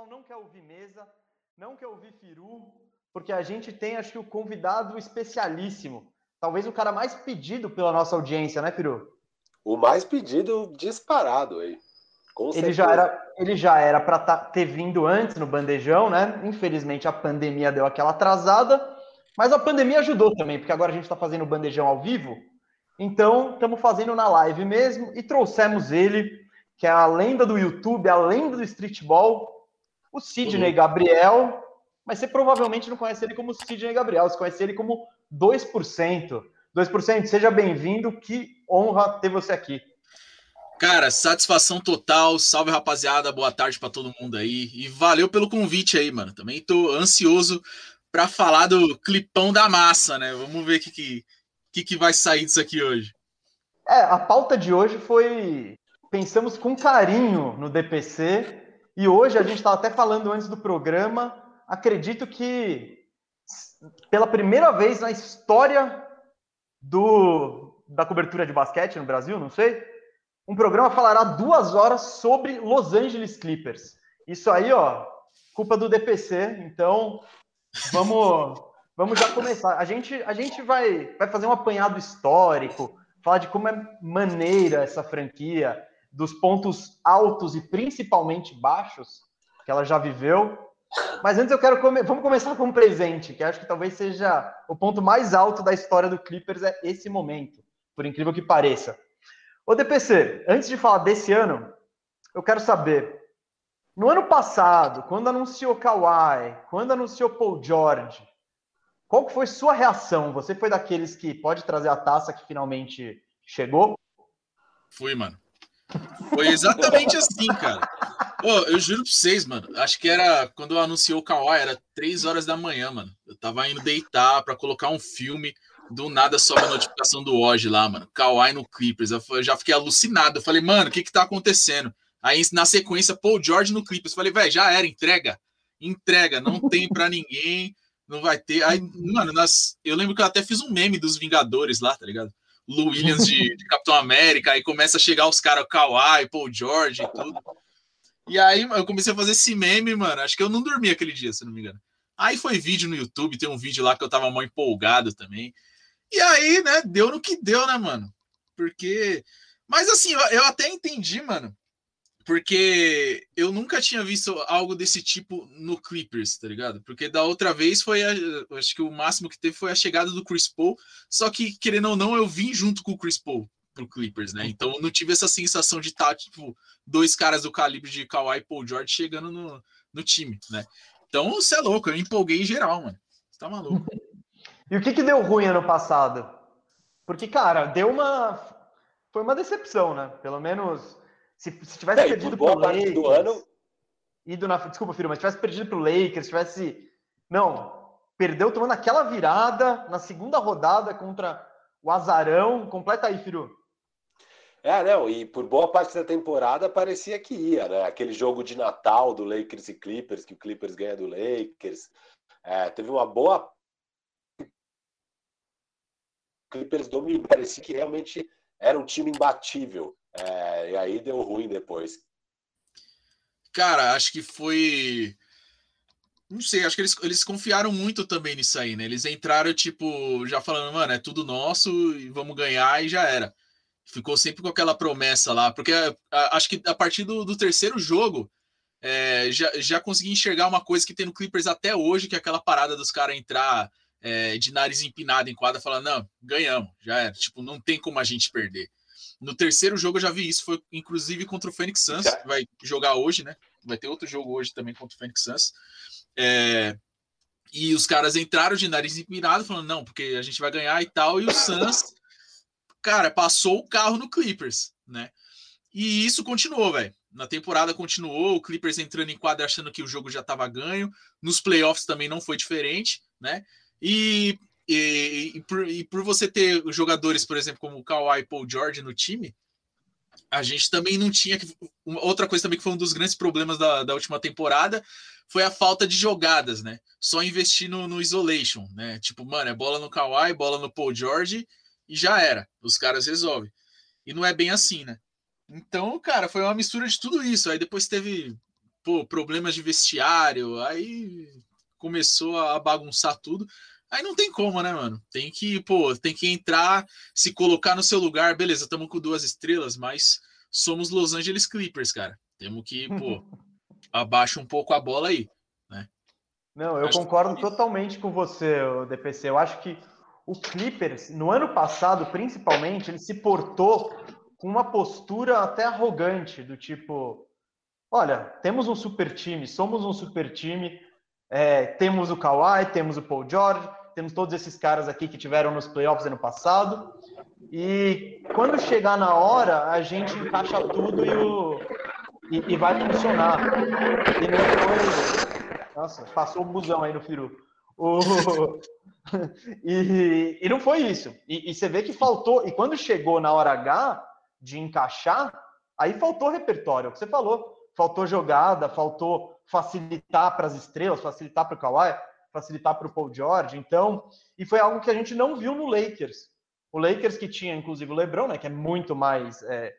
pessoal não quer ouvir mesa, não quer ouvir Firu, porque a gente tem, acho que, o convidado especialíssimo. Talvez o cara mais pedido pela nossa audiência, né, Firu? O mais pedido disparado aí. ele já era, ele já era para tá, ter vindo antes no bandejão, né? Infelizmente a pandemia deu aquela atrasada, mas a pandemia ajudou também, porque agora a gente está fazendo o bandejão ao vivo. Então, estamos fazendo na live mesmo e trouxemos ele, que é a lenda do YouTube, a lenda do streetball, o Sidney uhum. Gabriel, mas você provavelmente não conhece ele como Sidney Gabriel, você conhece ele como 2%. 2%, seja bem-vindo, que honra ter você aqui. Cara, satisfação total. Salve, rapaziada. Boa tarde para todo mundo aí. E valeu pelo convite aí, mano. Também tô ansioso para falar do clipão da massa, né? Vamos ver o que, que, que, que vai sair disso aqui hoje. É, a pauta de hoje foi. Pensamos com carinho no DPC. E hoje a gente estava até falando antes do programa. Acredito que pela primeira vez na história do, da cobertura de basquete no Brasil, não sei, um programa falará duas horas sobre Los Angeles Clippers. Isso aí, ó, culpa do DPC. Então, vamos, vamos já começar. A gente, a gente vai, vai fazer um apanhado histórico, falar de como é maneira essa franquia, dos pontos altos e principalmente baixos que ela já viveu. Mas antes eu quero come... vamos começar com um presente, que acho que talvez seja o ponto mais alto da história do Clippers é esse momento, por incrível que pareça. Ô DPC, antes de falar desse ano, eu quero saber, no ano passado, quando anunciou Kawhi, quando anunciou Paul George, qual foi sua reação? Você foi daqueles que pode trazer a taça que finalmente chegou? Fui, mano. Foi exatamente assim, cara. Pô, eu juro pra vocês, mano. Acho que era quando anunciou o Kawhi, era três horas da manhã, mano. Eu tava indo deitar para colocar um filme. Do nada sobe a notificação do Oji lá, mano. Kawhi no Clippers. Eu já fiquei alucinado. Eu falei, mano, o que que tá acontecendo? Aí na sequência, Paul George no Clippers. Eu falei, velho, já era, entrega. Entrega, não tem para ninguém. Não vai ter. Aí, mano, nós, eu lembro que eu até fiz um meme dos Vingadores lá, tá ligado? Lou Williams de, de Capitão América, aí começa a chegar os caras, Kawhi, Paul George e tudo. E aí eu comecei a fazer esse meme, mano. Acho que eu não dormi aquele dia, se não me engano. Aí foi vídeo no YouTube, tem um vídeo lá que eu tava mal empolgado também. E aí, né, deu no que deu, né, mano? Porque. Mas assim, eu, eu até entendi, mano. Porque eu nunca tinha visto algo desse tipo no Clippers, tá ligado? Porque da outra vez foi, a, acho que o máximo que teve foi a chegada do Chris Paul, só que querendo ou não, eu vim junto com o Chris Paul pro Clippers, né? Então eu não tive essa sensação de estar, tá, tipo, dois caras do calibre de Kawhi e Paul George chegando no, no time, né? Então você é louco, eu empolguei em geral, mano. Você tá maluco. e o que que deu ruim ano passado? Porque, cara, deu uma. Foi uma decepção, né? Pelo menos. Se, se tivesse é, perdido pro Lakers. Do ano... Ido na, desculpa, filho, mas tivesse perdido pro Lakers, tivesse. Não, perdeu tomando aquela virada na segunda rodada contra o Azarão. Completa aí, Firu. É, não, e por boa parte da temporada parecia que ia, né? Aquele jogo de Natal do Lakers e Clippers, que o Clippers ganha do Lakers. É, teve uma boa. Clippers dominou, parecia que realmente era um time imbatível. É, e aí deu ruim depois. Cara, acho que foi. Não sei, acho que eles, eles confiaram muito também nisso aí, né? Eles entraram, tipo, já falando, mano, é tudo nosso e vamos ganhar e já era ficou sempre com aquela promessa lá, porque acho que a partir do, do terceiro jogo é, já, já consegui enxergar uma coisa que tem no Clippers até hoje, que é aquela parada dos caras entrar é, de nariz empinado em quadra, falando, não, ganhamos, já era, tipo, não tem como a gente perder. No terceiro jogo eu já vi isso, foi inclusive contra o Phoenix Suns, que vai jogar hoje, né? Vai ter outro jogo hoje também contra o Phoenix Suns. É, e os caras entraram de nariz empinado, falando, não, porque a gente vai ganhar e tal, e o Suns cara, passou o carro no Clippers, né? E isso continuou, velho. Na temporada continuou, o Clippers entrando em quadra achando que o jogo já estava ganho. Nos playoffs também não foi diferente, né? E, e, e, por, e por você ter jogadores, por exemplo, como o Kawhi e Paul George no time, a gente também não tinha. Outra coisa também que foi um dos grandes problemas da, da última temporada foi a falta de jogadas, né? Só investir no, no isolation, né? Tipo, mano, é bola no Kawhi, bola no Paul George e já era. Os caras resolvem. E não é bem assim, né? Então, cara, foi uma mistura de tudo isso. Aí depois teve pô, problemas de vestiário, aí começou a bagunçar tudo. Aí não tem como, né, mano? Tem que, pô, tem que entrar, se colocar no seu lugar. Beleza, estamos com duas estrelas, mas somos Los Angeles Clippers, cara. Temos que, pô, abaixa um pouco a bola aí, né? Não, eu acho concordo que... totalmente com você, DPC. Eu acho que o Clippers, no ano passado, principalmente, ele se portou com uma postura até arrogante, do tipo: olha, temos um super time, somos um super time, é, temos o Kawhi, temos o Paul George, temos todos esses caras aqui que tiveram nos playoffs ano passado. E quando chegar na hora, a gente encaixa tudo e, o, e, e vai funcionar. E foi. Nossa, passou o busão aí no Firu. O, e, e não foi isso. E, e você vê que faltou. E quando chegou na hora H de encaixar, aí faltou repertório, é o que você falou. Faltou jogada, faltou facilitar para as estrelas, facilitar para o Kawhi, facilitar para o Paul George. Então, e foi algo que a gente não viu no Lakers. O Lakers que tinha, inclusive, o LeBron, né, que é muito mais é,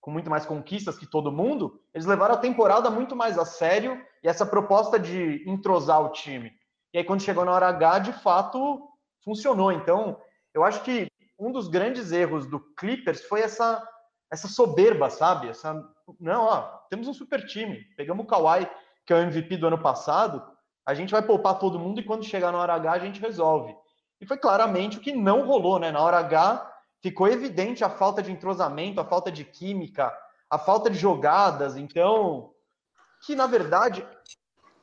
com muito mais conquistas que todo mundo, eles levaram a temporada muito mais a sério e essa proposta de entrosar o time. E aí, quando chegou na hora H, de fato, funcionou. Então, eu acho que um dos grandes erros do Clippers foi essa, essa soberba, sabe? Essa, não, ó, temos um super time. Pegamos o Kawhi, que é o MVP do ano passado, a gente vai poupar todo mundo e quando chegar na hora H a gente resolve. E foi claramente o que não rolou, né? Na hora H ficou evidente a falta de entrosamento, a falta de química, a falta de jogadas. Então, que na verdade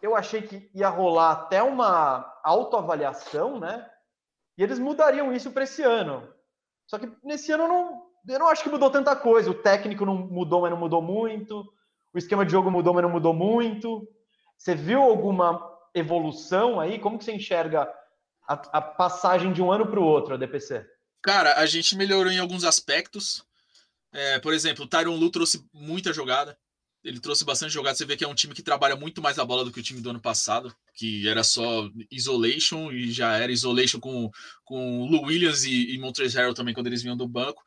eu achei que ia rolar até uma autoavaliação, né? E eles mudariam isso para esse ano. Só que nesse ano não, eu não acho que mudou tanta coisa. O técnico não mudou, mas não mudou muito. O esquema de jogo mudou, mas não mudou muito. Você viu alguma evolução aí? Como que você enxerga a, a passagem de um ano para o outro, a DPC? Cara, a gente melhorou em alguns aspectos. É, por exemplo, o Tyron Lu trouxe muita jogada. Ele trouxe bastante jogada. Você vê que é um time que trabalha muito mais a bola do que o time do ano passado, que era só isolation e já era isolation com, com Lou Williams e, e Montrezl Harrell também quando eles vinham do banco.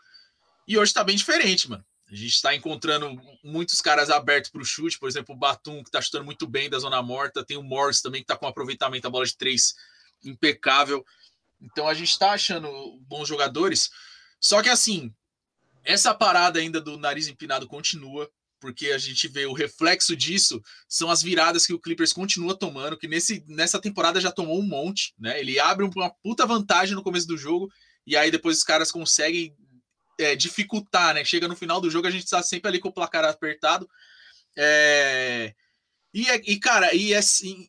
E hoje tá bem diferente, mano. A gente está encontrando muitos caras abertos para o chute, por exemplo, o Batum, que está chutando muito bem da zona morta, tem o Morris também, que está com aproveitamento da bola de três impecável. Então a gente está achando bons jogadores. Só que assim, essa parada ainda do nariz empinado continua, porque a gente vê o reflexo disso são as viradas que o Clippers continua tomando, que nesse, nessa temporada já tomou um monte, né? Ele abre uma puta vantagem no começo do jogo, e aí depois os caras conseguem é, dificultar, né? Chega no final do jogo, a gente está sempre ali com o placar apertado. É... E, é, e, cara, e é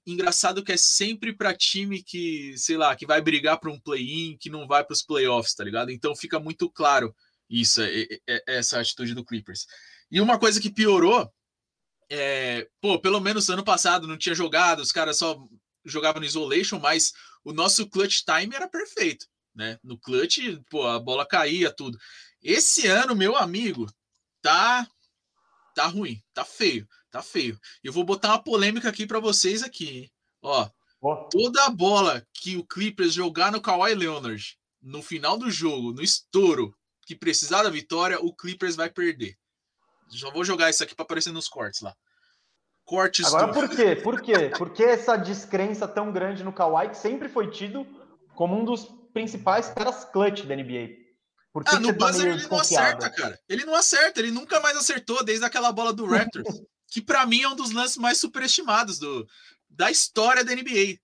engraçado que é sempre para time que, sei lá, que vai brigar para um play-in, que não vai para os playoffs, tá ligado? Então fica muito claro isso, é, é, é, essa atitude do Clippers. E uma coisa que piorou, é, pô, pelo menos ano passado não tinha jogado, os caras só jogavam no isolation, mas o nosso clutch time era perfeito, né? No clutch, pô, a bola caía, tudo. Esse ano, meu amigo, tá tá ruim, tá feio, tá feio. Eu vou botar uma polêmica aqui para vocês aqui, ó. Oh. Toda a bola que o Clippers jogar no Kawhi Leonard no final do jogo, no estouro, que precisar da vitória, o Clippers vai perder. Já vou jogar isso aqui para aparecer nos cortes lá. Cortes Agora do... por quê? Por quê? Por que essa descrença tão grande no Kawhi que sempre foi tido como um dos principais caras clutch da NBA? Por que ah, no buzzer tá ele não acerta, cara. Ele não acerta, ele nunca mais acertou desde aquela bola do Raptors, que para mim é um dos lances mais superestimados do, da história da NBA.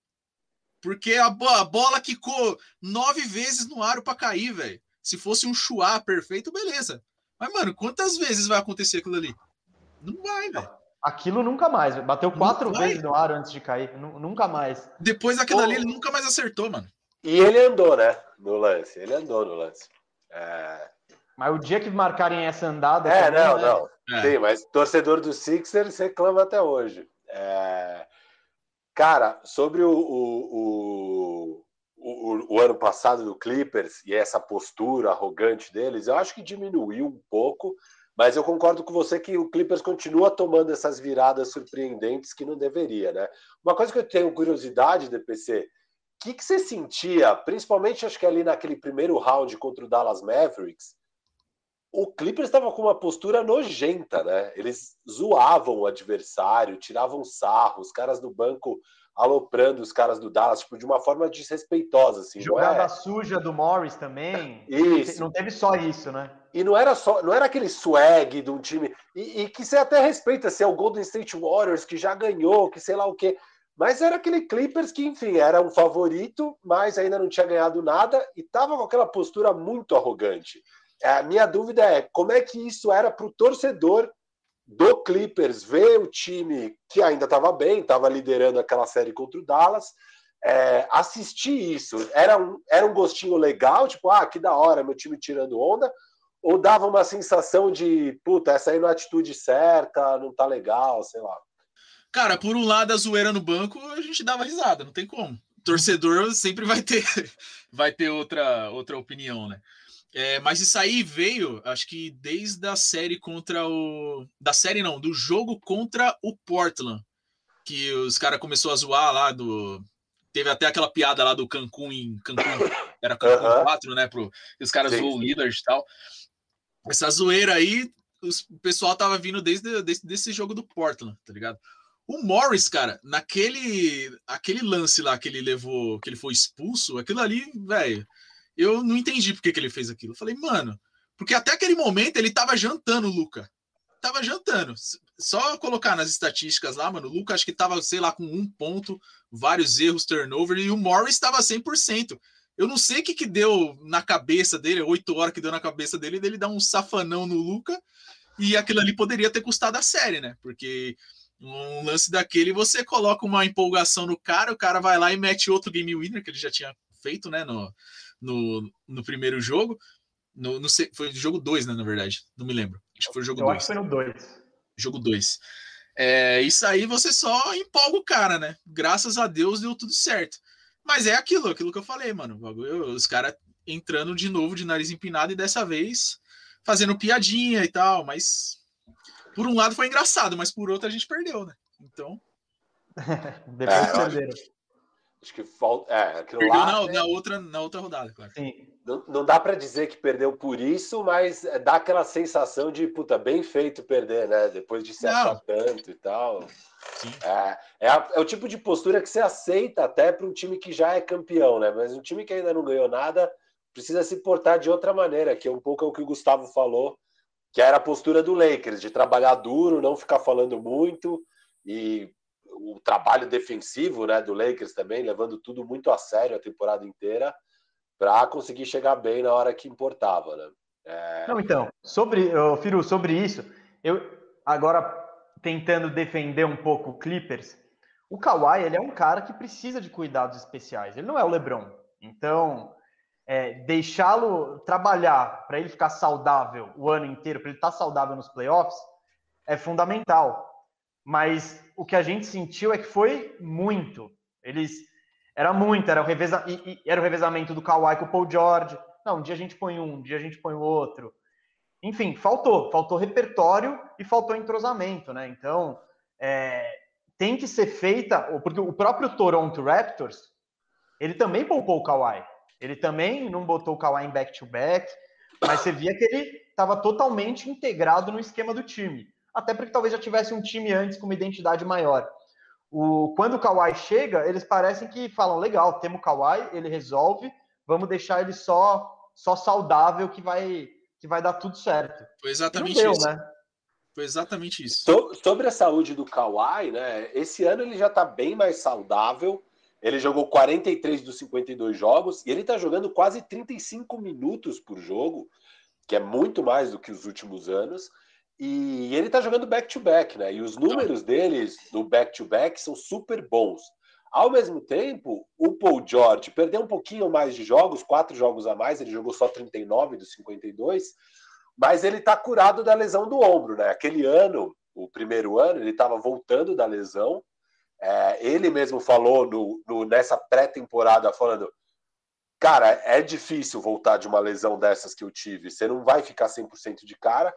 Porque a, a bola quicou nove vezes no aro para cair, velho. Se fosse um chuá perfeito, beleza. Mas, mano, quantas vezes vai acontecer aquilo ali? Não vai, velho. Aquilo nunca mais. Bateu quatro vezes no aro antes de cair. Nunca mais. Depois daquilo ali, ele nunca mais acertou, mano. E ele andou, né? No lance. Ele andou no lance. É... Mas o dia que marcarem essa andada. É, também, não, né? não. É. Sim, mas torcedor do Sixers reclama até hoje. É... Cara, sobre o, o, o, o, ano passado do Clippers e essa postura arrogante deles, eu acho que diminuiu um pouco, mas eu concordo com você que o Clippers continua tomando essas viradas surpreendentes que não deveria, né? Uma coisa que eu tenho curiosidade, DPC, que, que você sentia, principalmente acho que ali naquele primeiro round contra o Dallas Mavericks, o Clippers estava com uma postura nojenta, né? Eles zoavam o adversário, tiravam sarro, os caras do banco aloprando os caras do Dallas, tipo, de uma forma desrespeitosa, assim. Jogada é... suja do Morris também. Isso. Não teve só isso, né? E não era só, não era aquele swag de um time, e, e que você até respeita, se é o Golden State Warriors, que já ganhou, que sei lá o quê. Mas era aquele Clippers que, enfim, era um favorito, mas ainda não tinha ganhado nada e tava com aquela postura muito arrogante. É, a minha dúvida é como é que isso era para o torcedor do Clippers ver o time que ainda estava bem, estava liderando aquela série contra o Dallas, é, assistir isso. Era um, era um gostinho legal, tipo, ah, que da hora, meu time tirando onda, ou dava uma sensação de, puta, essa aí não é a atitude certa, não tá legal, sei lá. Cara, por um lado, a zoeira no banco, a gente dava risada, não tem como. torcedor sempre vai ter, vai ter outra, outra opinião, né? É, mas isso aí veio, acho que desde a série contra o. Da série não, do jogo contra o Portland. Que os caras começou a zoar lá do. Teve até aquela piada lá do Cancún em Cancún. Era Cancún uh -huh. 4, né? Pro, os caras zoam o Lillard e tal. Essa zoeira aí, os, o pessoal tava vindo desde, desde desse jogo do Portland, tá ligado? O Morris, cara, naquele aquele lance lá que ele levou, que ele foi expulso, aquilo ali, velho eu não entendi por que, ele fez aquilo. Eu falei, mano, porque até aquele momento ele tava jantando, Luca. Tava jantando. Só colocar nas estatísticas lá, mano, o Luca acho que tava, sei lá, com um ponto, vários erros, turnover, e o Morris estava 100%. Eu não sei o que, que deu na cabeça dele, oito horas que deu na cabeça dele, dele dar um safanão no Luca, e aquilo ali poderia ter custado a série, né? Porque um lance daquele, você coloca uma empolgação no cara, o cara vai lá e mete outro game winner, que ele já tinha feito, né, no, no, no primeiro jogo. No, no, foi jogo 2, né, na verdade. Não me lembro. Acho que foi o jogo 2. acho que foi no 2. Jogo 2. É, isso aí você só empolga o cara, né? Graças a Deus deu tudo certo. Mas é aquilo, aquilo que eu falei, mano. Os caras entrando de novo de nariz empinado e dessa vez fazendo piadinha e tal, mas por um lado foi engraçado, mas por outro a gente perdeu, né? Então. Depois é, perderam. Acho que falta. É, Perdeu lá, na, né? na, outra, na outra rodada, claro. Sim. Não, não dá para dizer que perdeu por isso, mas dá aquela sensação de, puta, bem feito perder, né? Depois de se não. achar tanto e tal. É, é, a, é, o tipo de postura que você aceita até para um time que já é campeão, né? Mas um time que ainda não ganhou nada precisa se portar de outra maneira, que é um pouco o que o Gustavo falou, que era a postura do Lakers, de trabalhar duro, não ficar falando muito e o trabalho defensivo né, do Lakers também, levando tudo muito a sério a temporada inteira, para conseguir chegar bem na hora que importava. Né? É... Não, então, sobre, Firu, sobre isso, eu agora tentando defender um pouco o Clippers, o Kawhi ele é um cara que precisa de cuidados especiais, ele não é o LeBron. Então, é, deixá-lo trabalhar para ele ficar saudável o ano inteiro, para ele estar tá saudável nos playoffs, é fundamental mas o que a gente sentiu é que foi muito. Eles era muito, era o, reveza, e, e, era o revezamento do Kawhi com o Paul George. Não, um dia a gente põe um, um dia a gente põe o outro. Enfim, faltou, faltou repertório e faltou entrosamento, né? Então, é, tem que ser feita, porque o próprio Toronto Raptors, ele também poupou o Kawhi. Ele também não botou o Kawhi em back-to-back, -back, mas você via que ele estava totalmente integrado no esquema do time até porque talvez já tivesse um time antes com uma identidade maior. O, quando o Kawhi chega, eles parecem que falam: legal, temos o Kawhi, ele resolve, vamos deixar ele só só saudável que vai que vai dar tudo certo. Foi exatamente deu, isso. Né? Foi exatamente isso. Sobre a saúde do Kawhi, né? Esse ano ele já está bem mais saudável. Ele jogou 43 dos 52 jogos e ele está jogando quase 35 minutos por jogo, que é muito mais do que os últimos anos. E ele tá jogando back-to-back, -back, né? E os números deles no back-to-back -back são super bons. Ao mesmo tempo, o Paul George perdeu um pouquinho mais de jogos, quatro jogos a mais, ele jogou só 39 dos 52, mas ele tá curado da lesão do ombro, né? Aquele ano, o primeiro ano, ele estava voltando da lesão. É, ele mesmo falou no, no nessa pré-temporada, falando: Cara, é difícil voltar de uma lesão dessas que eu tive. Você não vai ficar 100% de cara.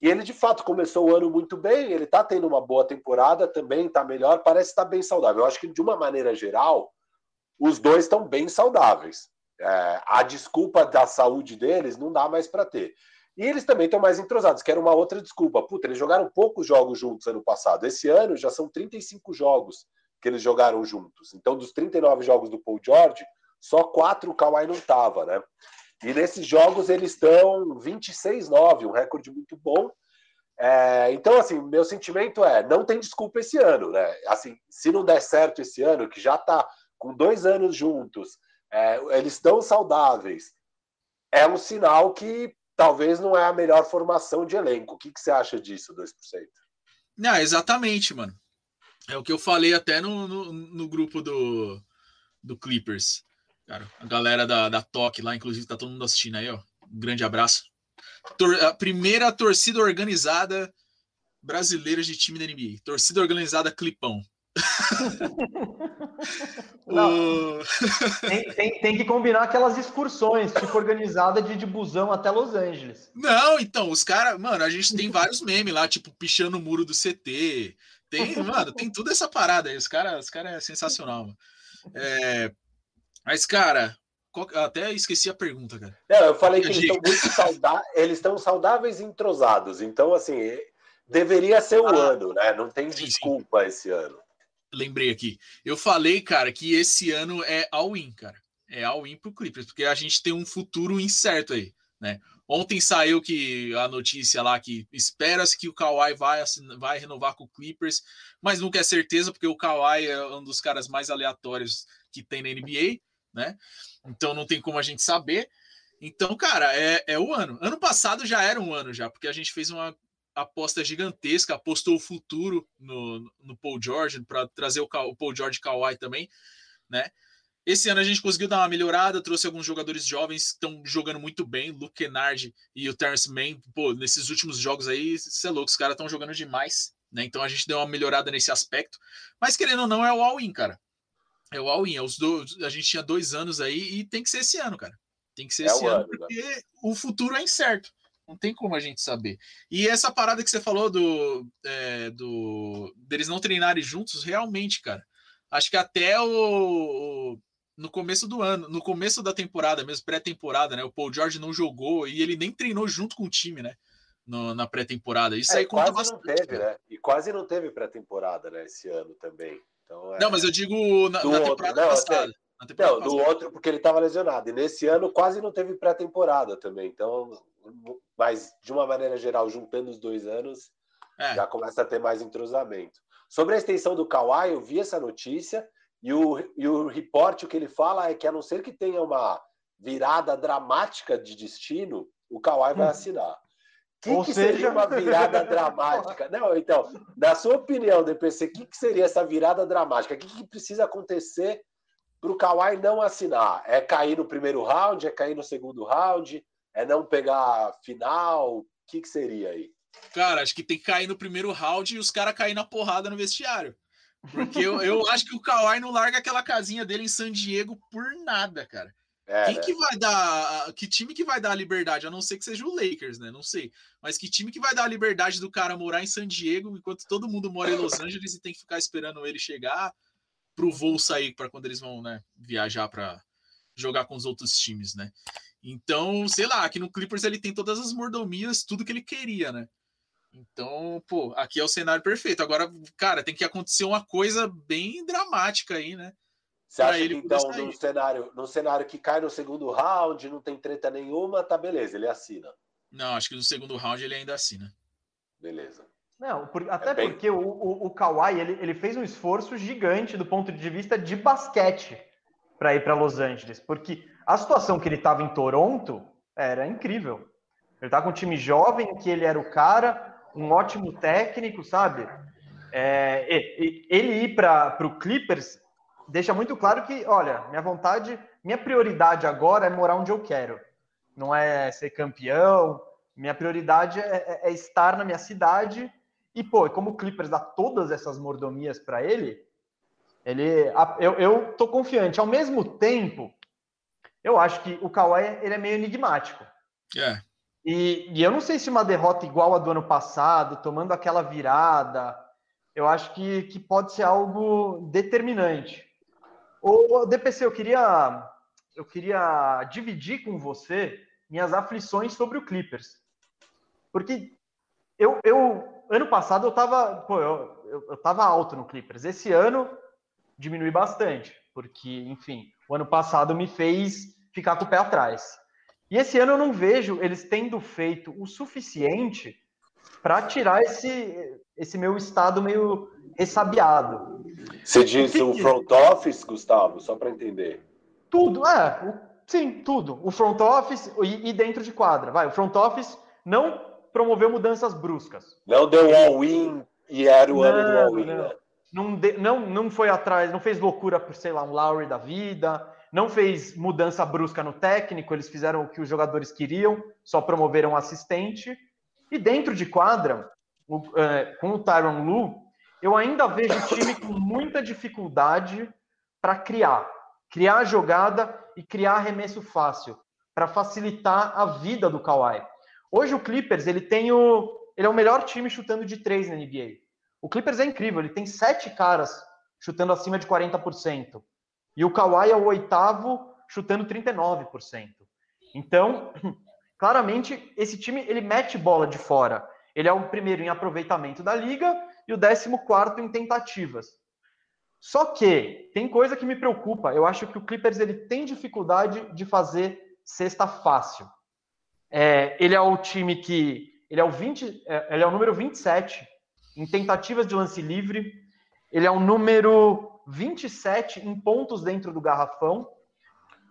E ele, de fato, começou o ano muito bem, ele está tendo uma boa temporada, também está melhor, parece estar tá bem saudável. Eu acho que, de uma maneira geral, os dois estão bem saudáveis. É, a desculpa da saúde deles não dá mais para ter. E eles também estão mais entrosados, que era uma outra desculpa. Puta, eles jogaram poucos jogos juntos ano passado. Esse ano já são 35 jogos que eles jogaram juntos. Então, dos 39 jogos do Paul George, só quatro o Kawhi não estava, né? E nesses jogos eles estão 26-9, um recorde muito bom. É, então, assim, meu sentimento é, não tem desculpa esse ano, né? Assim, se não der certo esse ano, que já está com dois anos juntos, é, eles estão saudáveis, é um sinal que talvez não é a melhor formação de elenco. O que, que você acha disso, 2%? Não, exatamente, mano. É o que eu falei até no, no, no grupo do, do Clippers. Cara, a galera da, da TOC lá, inclusive, tá todo mundo assistindo aí, ó. Um grande abraço. Tor a primeira torcida organizada brasileira de time da NBA. Torcida organizada Clipão. Não, tem, tem, tem, que combinar aquelas excursões, tipo organizada de, de busão até Los Angeles. Não, então, os caras, mano, a gente tem vários memes lá, tipo, pichando o muro do CT. Tem, mano, tem tudo essa parada aí. Os caras os cara é sensacional, mano. É, mas, cara, qual, até esqueci a pergunta, cara. Não, eu falei que eles estão muito saudáveis, eles estão saudáveis e entrosados. Então, assim, deveria ser o ah, ano, né? Não tem sim, desculpa sim. esse ano. Lembrei aqui. Eu falei, cara, que esse ano é all-in, cara. É all-in pro Clippers, porque a gente tem um futuro incerto aí, né? Ontem saiu que a notícia lá que espera-se que o Kawhi vai, vai renovar com o Clippers, mas nunca é certeza, porque o Kawhi é um dos caras mais aleatórios que tem na NBA né? Então não tem como a gente saber. Então, cara, é, é o ano. Ano passado já era um ano já, porque a gente fez uma aposta gigantesca, apostou o futuro no, no Paul George para trazer o, o Paul George Kawhi também, né? Esse ano a gente conseguiu dar uma melhorada, trouxe alguns jogadores jovens que estão jogando muito bem, Luke Kennard e o Terence Mann, pô, nesses últimos jogos aí, você é louco, os caras estão jogando demais, né? Então a gente deu uma melhorada nesse aspecto, mas querendo ou não, é o all-in, cara. É o all-in. É os dois, a gente tinha dois anos aí e tem que ser esse ano, cara. Tem que ser é esse ano, ano, porque né? o futuro é incerto. Não tem como a gente saber. E essa parada que você falou do, é, do deles não treinarem juntos, realmente, cara. Acho que até o, no começo do ano, no começo da temporada, mesmo pré-temporada, né? O Paul George não jogou e ele nem treinou junto com o time, né? No, na pré-temporada. Isso é, aí conta quase bastante. Não teve, né? E quase não teve pré-temporada, né? Esse ano também. Então, é... Não, mas eu digo na, na temporada não, passada. Não, do outro porque ele estava lesionado. E nesse ano quase não teve pré-temporada também. Então, mas de uma maneira geral, juntando os dois anos, é. já começa a ter mais entrosamento. Sobre a extensão do Kawhi, eu vi essa notícia e o, e o reporte o que ele fala é que a não ser que tenha uma virada dramática de destino, o Kawhi vai hum. assinar que, Ou que seja... seria uma virada dramática? Não, então, na sua opinião, DPC, o que, que seria essa virada dramática? O que, que precisa acontecer para o Kawhi não assinar? É cair no primeiro round? É cair no segundo round? É não pegar final? O que, que seria aí? Cara, acho que tem que cair no primeiro round e os caras cair na porrada no vestiário. Porque eu, eu acho que o Kawhi não larga aquela casinha dele em San Diego por nada, cara. É, Quem né? que vai dar. Que time que vai dar a liberdade? A não ser que seja o Lakers, né? Não sei. Mas que time que vai dar a liberdade do cara morar em San Diego enquanto todo mundo mora em Los Angeles e tem que ficar esperando ele chegar pro voo sair para quando eles vão, né, viajar para jogar com os outros times, né? Então, sei lá, aqui no Clippers ele tem todas as mordomias, tudo que ele queria, né? Então, pô, aqui é o cenário perfeito. Agora, cara, tem que acontecer uma coisa bem dramática aí, né? Você acha que então, num cenário, num cenário que cai no segundo round, não tem treta nenhuma, tá beleza, ele assina. Não, acho que no segundo round ele ainda assina. Beleza. Não, por, até é bem... porque o, o, o Kawhi ele, ele fez um esforço gigante do ponto de vista de basquete para ir para Los Angeles, porque a situação que ele estava em Toronto era incrível. Ele tá com um time jovem, que ele era o cara, um ótimo técnico, sabe? É, ele ir para o Clippers deixa muito claro que, olha, minha vontade, minha prioridade agora é morar onde eu quero. Não é ser campeão. Minha prioridade é, é, é estar na minha cidade. E, pô, como o Clippers dá todas essas mordomias para ele, ele, eu, eu tô confiante. Ao mesmo tempo, eu acho que o Kawhi ele é meio enigmático. É. E, e eu não sei se uma derrota igual a do ano passado, tomando aquela virada, eu acho que, que pode ser algo determinante. O DPC, eu queria, eu queria dividir com você minhas aflições sobre o Clippers. Porque eu, eu ano passado eu tava, pô, eu, eu, eu tava alto no Clippers. Esse ano diminui bastante, porque, enfim, o ano passado me fez ficar com o pé atrás. E esse ano eu não vejo eles tendo feito o suficiente para tirar esse, esse meu estado meio ressabiado. Você diz o front office, Gustavo, só para entender. Tudo, é, sim, tudo. O front office e, e, dentro de quadra. Vai, o front office não promoveu mudanças bruscas. Não deu all-in e era o não, ano do all-in, não. Né? Não, de, não, não foi atrás, não fez loucura por, sei lá, um Lowry da vida, não fez mudança brusca no técnico, eles fizeram o que os jogadores queriam, só promoveram assistente. E dentro de quadra, o, é, com o Tyron Lu, eu ainda vejo o time com muita dificuldade para criar. Criar a jogada e criar arremesso fácil, para facilitar a vida do Kawhi. Hoje o Clippers, ele tem o. Ele é o melhor time chutando de três na NBA. O Clippers é incrível, ele tem sete caras chutando acima de 40%. E o Kawhi é o oitavo chutando 39%. Então, claramente, esse time ele mete bola de fora. Ele é o primeiro em aproveitamento da liga e o décimo quarto em tentativas. Só que tem coisa que me preocupa. Eu acho que o Clippers ele tem dificuldade de fazer cesta fácil. É, ele é o time que ele é o 20, é, ele é o número 27 em tentativas de lance livre. Ele é o número 27 em pontos dentro do garrafão.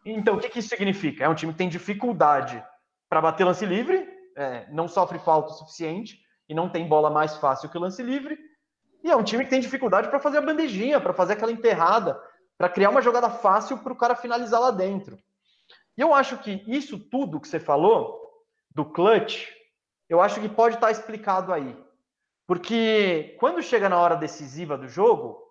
Então, o que, que isso significa? É um time que tem dificuldade para bater lance livre, é, não sofre falta o suficiente e não tem bola mais fácil que o lance livre. E é um time que tem dificuldade para fazer a bandejinha, para fazer aquela enterrada, para criar uma jogada fácil para o cara finalizar lá dentro. E eu acho que isso tudo que você falou, do clutch, eu acho que pode estar tá explicado aí. Porque quando chega na hora decisiva do jogo,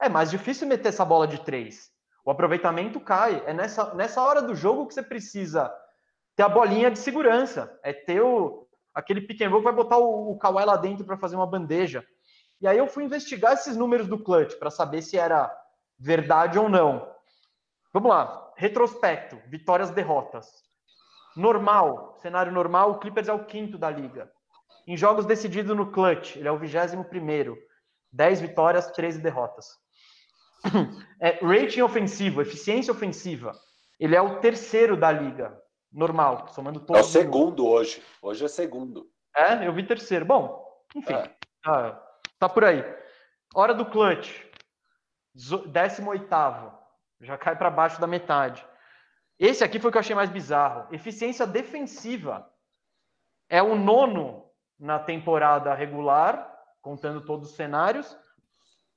é mais difícil meter essa bola de três. O aproveitamento cai. É nessa, nessa hora do jogo que você precisa ter a bolinha de segurança. É ter o, aquele pick and roll que vai botar o, o Kawhi lá dentro para fazer uma bandeja. E aí eu fui investigar esses números do clutch para saber se era verdade ou não. Vamos lá. Retrospecto, vitórias, derrotas. Normal, cenário normal, o Clippers é o quinto da liga. Em jogos decididos no clutch, ele é o vigésimo primeiro. 10 vitórias, 13 derrotas. É, rating ofensivo, eficiência ofensiva. Ele é o terceiro da liga, normal, somando todos. É o segundo hoje. Hoje é segundo. É, eu vi terceiro. Bom, enfim, é. tá, tá por aí. Hora do clutch, 18 já cai para baixo da metade. Esse aqui foi o que eu achei mais bizarro. Eficiência defensiva é o nono na temporada regular, contando todos os cenários,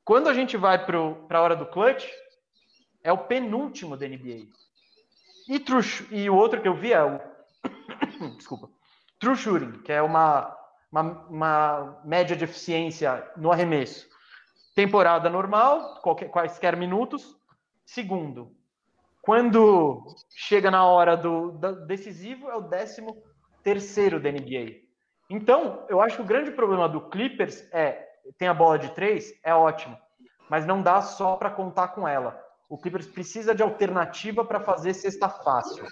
quando a gente vai para a hora do clutch, é o penúltimo da NBA. E, true, e o outro que eu vi é o. Desculpa. True Shooting, que é uma, uma, uma, média de eficiência no arremesso. Temporada normal, qualquer, quaisquer minutos. Segundo, quando chega na hora do, do decisivo, é o décimo terceiro da NBA. Então, eu acho que o grande problema do Clippers é tem a bola de três, é ótimo, mas não dá só para contar com ela. O Clippers precisa de alternativa para fazer cesta fácil.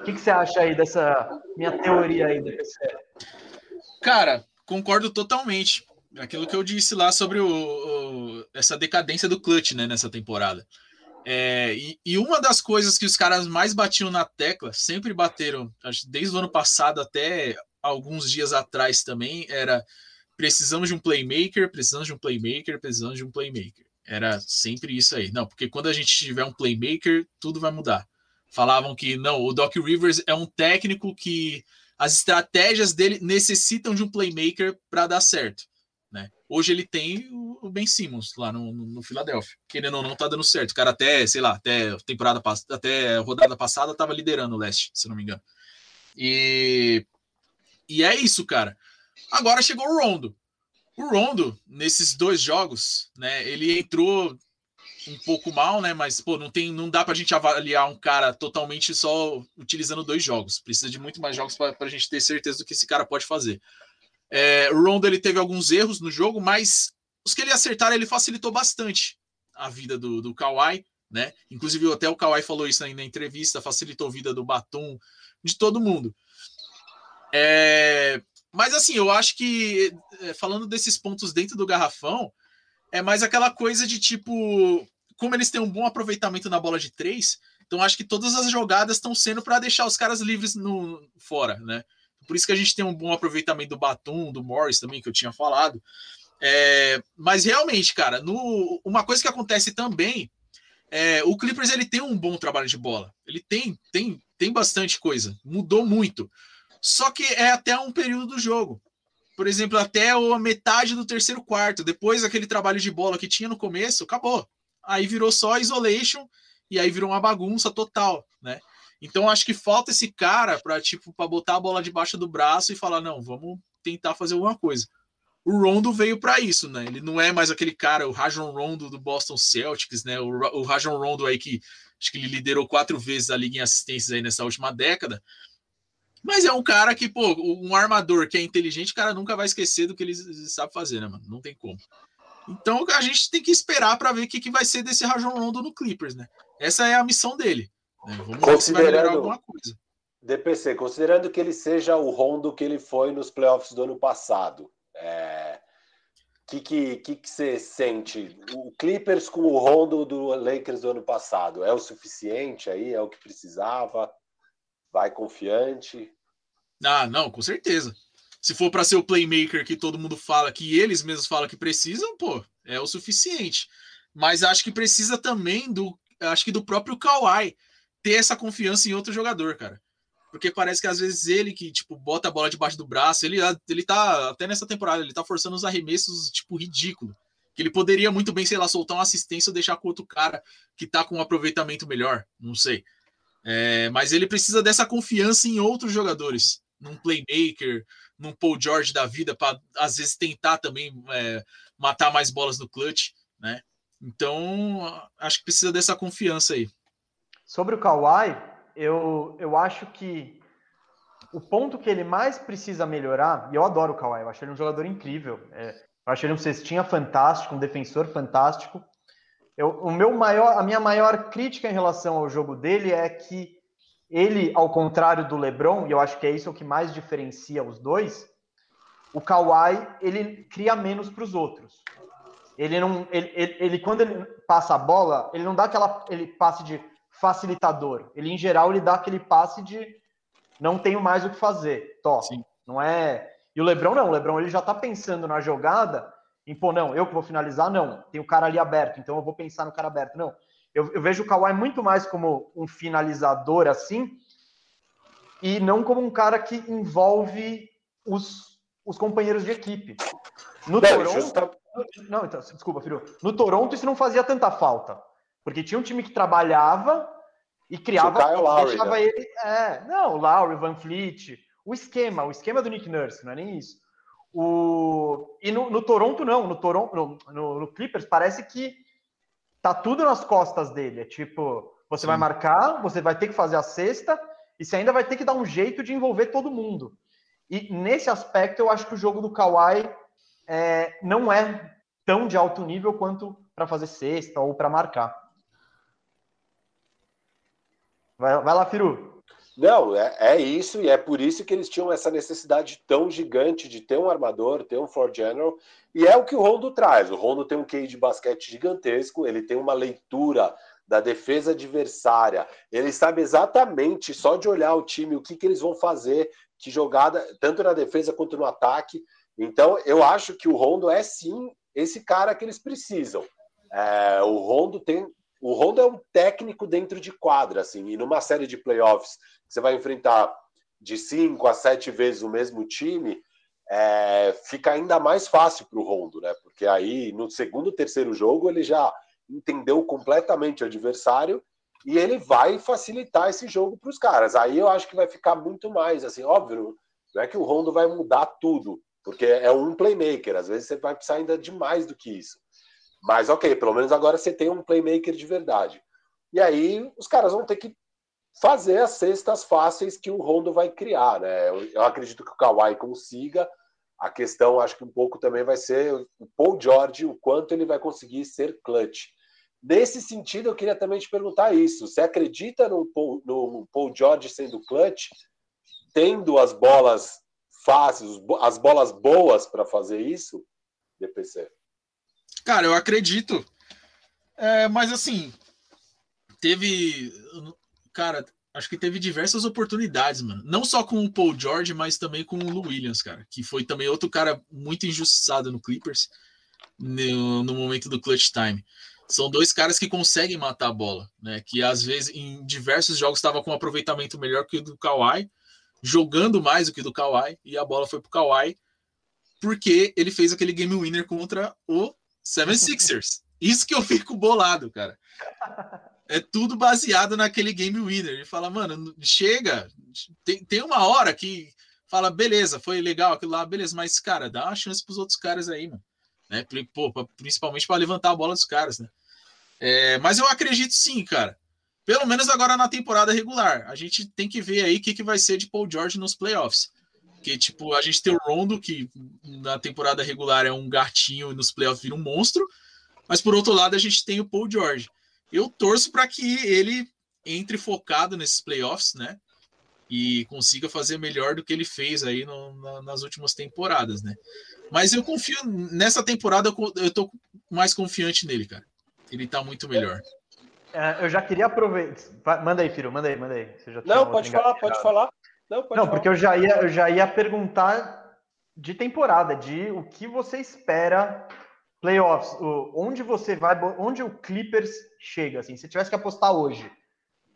O que, que, você acha aí dessa minha teoria aí, DPC? Cara, concordo totalmente. Aquilo que eu disse lá sobre o, o, essa decadência do clutch né, nessa temporada. É, e, e, uma das coisas que os caras mais batiam na tecla, sempre bateram, desde o ano passado até alguns dias atrás também, era precisamos de um playmaker, precisamos de um playmaker, precisamos de um playmaker. Era sempre isso aí. Não, porque quando a gente tiver um playmaker, tudo vai mudar. Falavam que não, o Doc Rivers é um técnico que as estratégias dele necessitam de um playmaker para dar certo. Hoje ele tem o Ben Simmons lá no, no, no Philadelphia. Querendo ou não, tá dando certo. O cara até, sei lá, até temporada até rodada passada tava liderando o leste, se não me engano. E, e é isso, cara. Agora chegou o Rondo. O Rondo, nesses dois jogos, né, ele entrou um pouco mal, né? Mas pô, não tem, não dá para a gente avaliar um cara totalmente só utilizando dois jogos. Precisa de muito mais jogos para a gente ter certeza do que esse cara pode fazer. É, o Rondo ele teve alguns erros no jogo, mas os que ele acertaram ele facilitou bastante a vida do, do Kawhi, né? Inclusive até o Kawhi falou isso aí na entrevista, facilitou a vida do Batum, de todo mundo. É, Mas assim, eu acho que é, falando desses pontos dentro do garrafão, é mais aquela coisa de tipo, como eles têm um bom aproveitamento na bola de três, então acho que todas as jogadas estão sendo para deixar os caras livres no fora, né? Por isso que a gente tem um bom aproveitamento do Batum, do Morris também, que eu tinha falado. É, mas realmente, cara, no, uma coisa que acontece também é, o Clippers ele tem um bom trabalho de bola. Ele tem, tem, tem bastante coisa. Mudou muito. Só que é até um período do jogo. Por exemplo, até a metade do terceiro quarto. Depois daquele trabalho de bola que tinha no começo, acabou. Aí virou só isolation e aí virou uma bagunça total, né? Então acho que falta esse cara para tipo para botar a bola debaixo do braço e falar não, vamos tentar fazer alguma coisa o Rondo veio para isso, né? Ele não é mais aquele cara, o Rajon Rondo do Boston Celtics, né? O, o Rajon Rondo aí que acho que ele liderou quatro vezes a liga em assistências aí nessa última década. Mas é um cara que, pô, um armador que é inteligente, o cara nunca vai esquecer do que ele sabe fazer, né, mano? Não tem como. Então a gente tem que esperar para ver o que, que vai ser desse Rajon Rondo no Clippers, né? Essa é a missão dele. Né? Vamos melhorar alguma coisa. DPC, considerando que ele seja o Rondo que ele foi nos playoffs do ano passado, é... que, que, que, que você sente? O Clippers com o Rondo do Lakers do ano passado é o suficiente aí? É o que precisava? Vai confiante? Ah, não, com certeza. Se for para ser o playmaker que todo mundo fala, que eles mesmos falam que precisam, pô, é o suficiente. Mas acho que precisa também do, acho que do próprio Kawhi ter essa confiança em outro jogador, cara porque parece que às vezes ele que, tipo, bota a bola debaixo do braço, ele, ele tá, até nessa temporada, ele tá forçando os arremessos, tipo, ridículo. Que ele poderia muito bem, sei lá, soltar uma assistência ou deixar com outro cara que tá com um aproveitamento melhor, não sei. É, mas ele precisa dessa confiança em outros jogadores, num playmaker, num Paul George da vida, para às vezes tentar também é, matar mais bolas no clutch, né? Então, acho que precisa dessa confiança aí. Sobre o Kawhi, eu, eu acho que o ponto que ele mais precisa melhorar, e eu adoro o Kawhi, eu acho ele um jogador incrível, é, eu acho ele um cestinha fantástico, um defensor fantástico. Eu, o meu maior, a minha maior crítica em relação ao jogo dele é que ele, ao contrário do LeBron, e eu acho que é isso o que mais diferencia os dois, o Kawhi ele cria menos para os outros. Ele não, ele, ele, ele, quando ele passa a bola, ele não dá aquela ele passe de facilitador. Ele, em geral, ele dá aquele passe de não tenho mais o que fazer. Top. Não é. E o Lebron não. O Lebron ele já tá pensando na jogada em, pô, não, eu que vou finalizar, não. Tem o cara ali aberto, então eu vou pensar no cara aberto. Não. Eu, eu vejo o Kawhi muito mais como um finalizador assim, e não como um cara que envolve os, os companheiros de equipe. No não, Toronto. Justa... Não, então, desculpa, filho. No Toronto isso não fazia tanta falta. Porque tinha um time que trabalhava e criava. O Kyle Lowry, deixava né? ele. É, não, o Lowry, Van Fleet. O esquema, o esquema do Nick Nurse, não é nem isso. O... E no, no Toronto, não. No, Toronto, no, no, no, Clippers, parece que tá tudo nas costas dele. É tipo, você Sim. vai marcar, você vai ter que fazer a cesta, e você ainda vai ter que dar um jeito de envolver todo mundo. E nesse aspecto, eu acho que o jogo do Kawhi é, não é tão de alto nível quanto para fazer cesta ou para marcar. Vai, vai lá, Firu. Não, é, é, isso, e é por isso que eles tinham essa necessidade tão gigante de ter um armador, ter um floor general, e é o que o Rondo traz. O Rondo tem um QI de basquete gigantesco, ele tem uma leitura da defesa adversária, ele sabe exatamente, só de olhar o time, o que, que eles vão fazer, que jogada, tanto na defesa quanto no ataque. Então, eu acho que o Rondo é sim esse cara que eles precisam. É, o Rondo tem o Rondo é um técnico dentro de quadra, assim, e numa série de playoffs você vai enfrentar de cinco a sete vezes o mesmo time, é, fica ainda mais fácil para o Rondo, né? Porque aí no segundo, terceiro jogo ele já entendeu completamente o adversário e ele vai facilitar esse jogo para os caras. Aí eu acho que vai ficar muito mais, assim, óbvio, não é que o Rondo vai mudar tudo, porque é um playmaker, às vezes você vai precisar ainda de mais do que isso. Mas ok, pelo menos agora você tem um playmaker de verdade. E aí os caras vão ter que fazer as cestas fáceis que o Rondo vai criar, né? Eu, eu acredito que o Kawhi consiga. A questão, acho que um pouco também vai ser o Paul George, o quanto ele vai conseguir ser clutch. Nesse sentido, eu queria também te perguntar isso. Você acredita no Paul, no Paul George sendo clutch, tendo as bolas fáceis, as bolas boas para fazer isso, DPC? Cara, eu acredito. É, mas assim, teve. Cara, acho que teve diversas oportunidades, mano. Não só com o Paul George, mas também com o Lou Williams, cara. Que foi também outro cara muito injustiçado no Clippers no, no momento do clutch time. São dois caras que conseguem matar a bola, né? Que às vezes em diversos jogos estava com um aproveitamento melhor que o do Kawhi, jogando mais do que o do Kawhi, e a bola foi pro Kawhi, porque ele fez aquele game winner contra o Seven Sixers. Isso que eu fico bolado, cara. É tudo baseado naquele game winner. Ele fala, mano, chega. Tem, tem uma hora que fala, beleza, foi legal aquilo lá, beleza, mas, cara, dá uma chance pros outros caras aí, mano. Né? Pô, principalmente para levantar a bola dos caras, né? É, mas eu acredito sim, cara. Pelo menos agora na temporada regular. A gente tem que ver aí o que, que vai ser de Paul George nos playoffs. Porque, tipo, a gente tem o Rondo, que na temporada regular é um gatinho e nos playoffs vira um monstro. Mas por outro lado, a gente tem o Paul George. Eu torço para que ele entre focado nesses playoffs, né? E consiga fazer melhor do que ele fez aí no, na, nas últimas temporadas, né? Mas eu confio nessa temporada, eu, eu tô mais confiante nele, cara. Ele tá muito melhor. É, eu já queria aproveitar. Manda aí, filho, manda aí, manda aí. Não, pode falar, pode falar. Não, Não porque eu já, ia, eu já ia perguntar de temporada, de o que você espera playoffs, onde você vai, onde o Clippers chega, assim, se tivesse que apostar hoje,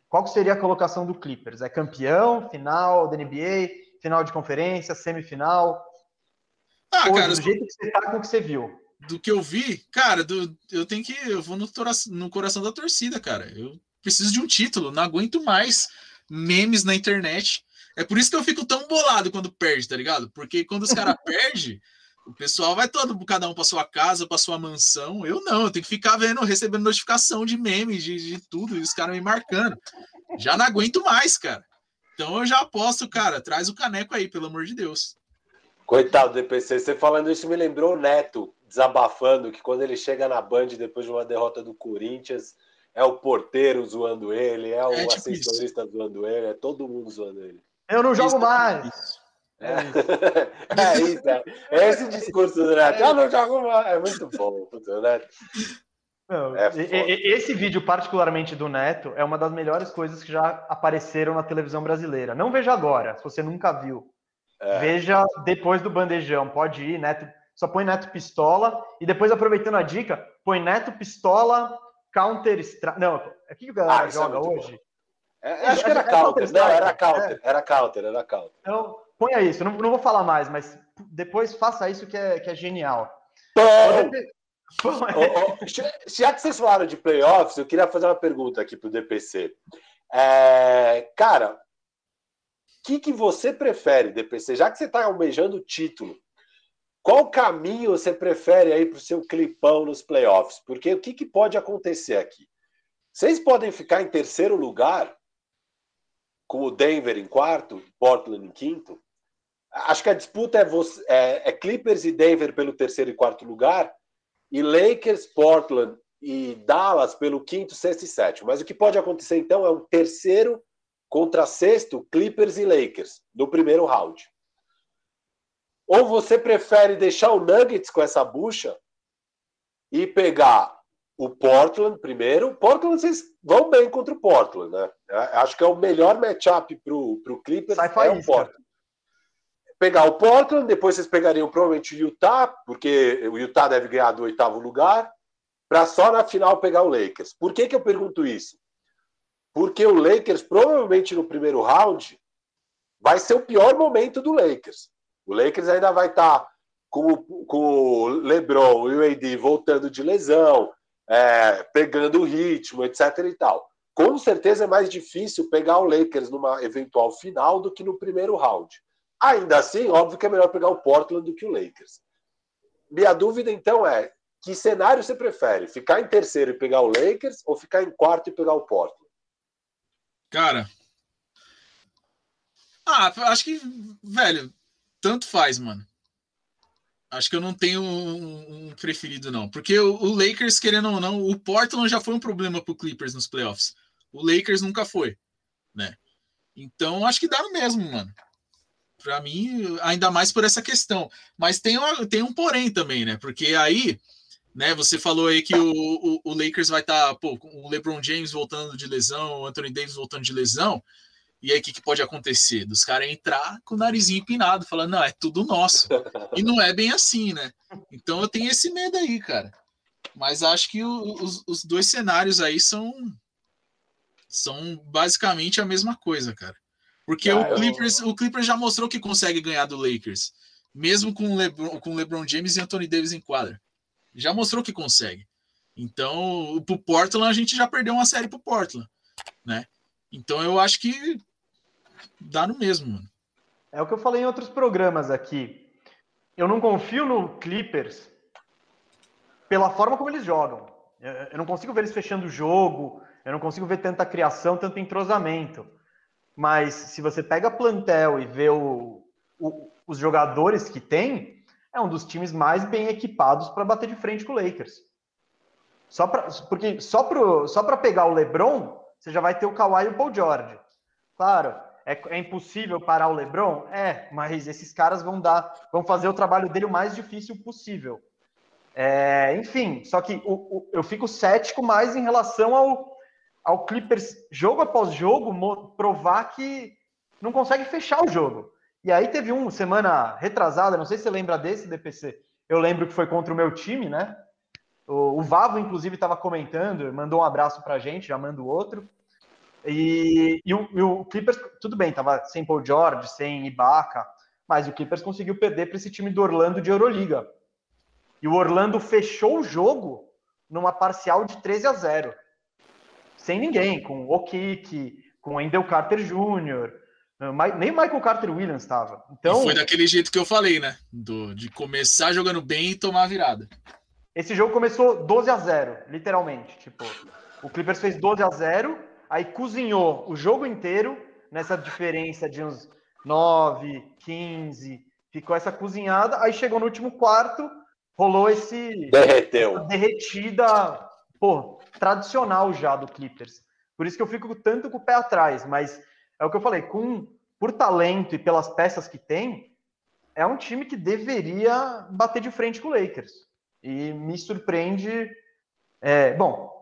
qual seria a colocação do Clippers? É campeão, final da NBA, final de conferência, semifinal? Ah, cara, do jeito que você tá com o que você viu do que eu vi, cara, do, eu tenho que. Eu vou no, no coração da torcida, cara. Eu preciso de um título, não aguento mais memes na internet. É por isso que eu fico tão bolado quando perde, tá ligado? Porque quando os caras perdem, o pessoal vai todo, cada um para sua casa, para sua mansão. Eu não, eu tenho que ficar vendo, recebendo notificação de memes, de, de tudo, e os caras me marcando. Já não aguento mais, cara. Então eu já aposto, cara, traz o caneco aí, pelo amor de Deus. Coitado do DPC, você falando isso me lembrou o Neto desabafando que quando ele chega na Band depois de uma derrota do Corinthians, é o porteiro zoando ele, é o é tipo assessorista isso. zoando ele, é todo mundo zoando ele. Eu não jogo isso, mais! É, é isso, é. é esse discurso do Neto. Eu não jogo mais. É muito bom, o Neto. Não, é esse vídeo, particularmente do Neto, é uma das melhores coisas que já apareceram na televisão brasileira. Não veja agora, se você nunca viu. É. Veja depois do bandejão. Pode ir, Neto. Só põe Neto Pistola. E depois, aproveitando a dica, põe Neto Pistola Counter Strike. Não, é o que o galera ah, é joga é hoje? É, acho que era Counter. Não, era Counter. Era Counter, era Counter. Então, ponha isso. Não, não vou falar mais, mas depois faça isso que é, que é genial. Já que vocês falaram de playoffs, eu queria fazer uma pergunta aqui para o DPC. É, cara, que, que você prefere, DPC? Já que você está almejando o título, qual caminho você prefere aí para o seu clipão nos playoffs? Porque o que, que pode acontecer aqui? Vocês podem ficar em terceiro lugar, com o Denver em quarto, Portland em quinto. Acho que a disputa é, você, é, é Clippers e Denver pelo terceiro e quarto lugar, e Lakers, Portland e Dallas pelo quinto, sexto e sétimo. Mas o que pode acontecer então é um terceiro contra sexto, Clippers e Lakers, no primeiro round. Ou você prefere deixar o Nuggets com essa bucha e pegar o Portland primeiro? Portland, vocês vão bem contra o Portland, né? Acho que é o melhor matchup para o Clippers é o Portland. Pegar o Portland, depois vocês pegariam provavelmente o Utah, porque o Utah deve ganhar do oitavo lugar, para só na final pegar o Lakers. Por que, que eu pergunto isso? porque o Lakers, provavelmente no primeiro round, vai ser o pior momento do Lakers. O Lakers ainda vai estar tá com, com o LeBron e o AD voltando de lesão, é, pegando o ritmo, etc. e tal. Com certeza é mais difícil pegar o Lakers numa eventual final do que no primeiro round. Ainda assim, óbvio que é melhor pegar o Portland do que o Lakers. Minha dúvida então é: que cenário você prefere? Ficar em terceiro e pegar o Lakers ou ficar em quarto e pegar o Portland? Cara. Ah, acho que, velho, tanto faz, mano. Acho que eu não tenho um, um preferido, não. Porque o, o, Lakers, querendo ou não, o Portland já foi um problema pro Clippers nos playoffs. O Lakers nunca foi, né? Então, acho que dá no mesmo, mano. Para mim, ainda mais por essa questão. Mas tem, uma, tem um porém também, né? Porque aí, né? Você falou aí que o, o, o Lakers vai estar, tá, pô, o LeBron James voltando de lesão, o Anthony Davis voltando de lesão. E aí, o que, que pode acontecer? Dos caras entrar com o narizinho empinado, falando, não, é tudo nosso. E não é bem assim, né? Então eu tenho esse medo aí, cara. Mas acho que o, os, os dois cenários aí são, são basicamente a mesma coisa, cara. Porque ah, o, Clippers, eu... o Clippers já mostrou que consegue ganhar do Lakers, mesmo com LeBron, com LeBron James e Anthony Davis em quadra. Já mostrou que consegue. Então, pro Portland, a gente já perdeu uma série pro Portland, né? Então eu acho que dá no mesmo, mano. É o que eu falei em outros programas aqui. Eu não confio no Clippers pela forma como eles jogam. Eu não consigo ver eles fechando o jogo, eu não consigo ver tanta criação, tanto entrosamento. Mas se você pega plantel e vê o, o, os jogadores que tem, é um dos times mais bem equipados para bater de frente com o Lakers. Só pra, porque só para só pegar o LeBron, você já vai ter o Kawhi e o Paul George. Claro, é, é, impossível parar o LeBron? É, mas esses caras vão dar, vão fazer o trabalho dele o mais difícil possível. É, enfim, só que o, o, eu fico cético mais em relação ao, ao Clippers, jogo após jogo, provar que não consegue fechar o jogo. E aí teve um, semana retrasada, não sei se você lembra desse, DPC. Eu lembro que foi contra o meu time, né? O, o Vavo, inclusive, estava comentando, mandou um abraço pra gente, já mando outro. E, e, o, e o Clippers, tudo bem, tava sem Paul George, sem Ibaka, mas o Clippers conseguiu perder para esse time do Orlando de Euroliga. E o Orlando fechou o jogo numa parcial de 13 a 0. Sem ninguém, com o Okiki, com o Endel Carter Jr., nem o Michael Carter Williams estava. Então, e foi daquele jeito que eu falei, né? Do, de começar jogando bem e tomar a virada. Esse jogo começou 12 a 0, literalmente. Tipo, o Clippers fez 12 a 0, aí cozinhou o jogo inteiro nessa diferença de uns 9, 15, ficou essa cozinhada, aí chegou no último quarto, rolou esse. Derreteu. derretida, pô, tradicional já do Clippers. Por isso que eu fico tanto com o pé atrás, mas é o que eu falei, com por talento e pelas peças que tem, é um time que deveria bater de frente com o Lakers. E me surpreende. É, bom,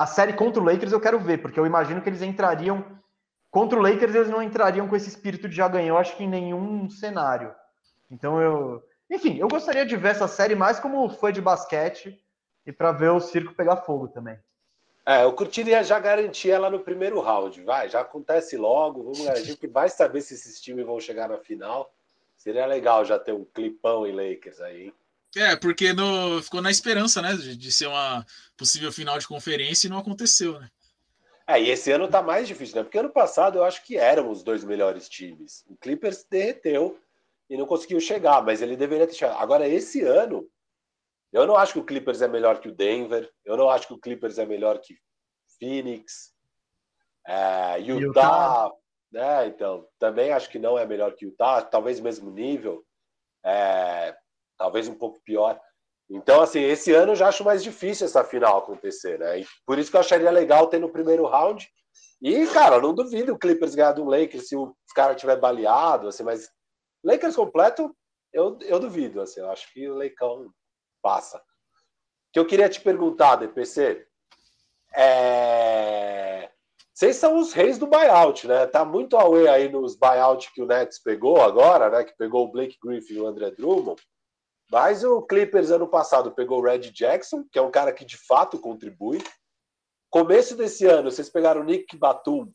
a série contra o Lakers eu quero ver, porque eu imagino que eles entrariam. Contra o Lakers, eles não entrariam com esse espírito de já ganhou, acho que em nenhum cenário. Então eu, enfim, eu gostaria de ver essa série mais como foi de basquete e para ver o circo pegar fogo também. É, eu curtiria já garantir ela no primeiro round. Vai, já acontece logo, vamos garantir, que vai saber se esses times vão chegar na final. Seria legal já ter um clipão em Lakers aí? É, porque no, ficou na esperança, né, de, de, ser uma possível final de conferência e não aconteceu, né? É, e esse ano tá mais difícil, né? Porque ano passado eu acho que eram os dois melhores times. O Clippers derreteu e não conseguiu chegar, mas ele deveria ter chegado. Agora, esse ano, eu não acho que o Clippers é melhor que o Denver, eu não acho que o Clippers é melhor que Phoenix, é, Utah, Utah, né? Então, também acho que não é melhor que Utah, talvez mesmo nível, é, talvez um pouco pior. Então, assim, esse ano eu já acho mais difícil essa final acontecer, né? E por isso que eu acharia legal ter no primeiro round. E, cara, não duvido o Clippers ganhar do Lakers se o cara tiver baleado, assim, mas Lakers completo, eu, eu duvido, assim, eu acho que o Leicão passa. O que eu queria te perguntar, DPC, é... Vocês são os reis do buyout, né? Tá muito away aí nos buyout que o Nets pegou agora, né? Que pegou o Blake Griffin e o André Drummond. Mas o Clippers ano passado pegou o Red Jackson, que é um cara que de fato contribui. Começo desse ano, vocês pegaram o Nick Batum,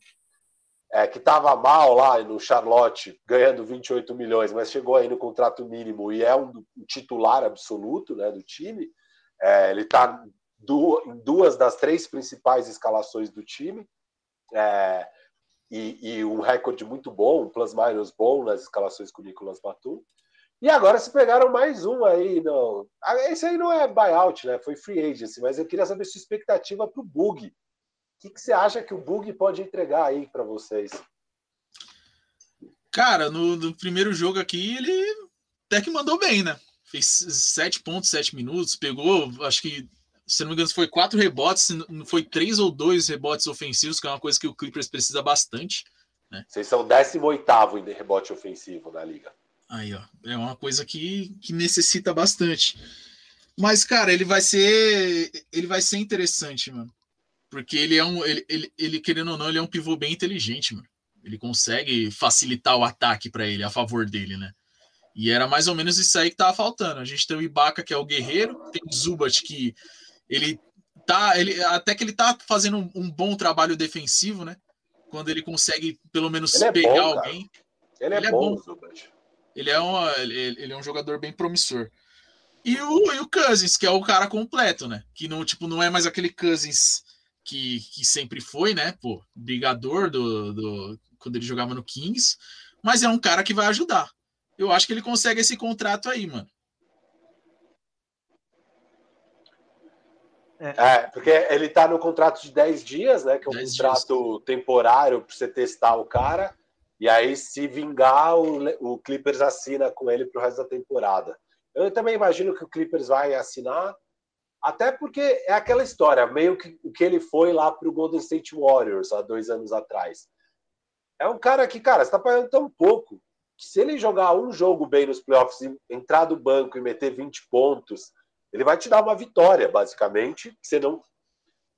é, que estava mal lá no Charlotte, ganhando 28 milhões, mas chegou aí no contrato mínimo e é um, titular absoluto né, do time. É, ele está em duas das três principais escalações do time. É, e, e, um recorde muito bom, um plus-minus bom nas escalações com o Nicolas Batum. E agora se pegaram mais um aí. Não. Ah, esse aí não é buyout, né? Foi free agency, mas eu queria saber sua expectativa para o Bug, o que, que você acha que o Bug pode entregar aí para vocês? Cara, no, no, primeiro jogo aqui, ele até que mandou bem, né? Fez 7 pontos, 7 minutos, pegou, acho que, se não me engano, foi quatro rebotes, foi três ou dois rebotes ofensivos, que é uma coisa que o Clippers precisa bastante, Né? Vocês são 18 em rebote ofensivo na liga. Aí, ó. É uma coisa que, que necessita bastante. Mas, cara, ele vai ser. Ele vai ser interessante, mano. Porque ele é um. Ele, ele, ele, querendo ou não, ele é um pivô bem inteligente, mano. Ele consegue facilitar o ataque para ele, a favor dele, né? E era mais ou menos isso aí que tava faltando. A gente tem o Ibaka, que é o guerreiro, tem o Zubat, que ele tá. Ele, até que ele tá fazendo um, um bom trabalho defensivo, né? Quando ele consegue, pelo menos, ele é pegar é bom, alguém. Ele é, ele é bom, bom. Zubat. Ele é, uma, ele, ele, é um jogador bem promissor. E o, e o Cousins, que é o cara completo, né? Que não, tipo, não é mais aquele Cousins que, que sempre foi, né? Pô, brigador do, do, quando ele jogava no Kings, mas é um cara que vai ajudar. Eu acho que ele consegue esse contrato aí, mano. É. é, porque ele tá no contrato de 10 dias, né? Que é um contrato dias. temporário para você testar o cara. E aí, se vingar, o, o Clippers assina com ele pro resto da temporada. Eu também imagino que o Clippers vai assinar, até porque é aquela história, meio que o que ele foi lá pro Golden State Warriors há dois anos atrás. É um cara que, cara, você tá pagando tão pouco que se ele jogar um jogo bem nos playoffs, entrar do banco e meter 20 pontos, ele vai te dar uma vitória, basicamente. Você não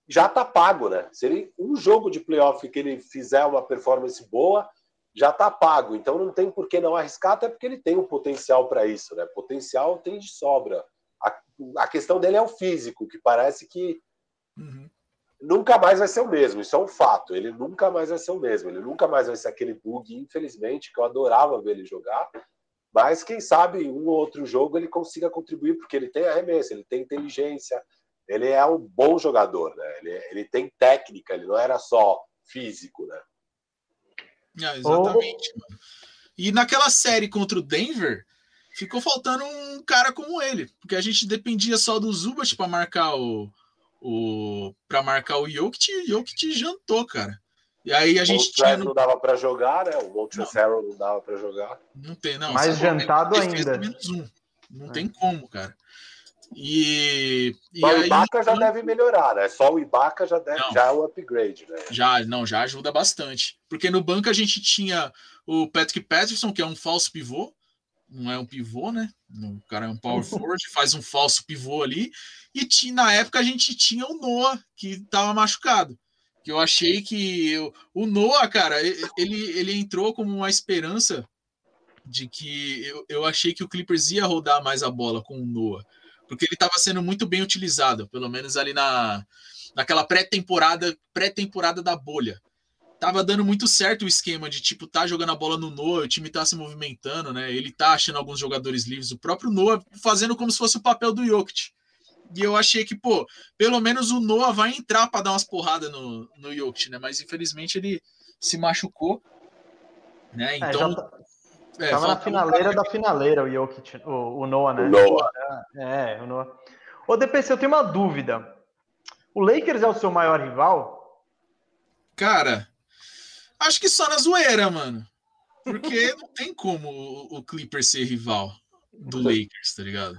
já tá pago, né? Se ele um jogo de playoff que ele fizer uma performance boa, já está pago. Então não tem por que não arriscar, até porque ele tem um potencial para isso, né? Potencial tem de sobra. A, a, questão dele é o físico, que parece que uhum. nunca mais vai ser o mesmo. Isso é um fato. Ele nunca mais vai ser o mesmo. Ele nunca mais vai ser aquele bug, infelizmente, que eu adorava ver ele jogar. Mas quem sabe um ou outro jogo ele consiga contribuir, porque ele tem arremesso, ele tem inteligência, ele é um bom jogador, né? Ele, ele tem técnica, ele não era só físico, né? Ah, exatamente, mano. E naquela série contra o Denver, ficou faltando um cara como ele, porque a gente dependia só do Zubat para marcar o, o para marcar o Jokic, e o Jokic jantou, cara. E aí a gente tinha no... não dava para jogar, né? O Montrezl não. não dava para jogar. Não tem, não. Mais jantado ainda. Menos um. Não é. tem como, cara. E, e o Ibaka já deve melhorar, né? Só o Ibaka já deve não, já é o upgrade, né? Já, não, já ajuda bastante. Porque no banco a gente tinha o Patrick Patterson, que é um falso pivô, não é um pivô, né? O cara é um power forward, faz um falso pivô ali. E tinha, na época a gente tinha o Noah, que estava machucado. Que eu achei que eu, o Noah, cara, ele, ele entrou como uma esperança de que eu, eu achei que o Clippers ia rodar mais a bola com o Noah porque ele estava sendo muito bem utilizado, pelo menos ali na, naquela pré-temporada, pré-temporada da bolha. Tava dando muito certo o esquema de tipo tá jogando a bola no Noah, o time tá se movimentando, né? Ele tá achando alguns jogadores livres, o próprio Noah fazendo como se fosse o papel do Jokic. E eu achei que, pô, pelo menos o Noah vai entrar para dar umas porradas no, no Jokic, né? Mas infelizmente ele se machucou, né? É, então, tá, é, Tava na finaleira um da finaleira o Jokic, o, o Noah, né? O Noah. É, é, o Noah. Ô, DPC, eu tenho uma dúvida. O Lakers é o seu maior rival? Cara, acho que só na zoeira, mano. Porque não tem como o, o Clippers ser rival do Lakers, tá ligado?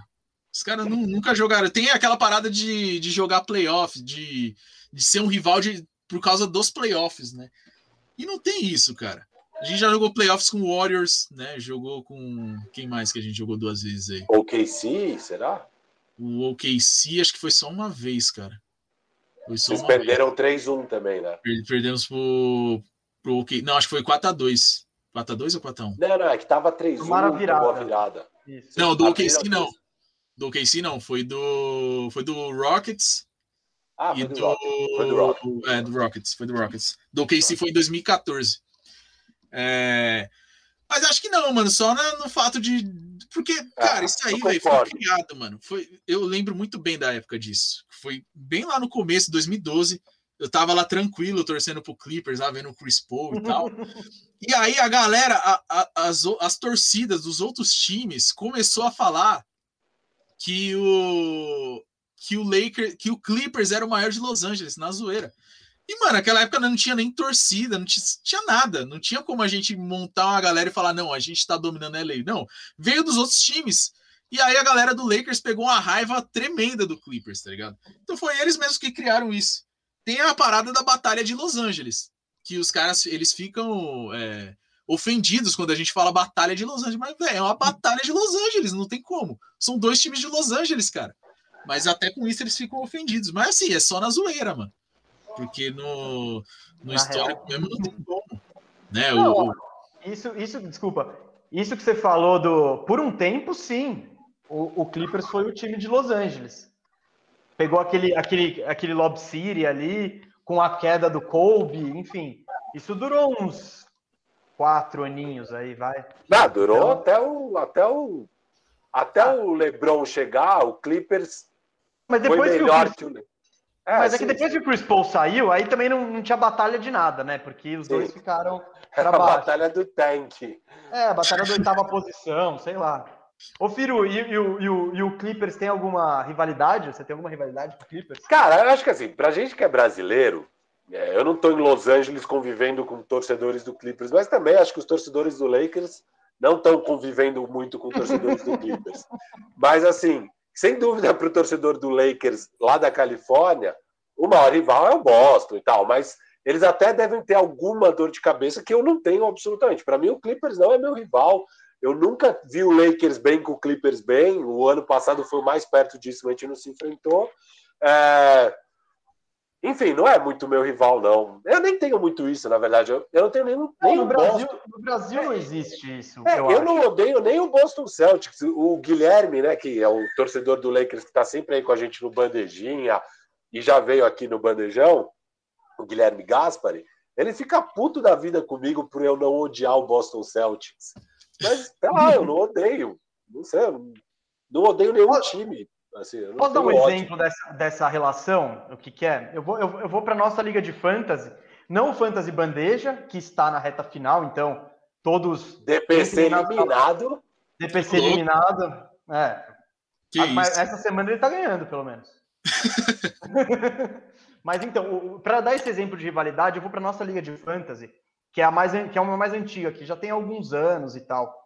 Os caras nunca jogaram. Tem aquela parada de, de jogar playoff, de, de ser um rival de, por causa dos playoffs, né? E não tem isso, cara. A gente já jogou playoffs com o Warriors, né? Jogou com. Quem mais que a gente jogou duas vezes aí? OKC, será? O OKC, acho que foi só uma vez, cara. Foi só Vocês perderam 3-1 também, né? Perdemos pro, pro OK. Não, acho que foi 4x2. 4x2 ou 4x1? Não, não, é que tava 3-1 Uma virada. virada. Não, do OKC não. Do OKC não, foi do foi do Rockets. Ah, foi do, do, Rockets. Foi do Rockets. É, do Rockets, foi do Rockets. Do OKC foi em 2014. É... Mas acho que não, mano, só no, no fato de. Porque, ah, cara, isso aí, velho, foi criado, mano. Foi... Eu lembro muito bem da época disso. Foi bem lá no começo, 2012. Eu tava lá tranquilo, torcendo pro Clippers, lá vendo o Chris Paul e tal. e aí a galera, a, a, as, as torcidas dos outros times começou a falar que o que o Lakers, que o Clippers era o maior de Los Angeles, na zoeira. E, mano, naquela época não tinha nem torcida, não tinha, nada. Não tinha como a gente montar uma galera e falar, não, a gente tá dominando a LA. Não, veio dos outros times. E aí a galera do Lakers pegou uma raiva tremenda do Clippers, tá ligado? Então foi eles mesmos que criaram isso. Tem a parada da Batalha de Los Angeles. que os caras eles ficam é, ofendidos quando a gente fala batalha de Los Angeles, mas é uma batalha de Los Angeles, não tem como. São dois times de Los Angeles, cara. Mas até com isso eles ficam ofendidos. Mas assim, é só na zoeira, mano. Porque no, no histórico real. mesmo não tem como. Né? Não, o, isso, isso, desculpa. Isso que você falou do. Por um tempo, sim. O, o Clippers foi o time de Los Angeles. Pegou aquele, aquele, aquele Lob City ali, com a queda do Kobe, enfim. Isso durou uns quatro aninhos aí, vai. Não, durou então... até o. Até o. Até ah. o Lebron chegar, o Clippers. Mas depois foi melhor que o, Chris... é, Mas sim, é que depois sim. que o Chris Paul saiu, aí também não, não tinha batalha de nada, né? Porque os sim. dois ficaram para baixo. A batalha do tank. É, a batalha da oitava posição, sei lá. Ô, Firu, e, e, o, e, e o Clippers tem alguma rivalidade? Você tem alguma rivalidade com o Clippers? Cara, eu acho que assim, pra gente que é brasileiro, é, eu não tô em Los Angeles convivendo com torcedores do Clippers, mas também acho que os torcedores do Lakers não estão convivendo muito com torcedores do Clippers. Mas, assim, sem dúvida, para o torcedor do Lakers lá da Califórnia, o maior rival é o Boston e tal, mas eles até devem ter alguma dor de cabeça que eu não tenho absolutamente. Para mim, o Clippers não é meu rival. Eu nunca vi o Lakers bem com o Clippers bem. O ano passado foi o mais perto disso, mas a gente não se enfrentou. É... Enfim, não é muito meu rival, não. Eu nem tenho muito isso, na verdade. Eu, eu não tenho nenhum. Nem no, Brasil, no Brasil não existe isso. É, eu, eu não odeio nem o Boston Celtics. O Guilherme, né, que é o torcedor do Lakers, que está sempre aí com a gente no Bandejinha e já veio aqui no Bandejão, o Guilherme Gaspari, ele fica puto da vida comigo por eu não odiar o Boston Celtics. Mas, sei lá, eu não odeio. Não sei, não odeio nenhum time. Assim, Posso dar um ódio. exemplo dessa, dessa relação? O que, que é? Eu vou, eu, eu vou para nossa liga de fantasy, não o fantasy bandeja, que está na reta final, então todos. DPC eliminado. DPC eliminado. É. Mas essa semana ele está ganhando, pelo menos. Mas então, para dar esse exemplo de rivalidade, eu vou para nossa liga de fantasy, que é a mais que é uma mais antiga, que já tem alguns anos e tal.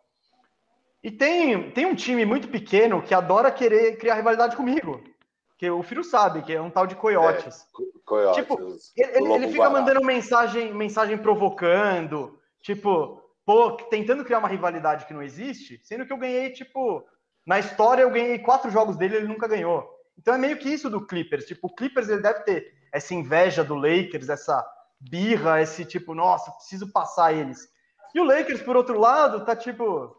E tem, tem um time muito pequeno que adora querer criar rivalidade comigo. Que o filho sabe, que é um tal de Coyotes. É, coiotes tipo, ele, ele fica mandando mensagem, mensagem provocando, tipo, pô, tentando criar uma rivalidade que não existe, sendo que eu ganhei, tipo, na história eu ganhei quatro jogos dele, ele nunca ganhou. Então é meio que isso do Clippers. Tipo, o Clippers ele deve ter essa inveja do Lakers, essa birra, esse tipo, nossa, preciso passar eles. E o Lakers, por outro lado, tá tipo,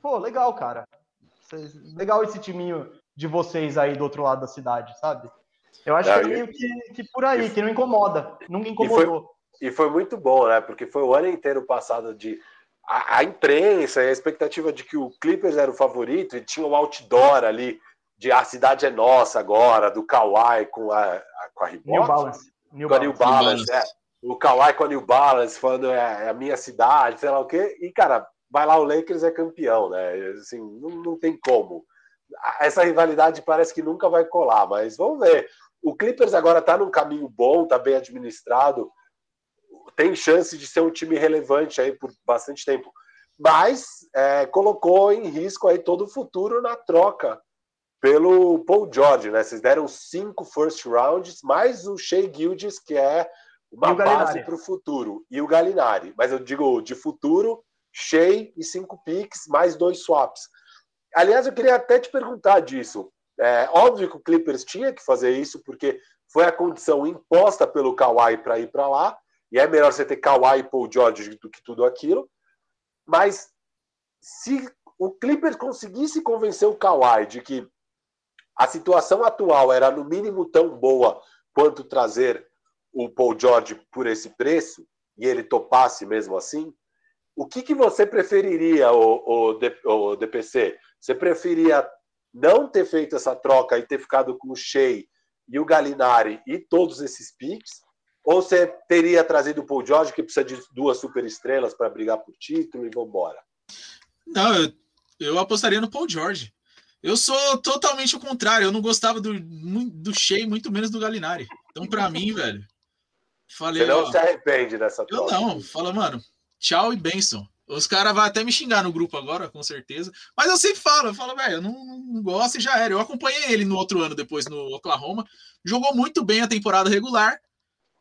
pô, legal, cara. Legal esse timinho de vocês aí do outro lado da cidade, sabe? Eu acho que é meio que, que por aí, que não incomoda, nunca incomodou. E foi, e foi, muito bom, né? Porque foi o ano inteiro passado de a, a imprensa e a expectativa de que o Clippers era o favorito e tinha o um outdoor ali de a cidade é nossa agora, do Kawhi com a, a com a Reebok. New Balance. New com a New Balance, Balance. É. O Kawhi com a New Balance, falando é, é, a minha cidade, sei lá o quê. E, cara, vai lá, o Lakers é campeão, né? Assim, não, não tem como. Essa rivalidade parece que nunca vai colar, mas vamos ver. O Clippers agora tá num caminho bom, tá bem administrado, tem chance de ser um time relevante aí por bastante tempo. Mas é, colocou em risco aí todo o futuro na troca pelo Paul George, né? Vocês deram cinco first rounds, mais o Shea Gildes, que é uma base para o futuro, e o Galinari. Mas eu digo de futuro, Shea e cinco picks, mais dois swaps. Aliás, eu queria até te perguntar disso. É óbvio que o Clippers tinha que fazer isso, porque foi a condição imposta pelo Kawhi para ir para lá, e é melhor você ter Kawhi e Paul George do que tudo aquilo. Mas se o Clippers conseguisse convencer o Kawhi de que a situação atual era no mínimo tão boa quanto trazer o Paul George por esse preço e ele topasse mesmo assim, o que, que você preferiria, o, o, o DPC? Você preferia não ter feito essa troca e ter ficado com o Shea e o Galinari e todos esses picks? Ou você teria trazido o Paul George, que precisa de duas superestrelas para brigar por título e vambora? Não, eu, eu apostaria no Paul George. Eu sou totalmente o contrário. Eu não gostava do, do Shea, muito menos do Galinari. Então, para mim, velho, falei. Você não ó, se arrepende dessa troca? Eu não. Fala, mano, tchau e benção. Os caras vão até me xingar no grupo agora, com certeza. Mas eu sempre falo, eu falo, velho, eu não, não, gosto e já era. Eu acompanhei ele no outro ano depois no Oklahoma. Jogou muito bem a temporada regular,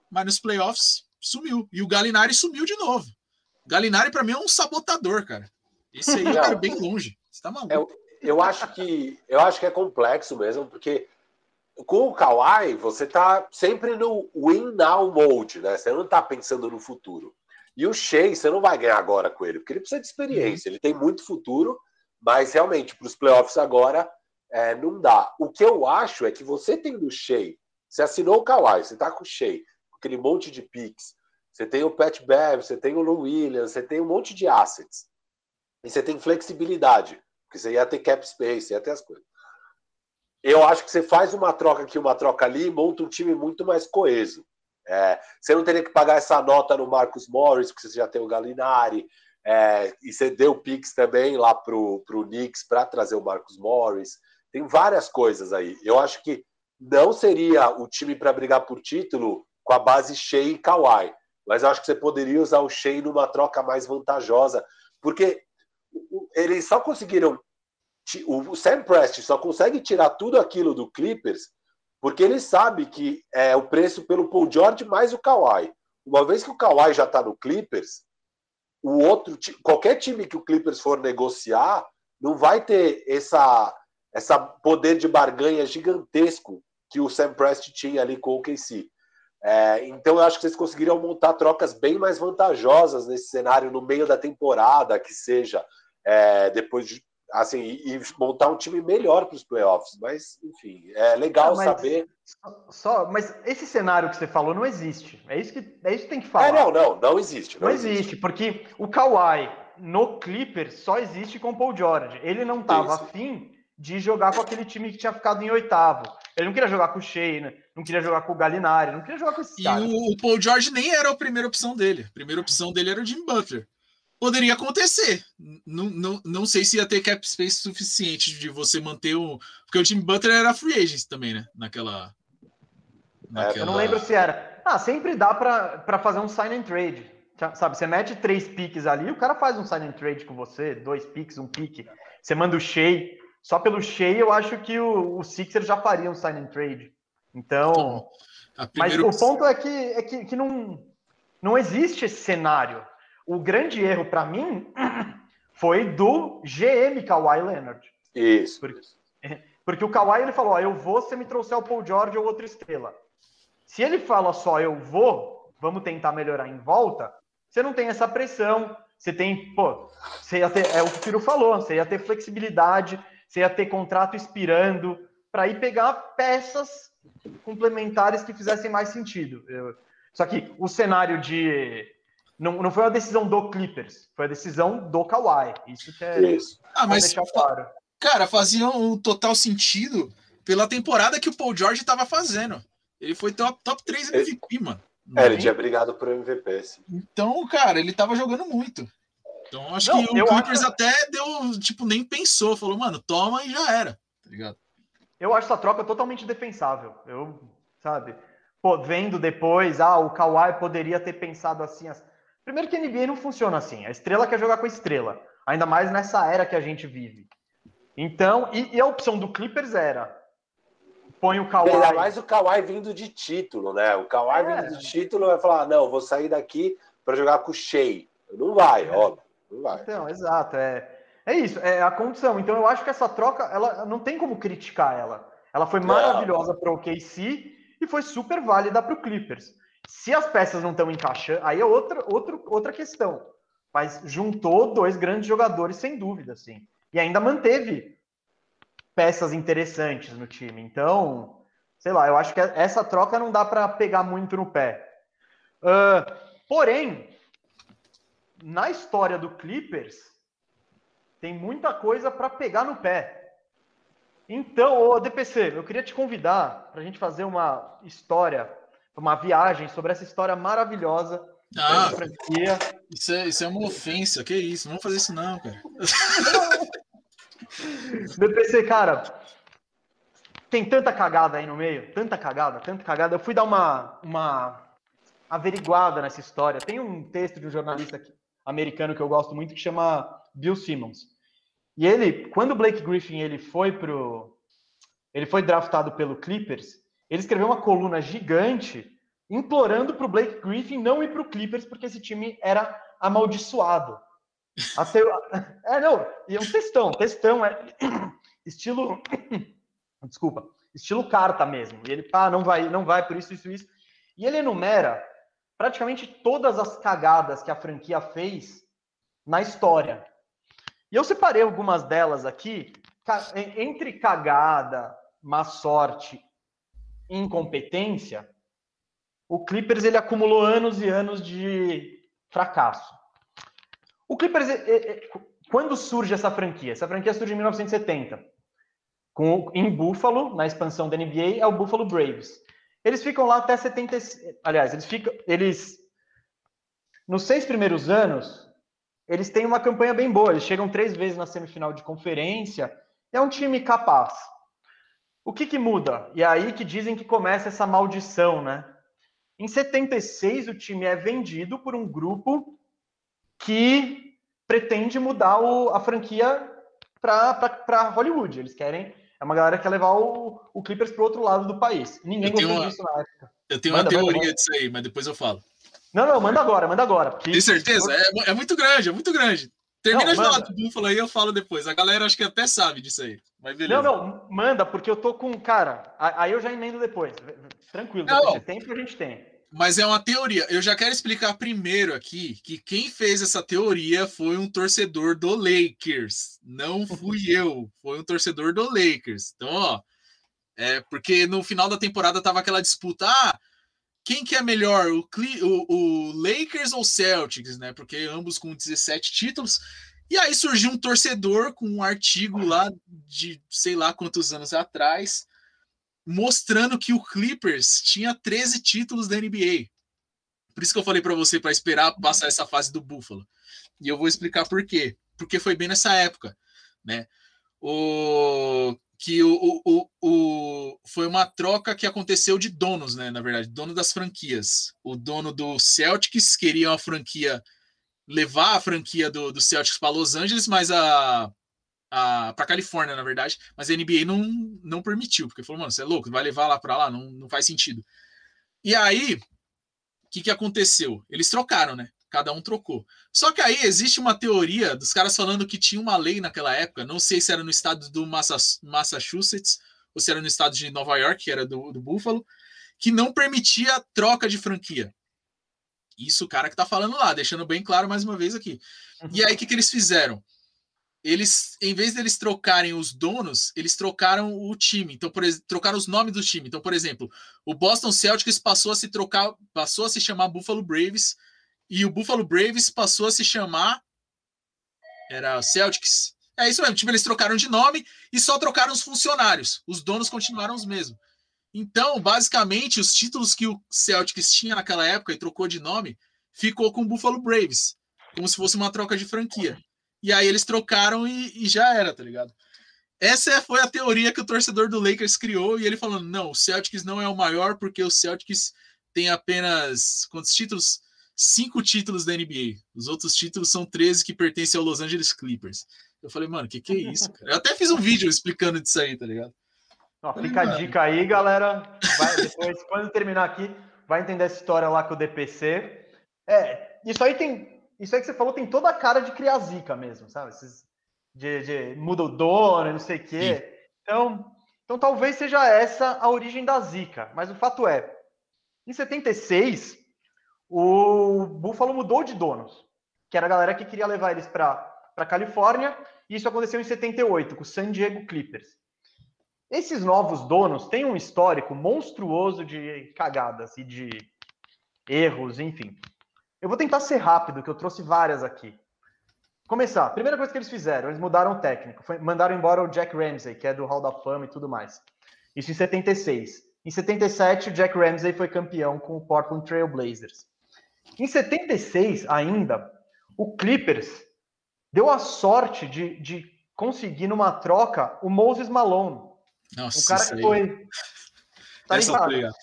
mas nos playoffs sumiu. E o Galinari sumiu de novo. Galinari, para mim, é um sabotador, cara. Esse aí quero bem longe. Você tá maluco. Eu, eu, acho que, eu acho que é complexo mesmo, porque com o Kawhi, você tá sempre no win now mode, né? Você não tá pensando no futuro. E o Shea, você não vai ganhar agora com ele, porque ele precisa de experiência. Ele tem muito futuro, mas realmente, para os playoffs agora, é, não dá. O que eu acho é que você tem do Shea, você assinou o Kawhi, você tá com o Shea, aquele monte de picks, você tem o Pat Bev, você tem o Lou Williams, você tem um monte de assets. E você tem flexibilidade, porque você ia ter cap space, ia ter as coisas. Eu acho que você faz uma troca aqui, uma troca ali, e monta um time muito mais coeso. É, você não teria que pagar essa nota no Marcus Morris, porque você já tem o Galinari, é, e você deu picks também lá pro, pro Knicks para trazer o Marcus Morris. Tem várias coisas aí. Eu acho que não seria o time para brigar por título com a base Shea e Kawhi, mas eu acho que você poderia usar o Shea numa troca mais vantajosa, porque eles só conseguiram o Sam Prest só consegue tirar tudo aquilo do Clippers porque ele sabe que é o preço pelo Paul George mais o Kawhi. Uma vez que o Kawhi já está no Clippers, o outro qualquer time que o Clippers for negociar não vai ter essa essa poder de barganha gigantesco que o Sam Prest tinha ali com o KC. É, então eu acho que vocês conseguiriam montar trocas bem mais vantajosas nesse cenário no meio da temporada, que seja é, depois de assim, e, montar um time melhor para os playoffs. Mas, enfim, é legal mas, saber. Só, mas esse cenário que você falou não existe. É isso que, é isso que tem que falar. É, não, não, não existe. Não, não existe, existe, porque o Kawhi no Clippers só existe com o Paul George. Ele não estava afim de jogar com aquele time que tinha ficado em oitavo. Ele não queria jogar com o Shea, não queria jogar com o Galinari, não queria jogar com esse e cara. E o, o Paul George nem era a primeira opção dele. A primeira opção dele era o Jim Butler poderia acontecer. Não, não, não sei se ia ter cap space suficiente de você manter o. Porque o time Butler era free agent também, né? Naquela. naquela... Eu não lembro se era. Ah, sempre dá para fazer um sign and trade. Sabe, você mete três piques ali, o cara faz um sign and trade com você, dois piques, um pique. Você manda o Shea. Só pelo Shea, eu acho que o, o Sixer já faria um sign and trade. Então. então mas o ponto é que, é que, que não, não existe esse cenário o grande erro para mim foi do GM Kawhi Leonard. Isso. Porque, porque o Kawhi ele falou: eu vou se me trouxer o Paul George ou outra estrela. Se ele fala só eu vou, vamos tentar melhorar em volta, você não tem essa pressão, você tem, pô, você ia ter, é o que o Piro falou, você ia ter flexibilidade, você ia ter contrato expirando para ir pegar peças complementares que fizessem mais sentido. Eu, só que o cenário de não, não foi uma decisão do Clippers, foi a decisão do Kawhi. Isso que é. Isso. Ah, mas. Claro. Cara, fazia um total sentido pela temporada que o Paul George estava fazendo. Ele foi top, top 3 MVP, ele, mano. É, ele tinha brigado por MVP. Sim. Então, cara, ele tava jogando muito. Então, acho não, que o Clippers acho... até deu, tipo, nem pensou, falou, mano, toma e já era, tá ligado? Eu acho essa troca totalmente defensável. Eu, sabe, pô, vendo depois, ah, o Kawhi poderia ter pensado assim, assim Primeiro que a NBA não funciona assim. A estrela quer jogar com a estrela. Ainda mais nessa era que a gente vive. Então, e, e a opção do Clippers era põe o Kawhi. Ainda mais o Kawhi vindo de título, né? O Kawhi é. vindo de título vai falar: não, vou sair daqui para jogar com o Shea. Não vai, é. óbvio. Não vai. Então, exato. É, é isso, é a condição. Então, eu acho que essa troca, ela não tem como criticar ela. Ela foi maravilhosa para o KC e foi super válida para o Clippers. Se as peças não estão encaixando, aí é outra, outra, outra questão. Mas juntou dois grandes jogadores, sem dúvida, assim. E ainda manteve peças interessantes no time. Então, sei lá, eu acho que essa troca não dá para pegar muito no pé. Uh, porém, na história do Clippers, tem muita coisa para pegar no pé. Então, ô DPC, eu queria te convidar para a gente fazer uma história uma viagem sobre essa história maravilhosa ah, franquia. Isso é, isso é uma ofensa, que isso? Não vamos fazer isso não, cara. BPC, cara, tem tanta cagada aí no meio, tanta cagada, tanta cagada. Eu fui dar uma, uma averiguada nessa história. Tem um texto de um jornalista americano que eu gosto muito que chama Bill Simmons. E ele, quando o Blake Griffin ele foi pro ele foi draftado pelo Clippers, ele escreveu uma coluna gigante implorando para o Blake Griffin não ir para o Clippers porque esse time era amaldiçoado. Até, é, não, e é um textão, textão, é estilo, desculpa, estilo carta mesmo. E ele, pá, não vai, não vai por isso, isso, isso. E ele enumera praticamente todas as cagadas que a franquia fez na história. E eu separei algumas delas aqui, entre cagada, má sorte incompetência, o Clippers ele acumulou anos e anos de fracasso. O Clippers, quando surge essa franquia? Essa franquia surge em 1970, com, em Buffalo, na expansão da NBA, é o Buffalo Braves. Eles ficam lá até 70. Aliás, eles ficam. Eles. Nos seis primeiros anos, eles têm uma campanha bem boa. Eles chegam três vezes na semifinal de conferência. É um time capaz. O que, que muda? E é aí que dizem que começa essa maldição, né? Em 76, o time é vendido por um grupo que pretende mudar o, a franquia para Hollywood. Eles querem. É uma galera que quer levar o, o Clippers para outro lado do país. Ninguém gostou disso na época. Eu tenho manda, uma teoria manda, disso aí, mas depois eu falo. Não, não, manda agora, manda agora. Tem certeza? É, é, muito grande, é muito grande. Termina não, de falar do Buffalo aí, eu falo depois. A galera acho que até sabe disso aí. Mas beleza. Não, não, manda, porque eu tô com. Cara, aí eu já emendo depois. Tranquilo, não, tempo a gente tem. Mas é uma teoria. Eu já quero explicar primeiro aqui que quem fez essa teoria foi um torcedor do Lakers. Não fui eu, foi um torcedor do Lakers. Então, ó, é porque no final da temporada tava aquela disputa, ah, quem que é melhor, o, o, o Lakers ou Celtics, né? Porque ambos com 17 títulos. E aí surgiu um torcedor com um artigo lá de sei lá quantos anos atrás, mostrando que o Clippers tinha 13 títulos da NBA. Por isso que eu falei para você para esperar passar essa fase do Buffalo. E eu vou explicar por quê. Porque foi bem nessa época, né? O que o, o, o, foi uma troca que aconteceu de donos, né? Na verdade, dono das franquias. O dono do Celtics queria uma franquia levar a franquia do, do Celtics para Los Angeles, mas a para Califórnia, na verdade, mas a NBA não, não permitiu, porque falou, mano, você é louco, vai levar lá para lá, não, não faz sentido. E aí, o que, que aconteceu? Eles trocaram, né? Cada um trocou. Só que aí existe uma teoria dos caras falando que tinha uma lei naquela época, não sei se era no estado do Massachusetts ou se era no estado de Nova York, que era do, do Buffalo, que não permitia troca de franquia. Isso o cara que tá falando lá, deixando bem claro mais uma vez aqui. E aí, o que, que eles fizeram? eles, em vez deles trocarem os donos, eles trocaram o time. Então, por trocaram os nomes do time. Então, por exemplo, o Boston Celtics passou a se trocar, passou a se chamar Buffalo Braves e o Buffalo Braves passou a se chamar era Celtics. É isso mesmo, tipo, eles trocaram de nome e só trocaram os funcionários. Os donos continuaram os mesmos. Então, basicamente, os títulos que o Celtics tinha naquela época e trocou de nome, ficou com o Buffalo Braves, como se fosse uma troca de franquia. E aí eles trocaram e, e já era, tá ligado? Essa foi a teoria que o torcedor do Lakers criou, e ele falando: não, o Celtics não é o maior, porque o Celtics tem apenas quantos títulos? Cinco títulos da NBA. Os outros títulos são 13 que pertencem ao Los Angeles Clippers. Eu falei, mano, o que, que é isso? Cara? Eu até fiz um vídeo explicando disso aí, tá ligado? Ó, fica a dica aí, galera. Vai, depois, quando terminar aqui, vai entender essa história lá com o DPC. É, isso aí tem isso aí que você falou tem toda a cara de criar zica mesmo, sabe? Esses, de, de muda o dono, não sei o quê. Então, então talvez seja essa a origem da zica. Mas o fato é, em 76, o Buffalo mudou de donos, que era a galera que queria levar eles para para Califórnia, e isso aconteceu em 78 com o San Diego Clippers. Esses novos donos têm um histórico monstruoso de cagadas e de erros, enfim. Eu vou tentar ser rápido, que eu trouxe várias aqui. Começar. Primeira coisa que eles fizeram, eles mudaram o técnico. Foi, mandaram embora o Jack Ramsey, que é do Hall da Fama e tudo mais. Isso em 76. Em 77, o Jack Ramsey foi campeão com o Portland Trail Blazers. Em 76, ainda, o Clippers deu a sorte de, de conseguir numa troca o Moses Malone. Nossa, um cara que foi. Tá ligado?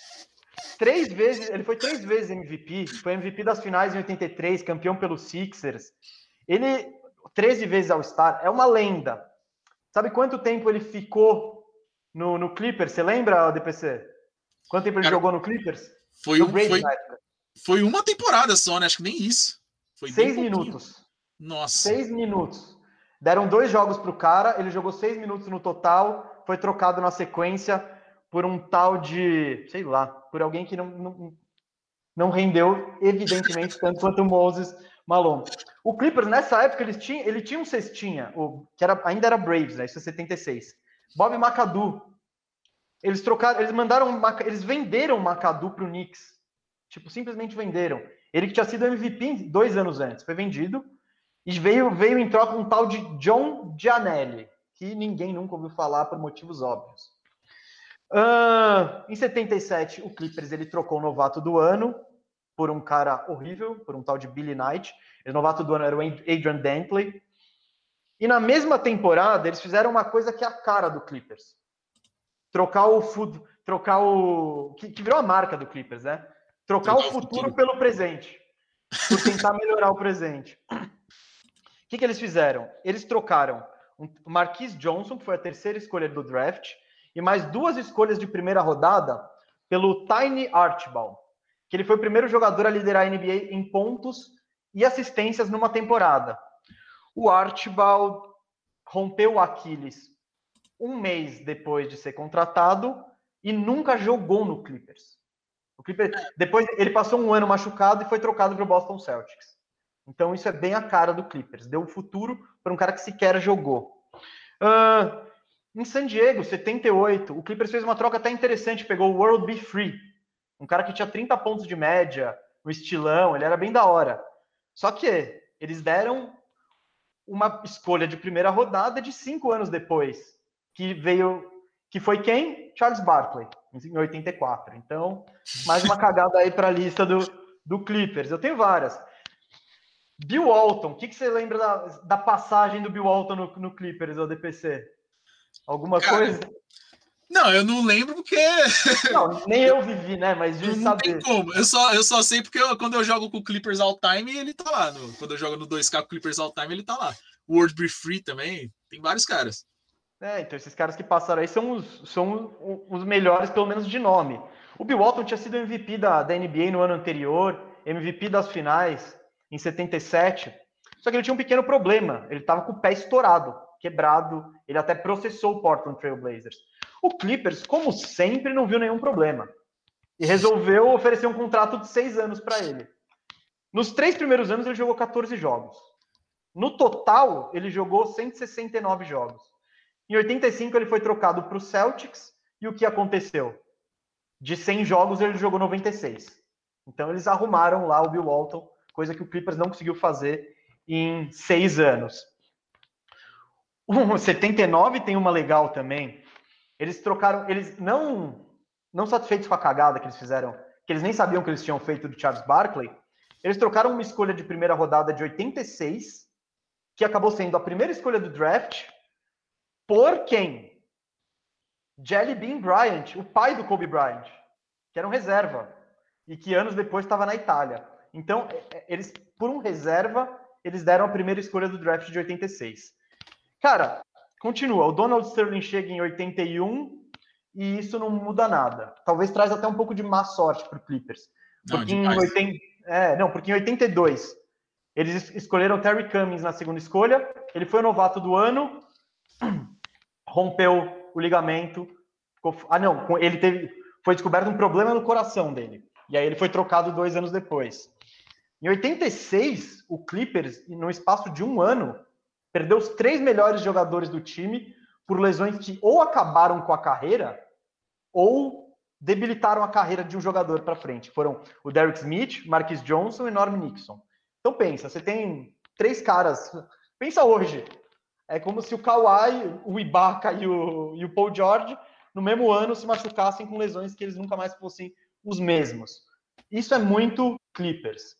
três vezes, ele foi três vezes MVP, foi MVP das finais em 83, campeão pelo Sixers. Ele 13 vezes All-Star, é uma lenda. Sabe quanto tempo ele ficou no, no Clippers? Você lembra, DPC? Quanto tempo ele Cara, jogou no Clippers? Foi, um, foi, foi uma temporada só, né? Acho que nem isso. Foi seis minutos. Nossa. Seis minutos. Deram dois jogos para o cara, ele jogou seis minutos no total, foi trocado na sequência por um tal de, sei lá, por alguém que não, não, não rendeu, evidentemente, tanto quanto o Moses Malone. O Clippers, nessa época, eles tinham, ele tinha um cestinha, o, que era, ainda era Braves, né? Isso é 76. Bob McAdoo. Eles trocaram, eles mandaram, eles venderam o McAdoo para o Knicks. Tipo, simplesmente venderam. Ele que tinha sido MVP dois anos antes, foi vendido. E veio, veio em troca um tal de John Gianelli, que ninguém nunca ouviu falar por motivos óbvios. Uh, em 77, o Clippers ele trocou o novato do ano por um cara horrível, por um tal de Billy Knight. O novato do ano era o Adrian Dantley. E na mesma temporada, eles fizeram uma coisa que é a cara do Clippers. Trocar o food, trocar o que, que virou a marca do Clippers, né? Trocar, trocar o futuro, futuro pelo presente. Por tentar melhorar o presente. O que, que eles fizeram? Eles trocaram o Marquis Johnson, que foi a terceira escolha do draft, e mais duas escolhas de primeira rodada pelo Tiny Archibald, que ele foi o primeiro jogador a liderar a NBA em pontos e assistências numa temporada. O Archibald rompeu o Aquiles um mês depois de ser contratado e nunca jogou no Clippers. O Clippers depois ele passou um ano machucado e foi trocado para o Boston Celtics. Então isso é bem a cara do Clippers. Deu o futuro para um cara que sequer jogou. Uh, em San Diego, 78, o Clippers fez uma troca até interessante, pegou o World Be Free, um cara que tinha 30 pontos de média, um estilão, ele era bem da hora. Só que eles deram uma escolha de primeira rodada de cinco anos depois, que veio, que foi quem? Charles Barkley, em 84. Então, mais uma cagada aí para a lista do, do Clippers. Eu tenho várias. Bill Walton, o que, que você lembra da, da passagem do Bill Walton no, no Clippers, ou DPC? Alguma Cara, coisa? Não, eu não lembro porque. Não, nem eu vivi, né? Mas de não saber. Tem como. Eu só, eu só sei porque eu, quando eu jogo com o Clippers All Time, ele tá lá. No, quando eu jogo no 2K com o Clippers All Time, ele tá lá. World Be Free também. Tem vários caras. É, então esses caras que passaram aí são os, são os melhores, pelo menos de nome. O Bill Walton tinha sido MVP da, da NBA no ano anterior, MVP das finais em 77. Só que ele tinha um pequeno problema. Ele estava com o pé estourado quebrado. Ele até processou o Portland Trail Blazers. O Clippers, como sempre, não viu nenhum problema e resolveu oferecer um contrato de seis anos para ele. Nos três primeiros anos, ele jogou 14 jogos. No total, ele jogou 169 jogos. Em 85, ele foi trocado para o Celtics. E o que aconteceu? De 100 jogos, ele jogou 96. Então, eles arrumaram lá o Bill Walton, coisa que o Clippers não conseguiu fazer em seis anos. O 79 tem uma legal também. Eles trocaram, eles não não satisfeitos com a cagada que eles fizeram, que eles nem sabiam que eles tinham feito do Charles Barkley, eles trocaram uma escolha de primeira rodada de 86, que acabou sendo a primeira escolha do draft, por quem? Jelly Bean Bryant, o pai do Kobe Bryant, que era um reserva e que anos depois estava na Itália. Então, é, é, eles por um reserva, eles deram a primeira escolha do draft de 86. Cara, continua. O Donald Sterling chega em 81 e isso não muda nada. Talvez traz até um pouco de má sorte para o Clippers. Porque não, em 80, é, não, porque em 82 eles escolheram Terry Cummings na segunda escolha. Ele foi o novato do ano, rompeu o ligamento. Ficou, ah, não, ele teve, foi descoberto um problema no coração dele. E aí ele foi trocado dois anos depois. Em 86, o Clippers, no espaço de um ano, perdeu os três melhores jogadores do time por lesões que ou acabaram com a carreira ou debilitaram a carreira de um jogador para frente. Foram o Derek Smith, Marquis Johnson e Norm Nixon. Então pensa, você tem três caras. Pensa hoje. É como se o Kawhi, o Ibaka e o, e o Paul George no mesmo ano se machucassem com lesões que eles nunca mais fossem os mesmos. Isso é muito Clippers.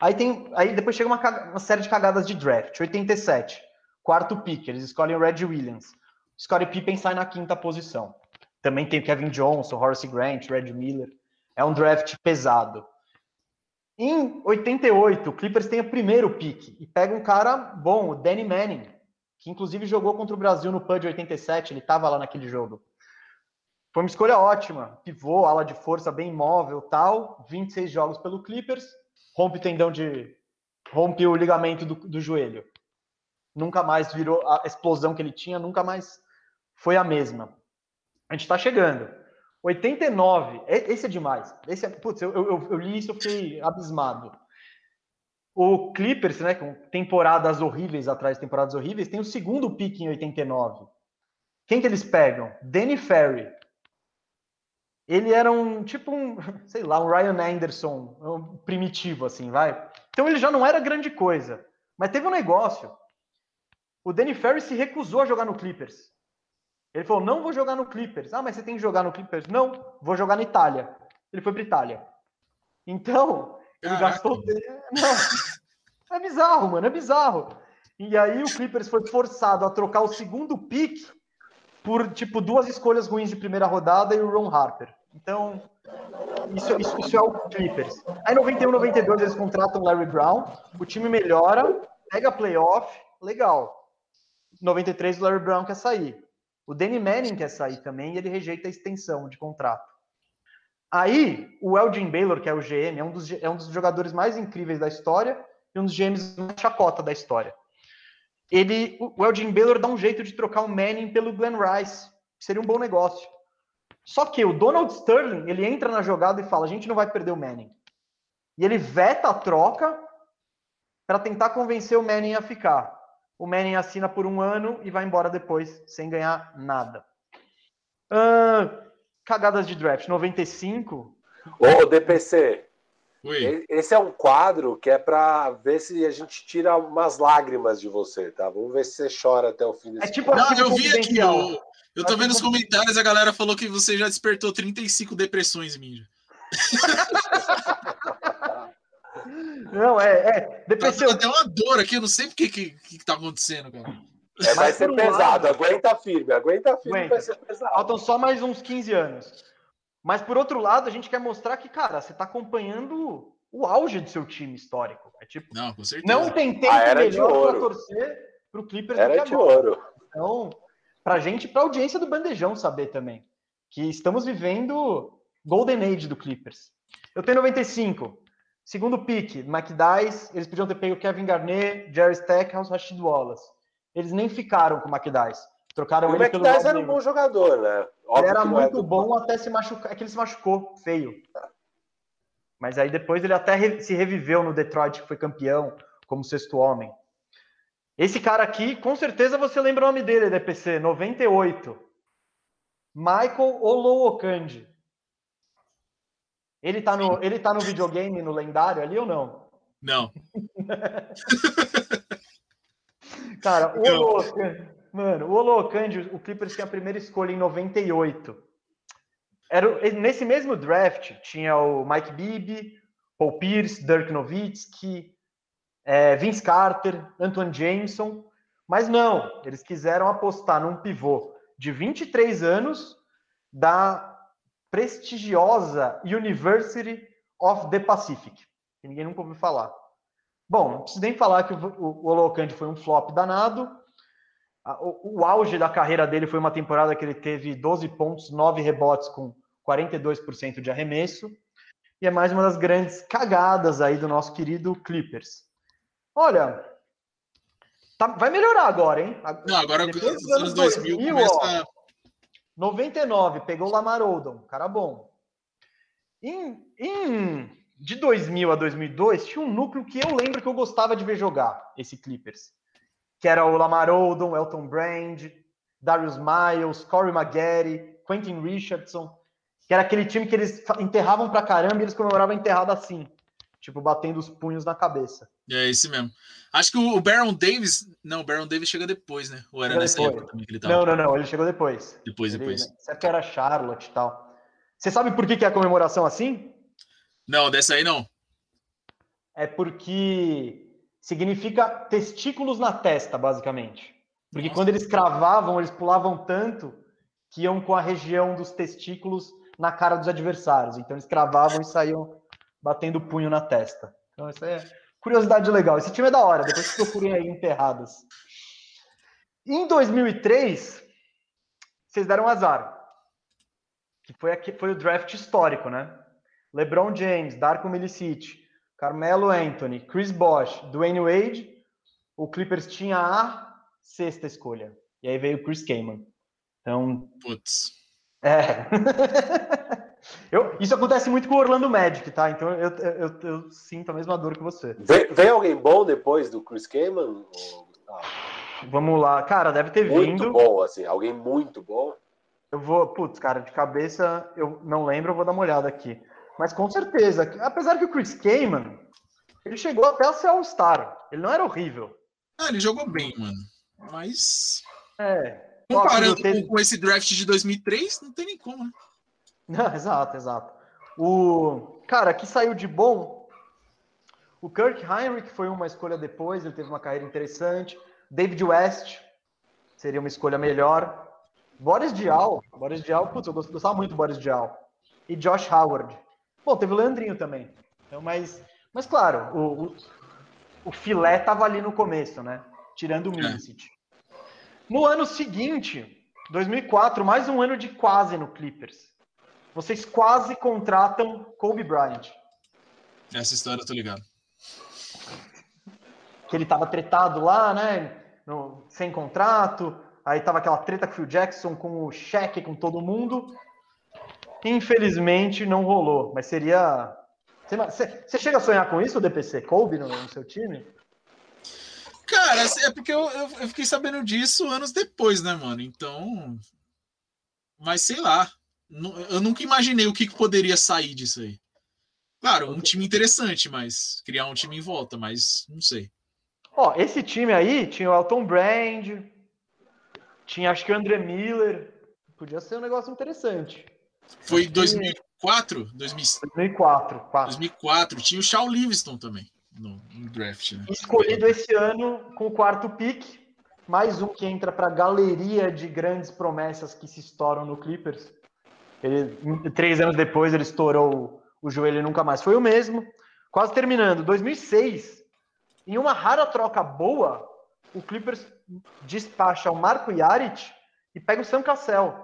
Aí tem, aí depois chega uma, uma série de cagadas de draft. 87, quarto pick, eles escolhem o Red Williams. Scottie Pippen sai na quinta posição. Também tem Kevin Johnson, Horace Grant, Red Miller. É um draft pesado. Em 88, o Clippers tem o primeiro pick e pega um cara bom, o Danny Manning, que inclusive jogou contra o Brasil no PUD 87, ele estava lá naquele jogo. Foi uma escolha ótima. Pivô, ala de força bem móvel, tal. 26 jogos pelo Clippers. Rompe o tendão de. Rompe o ligamento do, do joelho. Nunca mais virou. A explosão que ele tinha nunca mais foi a mesma. A gente está chegando. 89, esse é demais. Esse é, putz, eu, eu, eu li isso e fiquei abismado. O Clippers, né, com temporadas horríveis atrás temporadas horríveis, tem o segundo pique em 89. Quem que eles pegam? Danny Ferry. Ele era um, tipo um, sei lá, um Ryan Anderson, um primitivo, assim, vai. Então ele já não era grande coisa. Mas teve um negócio. O Danny Ferry se recusou a jogar no Clippers. Ele falou: não vou jogar no Clippers. Ah, mas você tem que jogar no Clippers. Não, vou jogar na Itália. Ele foi para Itália. Então, ele Caraca. gastou. Não. É bizarro, mano, é bizarro. E aí o Clippers foi forçado a trocar o segundo pick por, tipo, duas escolhas ruins de primeira rodada e o Ron Harper. Então, isso, isso, isso é o Clippers. Aí, 91, 92, eles contratam o Larry Brown, o time melhora, pega playoff, legal. 93, o Larry Brown quer sair. O Danny Manning quer sair também e ele rejeita a extensão de contrato. Aí, o Elgin Baylor, que é o GM, é um dos, é um dos jogadores mais incríveis da história e um dos GMs mais chacota da história. Ele, o Elgin Baylor dá um jeito de trocar o Manning pelo Glenn Rice, que seria um bom negócio. Só que o Donald Sterling, ele entra na jogada e fala: a gente não vai perder o Manning. E ele veta a troca para tentar convencer o Manning a ficar o Manning assina por um ano e vai embora depois, sem ganhar nada. Uh, cagadas de draft, 95. Ô, DPC, Oi. esse é um quadro que é para ver se a gente tira umas lágrimas de você, tá? Vamos ver se você chora até o fim desse é tipo Não, eu vi aqui, eu, eu tô vendo os comentários, a galera falou que você já despertou 35 depressões mim. Não, é. é depois tá, eu... até uma dor aqui, eu não sei o que, que, que tá acontecendo, cara. É, vai ser pesado, lado, aguenta firme, aguenta firme, aguenta. vai ser pesado. Faltam só mais uns 15 anos. Mas por outro lado, a gente quer mostrar que, cara, você tá acompanhando o auge do seu time histórico. É tipo, não, com certeza. Não tem tempo melhor para torcer pro Clippers era do que agora. de ouro. Então, pra gente, pra audiência do Bandejão saber também, que estamos vivendo Golden Age do Clippers. Eu tenho 95. Segundo pique, McDyess, eles podiam ter pego Kevin Garnett, Jerry Stackhouse, Rashid Wallace. Eles nem ficaram com o McDyess. Trocaram o ele pelo. O McDyess era um bom jogador, né? Óbvio ele era é muito é bom até se machucar. É que ele se machucou feio. Mas aí depois ele até se reviveu no Detroit, que foi campeão, como sexto homem. Esse cara aqui, com certeza você lembra o nome dele, DPC, 98. Michael Olowokandi. Ele tá no, ele tá no videogame, no lendário ali ou não? Não. Cara, o Olocandi, mano, o Olocandi, o Clippers tinha a primeira escolha em 98. Era, nesse mesmo draft tinha o Mike Bibby, Paul Pierce, Dirk Nowitzki, é, Vince Carter, Antoine Jameson, mas não, eles quiseram apostar num pivô de 23 anos da prestigiosa University of the Pacific, que ninguém nunca ouviu falar. Bom, não preciso nem falar que o, o, Olocante foi um flop danado. O, o, auge da carreira dele foi uma temporada que ele teve 12 pontos, 9 rebotes com 42% de arremesso. E é mais uma das grandes cagadas aí do nosso querido Clippers. Olha, tá, vai melhorar agora, hein? Não, agora Depois dos anos 2000, 2000 começa... 99, pegou o Lamar Odom, cara bom. Em, em, de 2000 a 2002, tinha um núcleo que eu lembro que eu gostava de ver jogar, esse Clippers. Que era o Lamar Odom, Elton Brand, Darius Miles, Corey Maggette, Quentin Richardson. Que era aquele time que eles enterravam pra caramba e eles comemoravam a enterrada assim. Tipo, batendo os punhos na cabeça. É esse mesmo. Acho que o Baron Davis. Não, o Baron Davis chega depois, né? Ou era chegou nessa depois. época também que ele tava? Não, não, não. Ele chegou depois. Depois, ele, depois. Nessa época era Charlotte e tal. Você sabe por que, que é a comemoração assim? Não, dessa aí não. É porque significa testículos na testa, basicamente. Porque Nossa. quando eles cravavam, eles pulavam tanto que iam com a região dos testículos na cara dos adversários. Então eles cravavam e saíam batendo punho na testa. Então, isso é curiosidade legal. Esse time é da hora, depois que procurem aí enterradas. Em 2003, vocês deram azar. que foi, aqui, foi o draft histórico, né? LeBron James, Darko Milicic, Carmelo Anthony, Chris Bosh, Dwayne Wade, o Clippers tinha a sexta escolha. E aí veio o Chris Kaman. Então. Putz. É. eu, isso acontece muito com o Orlando Magic, tá? Então eu, eu, eu sinto a mesma dor que você. Vem, vem alguém bom depois do Chris Kaman? Vamos lá. Cara, deve ter muito vindo. Muito bom, assim. Alguém muito bom. Eu vou, putz, cara, de cabeça eu não lembro, eu vou dar uma olhada aqui. Mas com certeza, apesar que o Chris Kaman, ele chegou até a ser All-Star. Ele não era horrível. Ah, ele jogou bem, mano. Mas. É. Comparando com, com, esse draft de 2003, não tem nem como, né? Não, exato, exato. O cara que saiu de bom, o Kirk Heinrich foi uma escolha depois, ele teve uma carreira interessante. David West seria uma escolha melhor. Boris Dial, Boris Dial, putz, eu gostava muito do Boris Dial. E Josh Howard. Bom, teve o Leandrinho também. Então, mas, mas claro, o, o, o filé tava ali no começo, né? Tirando o. É. No ano seguinte, 2004, mais um ano de quase no Clippers. Vocês quase contratam Kobe Bryant. Essa história eu tô ligado. Que ele tava tretado lá, né? No, sem contrato. Aí tava aquela treta com o Phil Jackson, com o cheque, com todo mundo. Infelizmente não rolou, mas seria. Você, você chega a sonhar com isso, o DPC Kobe no, no seu time? Cara, assim, é porque eu, eu, fiquei sabendo disso anos depois, né, mano? Então. Mas sei lá. Eu nunca imaginei o que, que poderia sair disso aí. Claro, um time interessante, mas criar um time em volta, mas não sei. Ó, esse time aí tinha o Elton Brand, tinha acho que o André Miller. Podia ser um negócio interessante. Foi 2004? 2004. 2004. Tinha o Shaw Livingston também no, no draft. Né? Escolhido esse ano com o quarto pick. Mais um que entra para a galeria de grandes promessas que se estouram no Clippers. Ele, três anos depois ele estourou o joelho e nunca mais foi o mesmo. Quase terminando. 2006, em uma rara troca boa, o Clippers despacha o Marco Yaric e pega o Sam Cassell.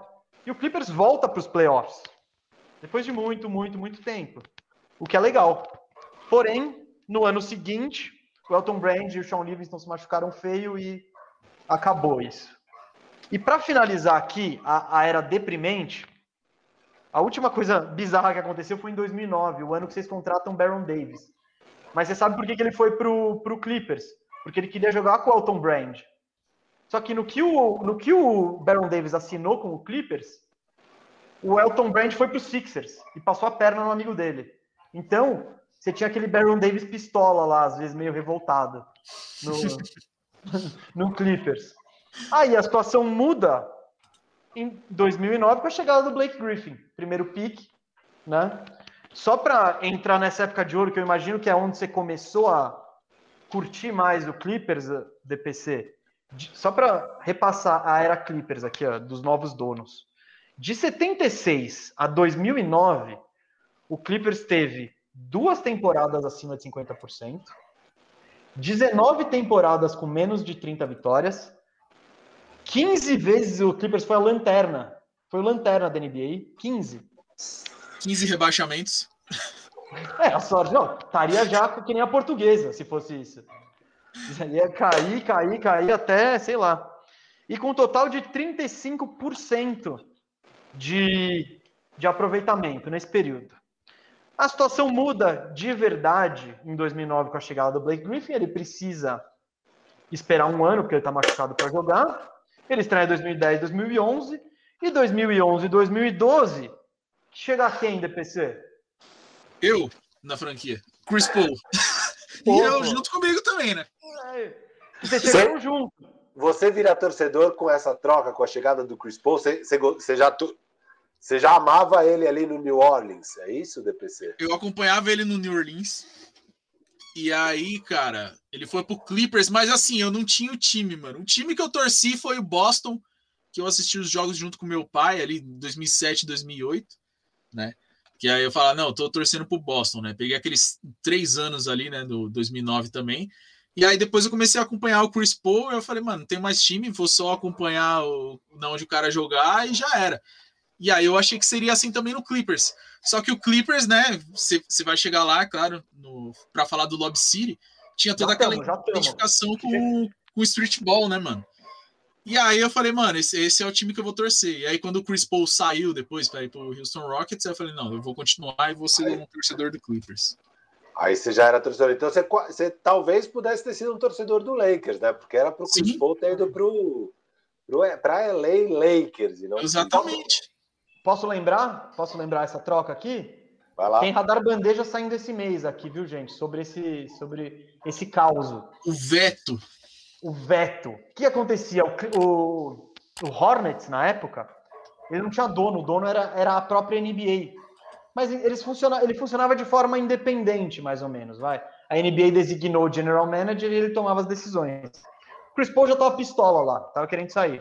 E o Clippers volta para os playoffs. Depois de muito, muito, muito tempo. O que é legal. Porém, no ano seguinte, o Elton Brand e o Sean Livingston se machucaram feio e acabou isso. E para finalizar aqui a, a, era deprimente, a última coisa bizarra que aconteceu foi em 2009, o ano que vocês contratam Baron Davis. Mas você sabe por que, que ele foi pro, pro Clippers? Porque ele queria jogar com o Elton Brand. Só que no que o, no que o Baron Davis assinou com o Clippers, o Elton Brand foi para os Sixers e passou a perna no amigo dele. Então, você tinha aquele Baron Davis pistola lá, às vezes meio revoltado, no, no Clippers. Aí a situação muda em 2009 com a chegada do Blake Griffin, primeiro pick, né? Só para entrar nessa época de ouro, que eu imagino que é onde você começou a curtir mais o Clippers, DPC, só para repassar a era Clippers aqui, ó, dos novos donos. De 76 a 2009, o Clippers teve duas temporadas acima de 50%, 19 temporadas com menos de 30 vitórias, 15 vezes o Clippers foi a lanterna. Foi o lanterna da NBA, 15. 15 rebaixamentos. É, a sorte, não, estaria já que nem a portuguesa, se fosse isso. Ia cair, cair, cair até, sei lá. E com um total de 35% de, de aproveitamento nesse período. A situação muda de verdade em 2009 com a chegada do Blake Griffin. Ele precisa esperar um ano, porque ele está machucado para jogar. Ele estreia em 2010, 2011. E 2011 e 2012, chega a quem, DPC? Eu, na franquia. Chris Paul. e eu junto comigo também, né? Você chegaram junto. Você vira torcedor com essa troca, com a chegada do Chris Paul, você, você, você já, você já amava ele ali no New Orleans, é isso, DPC? Eu acompanhava ele no New Orleans. E aí, cara, ele foi pro Clippers, mas assim, eu não tinha o time, mano. O time que eu torci foi o Boston, que eu assisti os jogos junto com meu pai ali em 2007, 2008, né? Que aí eu falava, não, eu tô torcendo pro Boston, né? Peguei aqueles três anos ali, né, do 2009 também. E aí depois eu comecei a acompanhar o Chris Paul, eu falei, mano, não tem mais time, vou só acompanhar o, onde o cara jogar e já era. E aí eu achei que seria assim também no Clippers. Só que o Clippers, né, você vai chegar lá, claro, para falar do Lob City, tinha toda já aquela tamo, identificação com, com o streetball, né, mano? E aí eu falei, mano, esse, esse é o time que eu vou torcer. E aí quando o Chris Paul saiu depois para ir pro Houston Rockets, eu falei, não, eu vou continuar e vou ser um torcedor do Clippers. Aí você já era torcedor. Então você, você talvez pudesse ter sido um torcedor do Lakers, né? Porque era pro Chris Sim. Paul ter ido pro, pro, pra LA Lakers. Não Exatamente. Posso lembrar? Posso lembrar essa troca aqui? Vai lá. Tem radar bandeja saindo esse mês aqui, viu, gente? Sobre esse, sobre esse caos. O veto o veto. O que acontecia? O, o, o, Hornets, na época, ele não tinha dono, o dono era, era a própria NBA. Mas eles funciona, ele funcionava de forma independente, mais ou menos, vai. A NBA designou o general manager e ele tomava as decisões. O Chris Paul já estava pistola lá, estava querendo sair.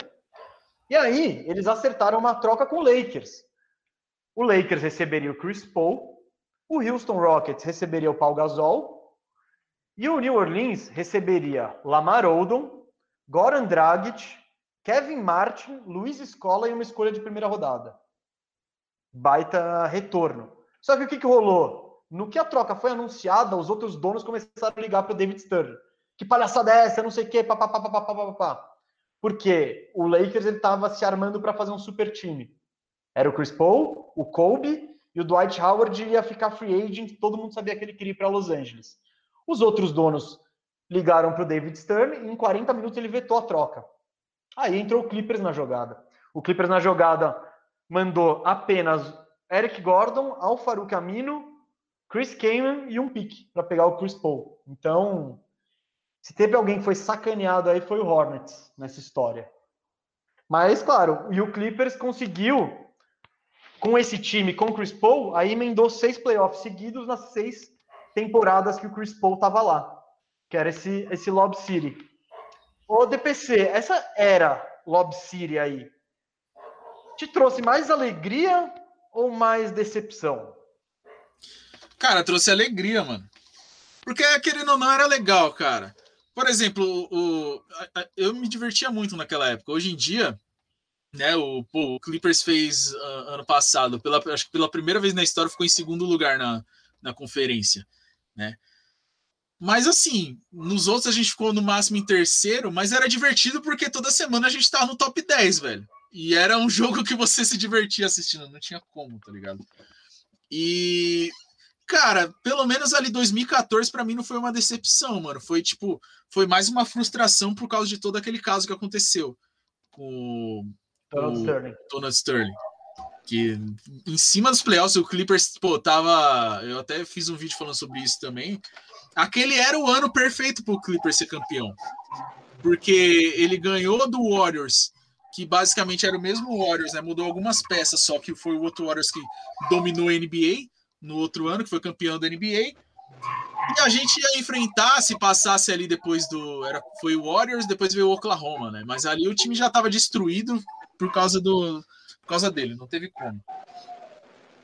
E aí, eles acertaram uma troca com o Lakers. O Lakers receberia o Chris Paul, o Houston Rockets receberia o Paul Gasol e o New Orleans receberia Lamar Odom, Goran Dragic, Kevin Martin, Luiz Escola e uma escolha de primeira rodada. Baita retorno. Só que o que, que rolou? No que a troca foi anunciada, os outros donos começaram a ligar para o David Stern. Que palhaçada é essa? Não sei o quê, papapá. Porque o Lakers estava se armando para fazer um super time. Era o Chris Paul, o Kobe e o Dwight Howard ia ficar free agent. Todo mundo sabia que ele queria ir para Los Angeles. Os outros donos ligaram para o David Stern e em 40 minutos ele vetou a troca. Aí entrou o Clippers na jogada. O Clippers na jogada mandou apenas Eric Gordon, Al Farouk Amino, Chris Kaman e um pique para pegar o Chris Paul. Então, se teve alguém que foi sacaneado aí foi o Hornets nessa história. Mas, claro, e o Clippers conseguiu, com esse time, com o Chris Paul, aí emendou seis playoffs seguidos nas seis temporadas que o Chris Paul estava lá, que era esse, esse Lob City. O DPC, essa era Lob City aí, te trouxe mais alegria ou mais decepção? Cara, trouxe alegria, mano. Porque, querendo ou não, era legal, cara. Por exemplo, o, eu me divertia muito naquela época. Hoje em dia, né, o, pô, o Clippers fez uh, ano passado, pela, acho que pela primeira vez na história, ficou em segundo lugar na, na conferência né? Mas assim, nos outros a gente ficou no máximo em terceiro, mas era divertido porque toda semana a gente tava no top 10, velho. E era um jogo que você se divertia assistindo, não tinha como, tá ligado? E cara, pelo menos ali 2014 para mim não foi uma decepção, mano. Foi tipo, foi mais uma frustração por causa de todo aquele caso que aconteceu com Donald Sterling. Donald Sterling. Que em cima dos playoffs, o Clippers, pô, tava. Eu até fiz um vídeo falando sobre isso também. Aquele era o ano perfeito para o Clippers ser campeão. Porque ele ganhou do Warriors, que basicamente era o mesmo Warriors, né? Mudou algumas peças, só que foi o outro Warriors que dominou a NBA no outro ano, que foi campeão da NBA. E a gente ia enfrentar, se passasse ali depois do. Era, foi o Warriors, depois veio o Oklahoma, né? Mas ali o time já estava destruído por causa do, por causa dele, não teve como.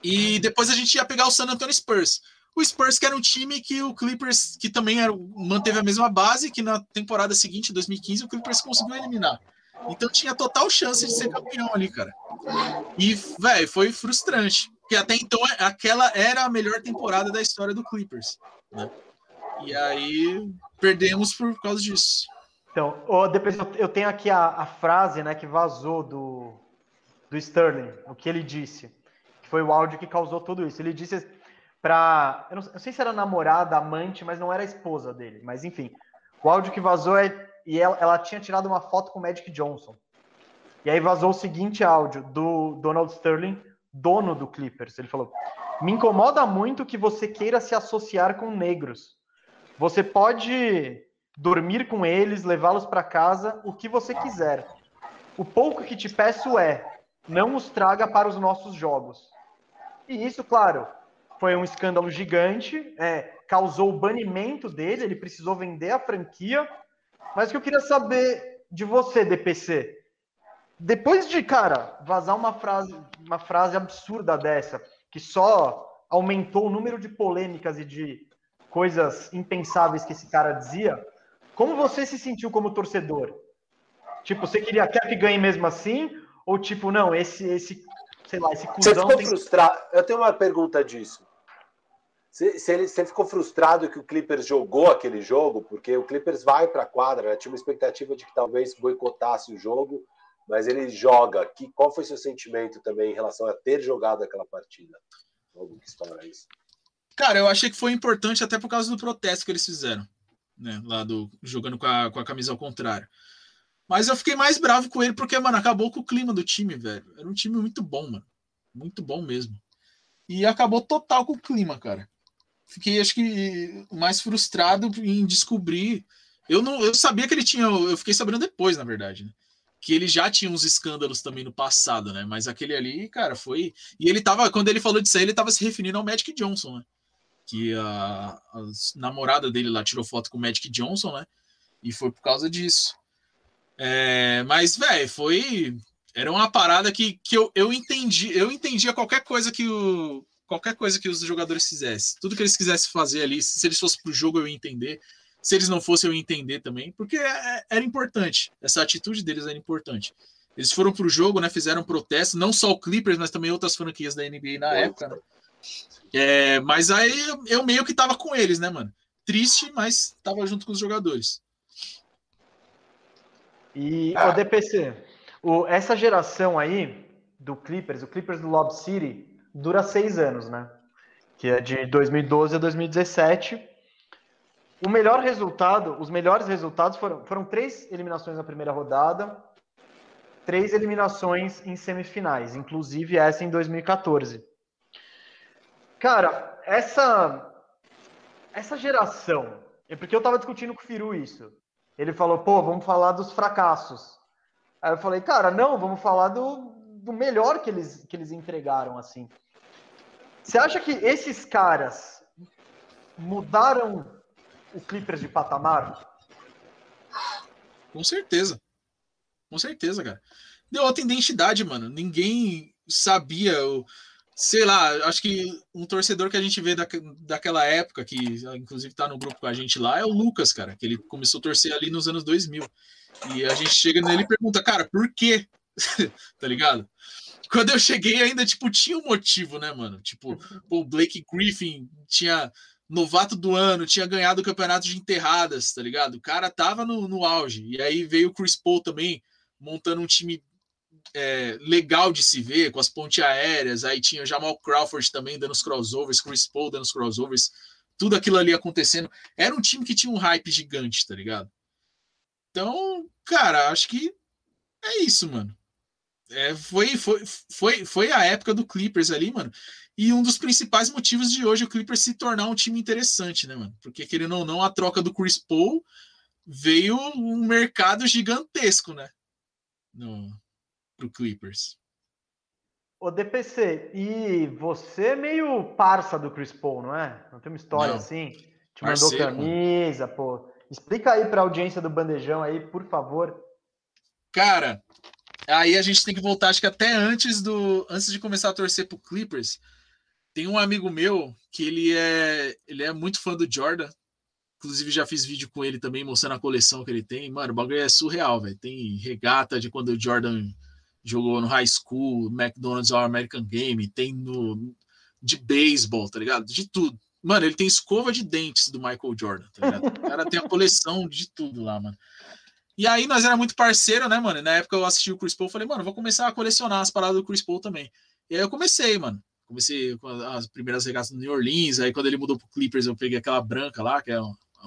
E depois a gente ia pegar o San Antonio Spurs. O Spurs que era um time que o Clippers, que também era, manteve a mesma base, que na temporada seguinte, 2015, o Clippers conseguiu eliminar. Então tinha total chance de ser campeão ali, cara. E, velho, foi frustrante. Porque até então aquela era a melhor temporada da história do Clippers. Né? E aí perdemos por causa disso. Então, depois eu tenho aqui a, a frase né, que vazou do, do Sterling, o que ele disse, que foi o áudio que causou tudo isso. Ele disse para, eu, não sei se era namorada, amante, mas não era a esposa dele, mas enfim, o áudio que vazou é e ela, ela tinha tirado uma foto com o Magic Johnson. E aí vazou o seguinte áudio do Donald Sterling, dono do Clippers. Ele falou: "Me incomoda muito que você queira se associar com negros. Você pode dormir com eles, levá-los para casa, o que você quiser. O pouco que te peço é não os traga para os nossos jogos. E isso, claro, foi um escândalo gigante, é, causou o banimento dele, ele precisou vender a franquia. Mas o que eu queria saber de você, DPC, depois de, cara, vazar uma frase, uma frase absurda dessa, que só aumentou o número de polêmicas e de coisas impensáveis que esse cara dizia, como você se sentiu como torcedor? Tipo, você queria quer que ganhe mesmo assim? Ou tipo, não, esse, esse sei lá, esse cuzão. Você ficou tem... frustrado? Eu tenho uma pergunta disso. Se, se ele, você ficou frustrado que o Clippers jogou aquele jogo, porque o Clippers vai para a quadra, né? tinha uma expectativa de que talvez boicotasse o jogo, mas ele joga. Que, qual foi seu sentimento também em relação a ter jogado aquela partida? Como que história é isso? Cara, eu achei que foi importante até por causa do protesto que eles fizeram, né? Lá do jogando com a, com a camisa ao contrário. Mas eu fiquei mais bravo com ele porque, mano, acabou com o clima do time, velho. Era um time muito bom, mano. Muito bom mesmo. E acabou total com o clima, cara fiquei, acho que, mais frustrado em descobrir. Eu não, eu sabia que ele tinha, eu fiquei sabendo depois, na verdade, né? Que ele já tinha uns escândalos também no passado, né? Mas aquele ali, cara, foi. E ele tava, quando ele falou disso aí, ele tava se referindo ao Magic Johnson, né? Que a, a namorada dele lá tirou foto com o Magic Johnson, né? E foi por causa disso. É, mas, velho, foi. Era uma parada que, que eu, eu entendi. Eu entendia qualquer coisa que o, qualquer coisa que os jogadores fizessem, tudo que eles quisessem fazer ali, se eles fossem para o jogo eu ia entender, se eles não fossem eu ia entender também, porque é, é, era importante, essa atitude deles era importante. Eles foram para o jogo, né, fizeram protesto, não só o Clippers, mas também outras franquias da NBA na época, né? É, mas aí eu meio que tava com eles, né, mano? Triste, mas tava junto com os jogadores. E o DPC, o, essa geração aí do Clippers, o Clippers do Lob City, dura seis anos, né? Que é de 2012 a 2017. O melhor resultado, os melhores resultados foram, foram três eliminações na primeira rodada, três eliminações em semifinais, inclusive essa em 2014. Cara, essa essa geração, é porque eu tava discutindo com o Firu isso. Ele falou, pô, vamos falar dos fracassos. Aí eu falei, cara, não, vamos falar do, do melhor que eles, que eles entregaram, assim. Você acha que esses caras mudaram o Clippers de patamar? Com certeza. Com certeza, cara. Deu outra identidade, mano. Ninguém sabia. Sei lá, acho que um torcedor que a gente vê da, daquela época, que inclusive tá no grupo com a gente lá, é o Lucas, cara, que ele começou a torcer ali nos anos 2000. E a gente chega nele e pergunta, cara, por quê? tá ligado? Quando eu cheguei, ainda, tipo, tinha um motivo, né, mano? Tipo, o Blake Griffin tinha novato do ano, tinha ganhado o campeonato de enterradas, tá ligado? O cara tava no, no auge. E aí veio o Chris Paul também, montando um time é, legal de se ver, com as pontes aéreas. Aí tinha Jamal Crawford também dando os crossovers, Chris Paul dando os crossovers, tudo aquilo ali acontecendo. Era um time que tinha um hype gigante, tá ligado? Então, cara, acho que é isso, mano. É, foi, foi, foi, foi a época do Clippers ali, mano. E um dos principais motivos de hoje o Clippers se tornar um time interessante, né, mano? Porque, querendo ou não, a troca do Chris Paul veio um mercado gigantesco, né? No, pro Clippers. Ô, DPC, e você é meio parça do Chris Paul, não é? Não tem uma história não. assim? Te mandou camisa, mano. pô. Explica aí pra audiência do Bandejão aí, por favor. Cara, Aí a gente tem que voltar, acho que até antes do. Antes de começar a torcer pro Clippers, tem um amigo meu que ele é, ele é muito fã do Jordan. Inclusive, já fiz vídeo com ele também, mostrando a coleção que ele tem. Mano, o bagulho é surreal, velho. Tem regata de quando o Jordan jogou no high school, McDonald's All American Game, tem no de beisebol, tá ligado? De tudo. Mano, ele tem escova de dentes do Michael Jordan, tá ligado? O cara tem a coleção de tudo lá, mano. E aí nós era muito parceiro, né, mano? Na época eu assisti o Chris Paul, falei, mano, vou começar a colecionar as paradas do Chris Paul também. E aí eu comecei, mano. Comecei com as primeiras regatas do New Orleans, aí quando ele mudou pro Clippers eu peguei aquela branca lá, que é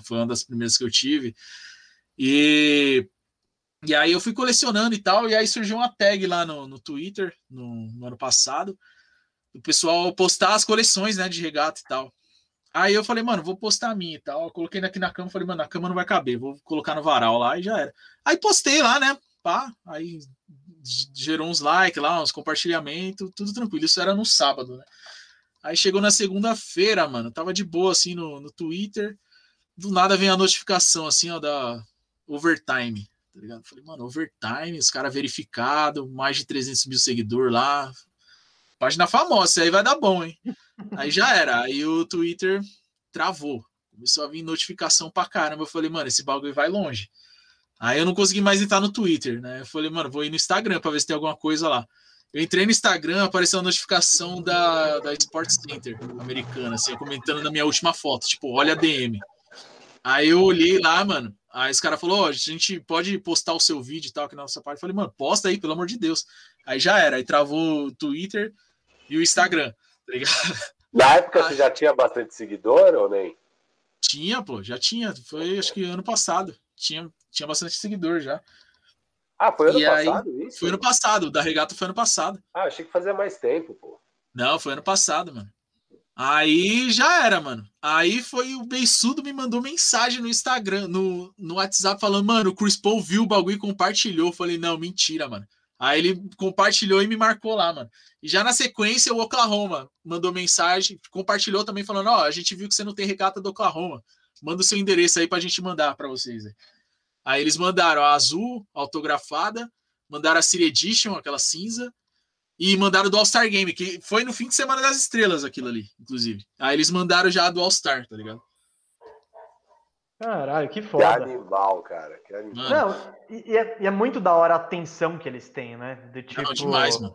foi uma das primeiras que eu tive. E, e aí eu fui colecionando e tal, e aí surgiu uma tag lá no, no Twitter, no, no ano passado, o pessoal postar as coleções, né, de regata e tal. Aí eu falei, mano, vou postar a minha e tal. Eu coloquei aqui na cama, falei, mano, a cama não vai caber, vou colocar no varal lá e já era. Aí postei lá, né? Pá, aí gerou uns likes lá, uns compartilhamentos, tudo tranquilo. Isso era no sábado, né? Aí chegou na segunda-feira, mano, tava de boa assim no, no Twitter. Do nada vem a notificação assim, ó, da overtime, tá ligado? Falei, mano, overtime, os caras verificado, mais de 300 mil seguidores lá. Página famosa, aí vai dar bom, hein? Aí já era. Aí o Twitter travou. Começou a vir notificação pra caramba. Eu falei, mano, esse bagulho vai longe. Aí eu não consegui mais entrar no Twitter, né? Eu falei, mano, vou ir no Instagram pra ver se tem alguma coisa lá. Eu entrei no Instagram, apareceu a notificação da, da Sports Center americana, assim, comentando na minha última foto, tipo, olha a DM. Aí eu olhei lá, mano. Aí esse cara falou: oh, a gente pode postar o seu vídeo e tal aqui na nossa parte. Eu falei, mano, posta aí, pelo amor de Deus. Aí já era. Aí travou o Twitter e o Instagram, tá ligado? Na época você já tinha bastante seguidor ou nem? Tinha, pô, já tinha. Foi acho que ano passado. Tinha, tinha bastante seguidor já. Ah, foi ano e passado aí, isso? Foi ano passado, o da regata foi ano passado. Ah, achei que fazia mais tempo, pô. Não, foi ano passado, mano. Aí já era, mano. Aí foi o Beiçudo me mandou mensagem no Instagram, no, no WhatsApp, falando, mano, o Chris Paul viu o bagulho e compartilhou. Eu falei, não, mentira, mano. Aí ele compartilhou e me marcou lá, mano. E já na sequência, o Oklahoma mandou mensagem, compartilhou também, falando: Ó, oh, a gente viu que você não tem regata do Oklahoma. Manda o seu endereço aí pra gente mandar para vocês. Aí eles mandaram a azul, autografada, mandaram a City Edition, aquela cinza, e mandaram do All-Star Game, que foi no fim de semana das estrelas aquilo ali, inclusive. Aí eles mandaram já do All-Star, tá ligado? Caralho, que foda. Que animal, cara. Que animal. Não, e é, e é, muito da hora a atenção que eles têm, né? De tipo. Não, demais, mano.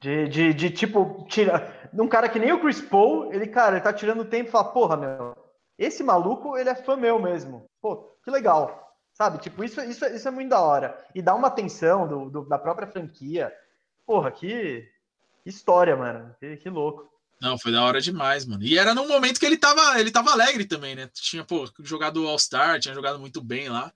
De, de, de tipo, tira. Um cara que nem o Chris Paul, ele, cara, ele tá tirando tempo e fala, porra, meu, esse maluco, ele é fã meu mesmo. Pô, que legal. Sabe? Tipo, isso, isso, isso é muito da hora. E dá uma atenção do, do da própria franquia. Porra, que história, mano. Que, que louco. Não, foi da hora demais, mano. E era num momento que ele tava, ele tava alegre também, né? Tinha, pô, jogado All-Star, tinha jogado muito bem lá.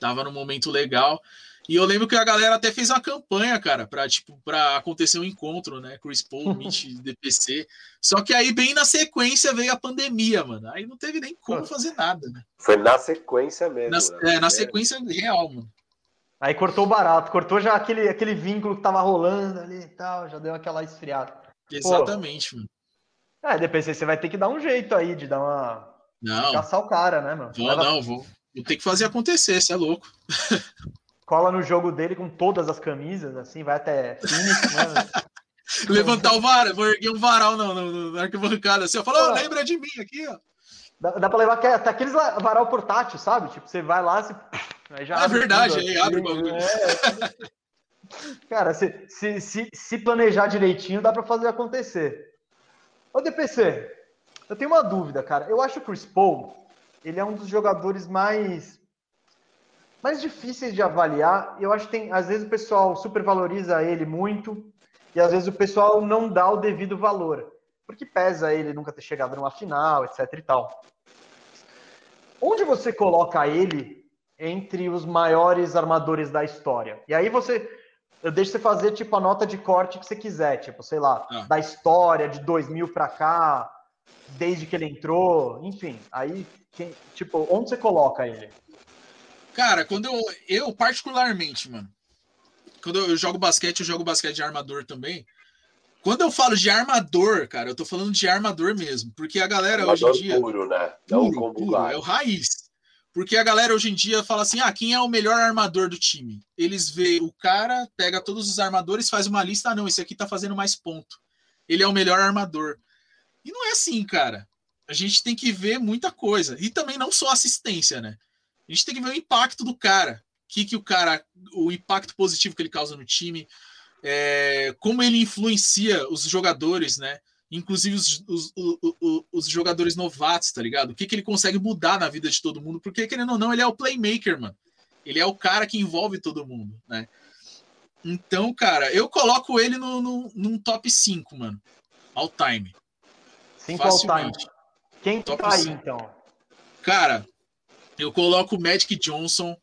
Tava num momento legal. E eu lembro que a galera até fez uma campanha, cara, para tipo, para acontecer um encontro, né? Chris Paul, Mitch, DPC. Só que aí, bem na sequência, veio a pandemia, mano. Aí não teve nem como fazer nada, né? Foi na sequência mesmo. Na, né? É, na sequência real, mano. Aí cortou barato, cortou já aquele, aquele vínculo que tava rolando ali e tal, já deu aquela esfriada. Exatamente, mano. É, DPC, você vai ter que dar um jeito aí de dar uma. Não. Caçar o cara, né, mano? Vou, Leva... não, vou. Vou ter que fazer acontecer, você é louco. Cola no jogo dele com todas as camisas, assim, vai até Phoenix, né? Levantar o varal, vou erguer um varal na, na, na arquibancada assim, eu falo, oh, lembra de mim aqui, ó. Dá, dá pra levar até aqueles varal portátil, sabe? Tipo, você vai lá, você. Aí já é verdade, aí abre o bagulho. É... Cara, se, se, se, se planejar direitinho, dá pra fazer acontecer. Ô DPC, eu tenho uma dúvida, cara. Eu acho que o Chris Paul, ele é um dos jogadores mais mais difíceis de avaliar. Eu acho que tem, às vezes o pessoal supervaloriza ele muito e às vezes o pessoal não dá o devido valor, porque pesa ele nunca ter chegado numa final, etc e tal. Onde você coloca ele entre os maiores armadores da história? E aí você eu deixo você fazer tipo a nota de corte que você quiser, tipo, sei lá, ah. da história de 2000 para cá, desde que ele entrou, enfim. Aí, quem, tipo, onde você coloca ele? Cara, quando eu, eu particularmente, mano, quando eu jogo basquete, eu jogo basquete de armador também. Quando eu falo de armador, cara, eu tô falando de armador mesmo, porque a galera armador hoje em dia puro, né? Puro, puro, é o raiz. Porque a galera hoje em dia fala assim: ah, quem é o melhor armador do time? Eles vê o cara, pega todos os armadores, faz uma lista, ah, não, esse aqui tá fazendo mais ponto. Ele é o melhor armador. E não é assim, cara. A gente tem que ver muita coisa. E também não só assistência, né? A gente tem que ver o impacto do cara. Que que o cara, o impacto positivo que ele causa no time, é, como ele influencia os jogadores, né? Inclusive os, os, os, os, jogadores novatos, tá ligado? O que, que ele consegue mudar na vida de todo mundo, porque, querendo ou não, ele é o playmaker, mano. Ele é o cara que envolve todo mundo, né? Então, cara, eu coloco ele no, no, num top 5, mano. All time. 5 all time. Quem top tá aí, então? Cara, eu coloco Magic Johnson,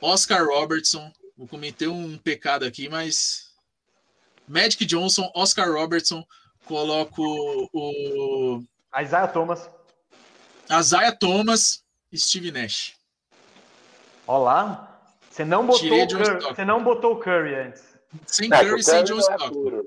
Oscar Robertson. Vou cometer um pecado aqui, mas. Magic Johnson, Oscar Robertson, coloco o. Isaiah Thomas. Isaiah Thomas Steve Nash. Olá. Você não botou, o Curry, você não botou o Curry antes. Sem é, Curry, sem John Stockton.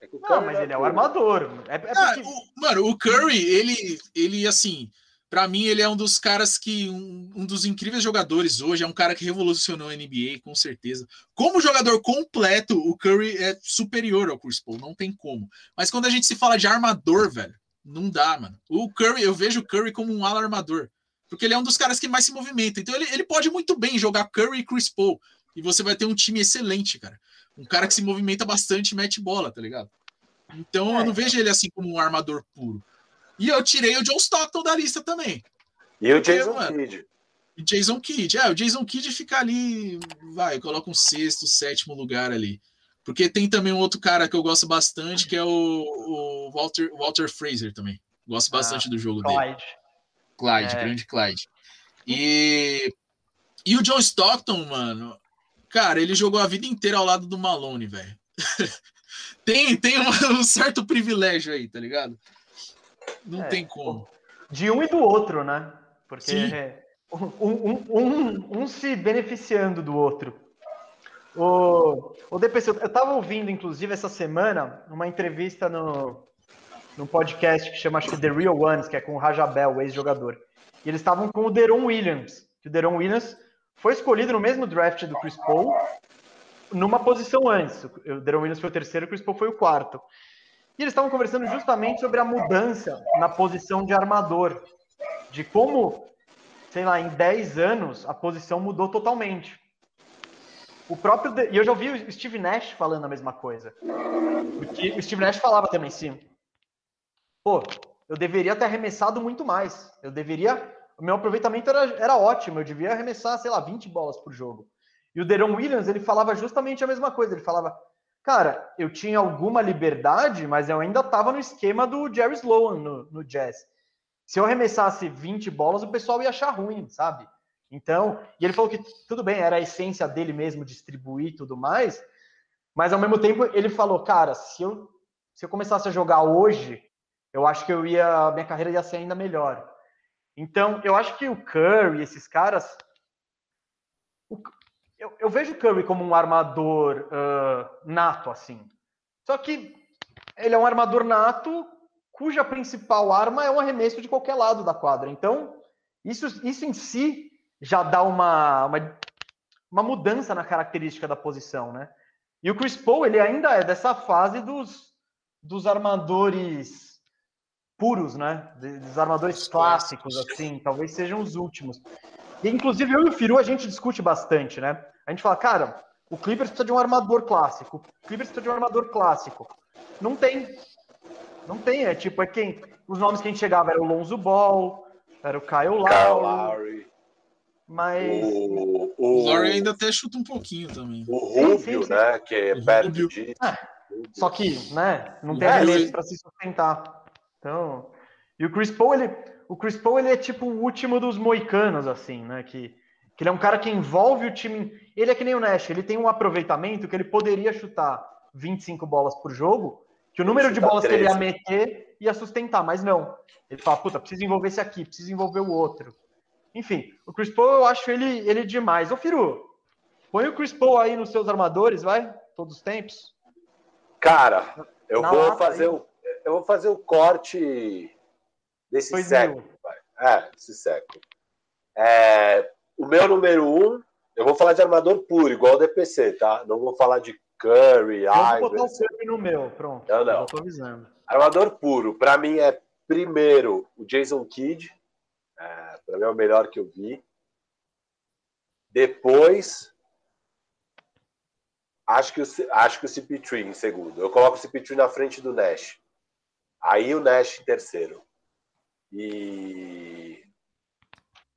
É não, mas é ele é o armador. É, é ah, porque... o, mano, o Curry, ele, ele assim, para mim, ele é um dos caras que. Um, um, dos incríveis jogadores hoje. É um cara que revolucionou a NBA, com certeza. Como jogador completo, o Curry é superior ao Chris Paul, não tem como. Mas quando a gente se fala de armador, velho, não dá, mano. O Curry, eu vejo o Curry como um ala armador. Porque ele é um dos caras que mais se movimenta. Então ele, ele pode muito bem jogar Curry e Chris Paul. e você vai ter um time excelente, cara. Um cara que se movimenta bastante e mete bola, tá ligado? Então é. eu não vejo ele assim como um armador puro. E eu tirei o John Stockton da lista também. E o Jason Porque, Kidd. E Jason Kidd. É, o Jason Kidd fica ali, vai, coloca um sexto, sétimo lugar ali. Porque tem também um outro cara que eu gosto bastante, que é o, o Walter, Walter Fraser também. Gosto ah, bastante ah, do jogo Clyde. dele. Clyde, é. grande Clyde. E, e o John Stockton, mano, cara, ele jogou a vida inteira ao lado do Malone, velho. tem tem um, um, certo privilégio aí, tá ligado? Não é, tem como. De um e do outro, né? Porque é, um, um, um, um se beneficiando do outro. O, o DPC, eu estava ouvindo, inclusive, essa semana, uma entrevista no, num podcast que chama, acho que The Real Ones, que é com o Rajabel, o ex-jogador. E eles estavam com o Deron Williams, que o Deron Williams foi escolhido no mesmo draft do Chris Paul, numa posição antes. O Deron Williams foi o terceiro, o Chris Paul foi o quarto. E eles estavam conversando justamente sobre a mudança na posição de armador, de como, sei lá, em 10 anos a posição mudou totalmente. O próprio. E eu já ouvi o Steve Nash falando a mesma coisa. Porque o Steve Nash falava também, sim. Pô, eu deveria ter arremessado muito mais. Eu deveria. O meu aproveitamento era, era ótimo. Eu devia arremessar, sei lá, 20 bolas por jogo. E o Deron Williams, ele falava justamente a mesma coisa. Ele falava, cara, eu tinha alguma liberdade, mas eu ainda estava no esquema do Jerry Sloan no, no Jazz. Se eu arremessasse 20 bolas, o pessoal ia achar ruim, sabe? Então, e ele falou que tudo bem, era a essência dele mesmo distribuir e tudo mais, mas ao mesmo tempo ele falou, cara, se eu se eu começasse a jogar hoje, eu acho que eu ia minha carreira ia ser ainda melhor. Então, eu acho que o Curry, esses caras, o, eu, eu, vejo o Curry como um armador uh, nato, assim. Só que ele é um armador nato cuja principal arma é um arremesso de qualquer lado da quadra. Então, isso, isso em si já dá uma, uma, uma mudança na característica da posição, né? E o Chris Paul, ele ainda é dessa fase dos, dos armadores puros, né? Dos armadores clássicos, assim, talvez sejam os últimos. E, inclusive, eu e o Firu, a gente discute bastante, né? A gente fala, cara, o Clippers precisa de um armador clássico. O Clippers precisa de um armador clássico. Não tem. Não tem, é tipo, é quem. Os nomes que a gente chegava era o Lonzo Ball, era o Kyle Lowry. Kyle Lowry. Mas. O, o... Laurie ainda até chuta um pouquinho também. O Rubio, sim, sim, sim. né? Que é perto de. É, só que, né? Não tem arremesso para se sustentar. Então. E o Chris Paul, ele. O Chris Paul, ele é tipo o último dos moicanos, assim, né? Que ele é um cara que envolve o time. Ele é que nem o Nash, ele tem um aproveitamento que ele poderia chutar 25 bolas por jogo, que o número de bolas 13. que ele ia meter ia sustentar, mas não. Ele fala, puta, preciso envolver esse aqui, preciso envolver o outro. Enfim, o Chris Paul eu acho ele, ele demais. Ô, Firu, põe o Chris Paul aí nos seus armadores, vai? Todos os tempos. Cara, eu Na vou fazer o, eu vou fazer o corte desse Foi século. É, desse século. É, o meu número um, eu vou falar de armador puro, igual o DPC, tá? Não vou falar de Curry, Eu vou botar o Curry no meu, pronto. Eu não. Eu tô avisando. Armador puro, para mim é primeiro o Jason Kidd, é, para mim é o melhor que eu vi. Depois, acho que o, acho que o CP3 em segundo. Eu coloco o CP3 na frente do Nash. Aí o Nash em terceiro. E.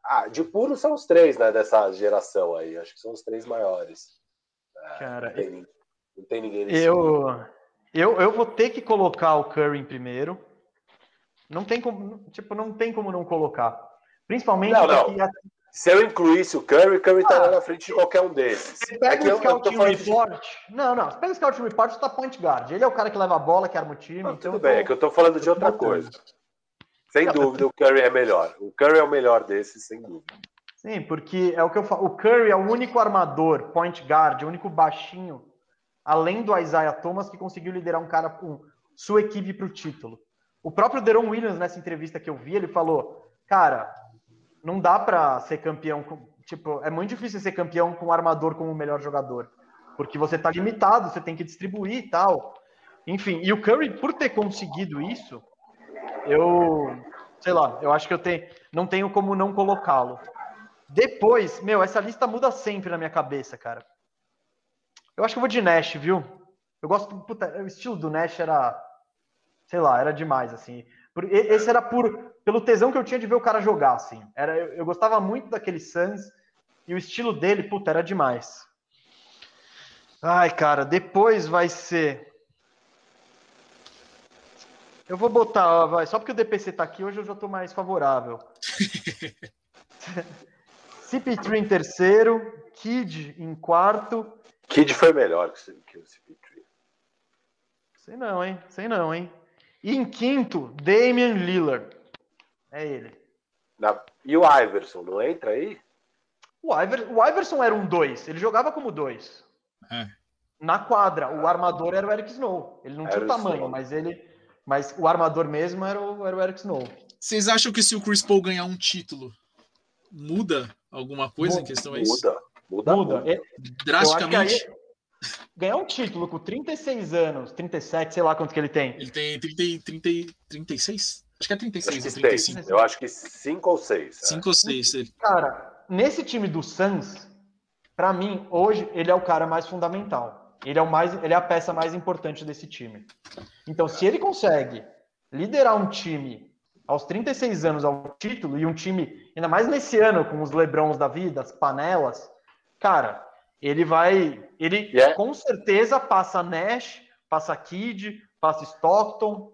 Ah, de puro são os três, né, dessa geração aí. Acho que são os três maiores. É, Cara, não tem, não tem ninguém nesse eu, eu, eu vou ter que colocar o Curry em primeiro. Não tem como, tipo, não tem como não colocar. Principalmente não, não. A... Se eu incluísse o Curry, o Curry estaria ah, na frente de qualquer um desses. Você pega é o Scouting Report. De... Não, não. Você pega o Scouting Report, você tá point guard. Ele é o cara que leva a bola, que arma o time. Não, então tudo bem, tô... é que eu tô falando de outra coisa. Sem dúvida, o Curry é melhor. O Curry é o melhor desses, sem dúvida. Sim, porque é o que eu falo. O Curry é o único armador, point guard, o único baixinho, além do Isaiah Thomas, que conseguiu liderar um cara, um, sua equipe para o título. O próprio Deron Williams, nessa entrevista que eu vi, ele falou: Cara, não dá para ser campeão. Com, tipo, é muito difícil ser campeão com o armador como o melhor jogador. Porque você tá limitado, você tem que distribuir e tal. Enfim, e o Curry, por ter conseguido isso, eu. Sei lá, eu acho que eu tenho, não tenho como não colocá-lo. Depois, meu, essa lista muda sempre na minha cabeça, cara. Eu acho que eu vou de Nash, viu? Eu gosto. Puta, o estilo do Nash era. Sei lá, era demais, assim. Esse era por, pelo tesão que eu tinha de ver o cara jogar, assim. Era, eu, eu gostava muito daquele Suns e o estilo dele, puta, era demais. Ai, cara, depois vai ser. Eu vou botar, vai, só porque o DPC tá aqui, hoje eu já tô mais favorável. CP3 em terceiro, Kid em quarto. Kid foi melhor que o CP3. Sei não, hein? Sei não, hein? E em quinto, Damian Lillard. É ele. Na... E o Iverson, não entra aí? O, Iver... o Iverson era um dois. Ele jogava como dois. É. Na quadra, o armador era o Eric Snow. Ele não era tinha o tamanho, Snow. mas ele. Mas o armador mesmo era o, era o Eric Snow. Vocês acham que se o Chris Paul ganhar um título, muda alguma coisa muda, em questão a isso? Muda, muda. Muda. muda. É, Drasticamente. Ganhar um título com 36 anos, 37, sei lá quanto que ele tem. Ele tem 30, 30, 36? Acho que é 36 acho ou 35. Seis. Eu acho que 5 ou 6. 5 é. ou 6. Cara, nesse time do Suns, para mim, hoje, ele é o cara mais fundamental. Ele é, o mais, ele é a peça mais importante desse time. Então, se ele consegue liderar um time aos 36 anos ao título, e um time, ainda mais nesse ano, com os Lebrons da vida, as panelas, cara, ele vai. Ele yeah. É com certeza passa Nash, passa Kid, passa Stockton.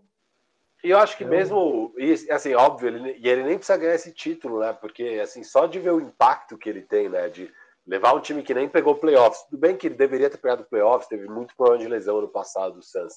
E eu acho que eu... mesmo, assim, óbvio, ele, e ele nem precisa ganhar esse título, né? Porque, assim, só de ver o impacto que ele tem, né? De levar um time que nem pegou playoffs. Tudo bem que ele deveria ter pegado playoffs, teve muito problema de lesão no passado do Suns.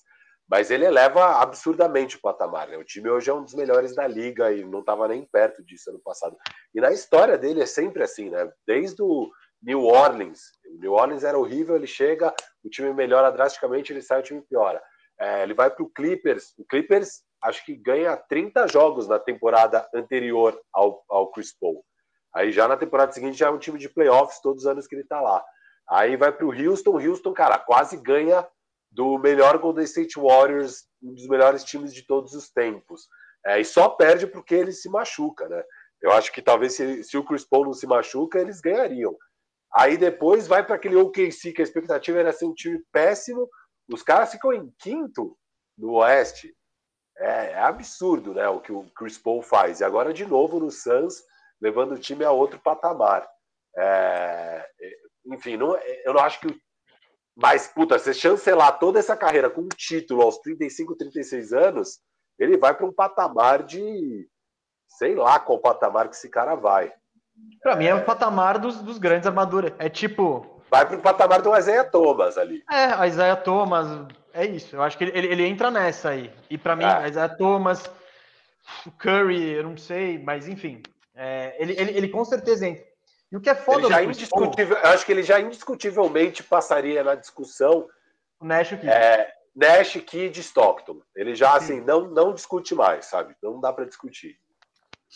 Mas ele eleva absurdamente o patamar. Né? O time hoje é um dos melhores da liga e não estava nem perto disso ano passado. E na história dele é sempre assim, né? Desde o New Orleans. O New Orleans era horrível, ele chega, o time melhora drasticamente, ele sai, o time piora. É, ele vai para o Clippers. O Clippers acho que ganha 30 jogos na temporada anterior ao, ao Chris Paul. Aí já na temporada seguinte já é um time de playoffs todos os anos que ele está lá. Aí vai para o Houston. Houston, cara, quase ganha do melhor Golden State Warriors, um dos melhores times de todos os tempos. É, e só perde porque ele se machuca, né? Eu acho que talvez se, se o Chris Paul não se machuca, eles ganhariam. Aí depois vai para aquele OKC, que a expectativa era ser um time péssimo. Os caras ficam em quinto no Oeste. É, é, absurdo né, o que o Chris Paul faz. E agora, de novo, no Suns, levando o time a outro patamar. É, enfim, não, eu não acho que. Mas, puta, você chancelar toda essa carreira com um título aos 35, 36 anos, ele vai para um patamar de. Sei lá qual patamar que esse cara vai. Para mim é o patamar dos, dos grandes armaduras. É tipo. Vai pro patamar do Isaiah Thomas ali. É, a Isaiah Thomas. É isso. Eu acho que ele, ele, ele entra nessa aí. E para mim, é. Isaiah Thomas, o Curry, eu não sei, mas enfim. É, ele, ele, ele com certeza entra. E o que é foda ele já indiscutível, Eu acho que ele já indiscutivelmente passaria na discussão. O Nash Kid. É, Nash Kid Stockton. Ele já, Sim. assim, não, não discute mais, sabe? Não dá para discutir.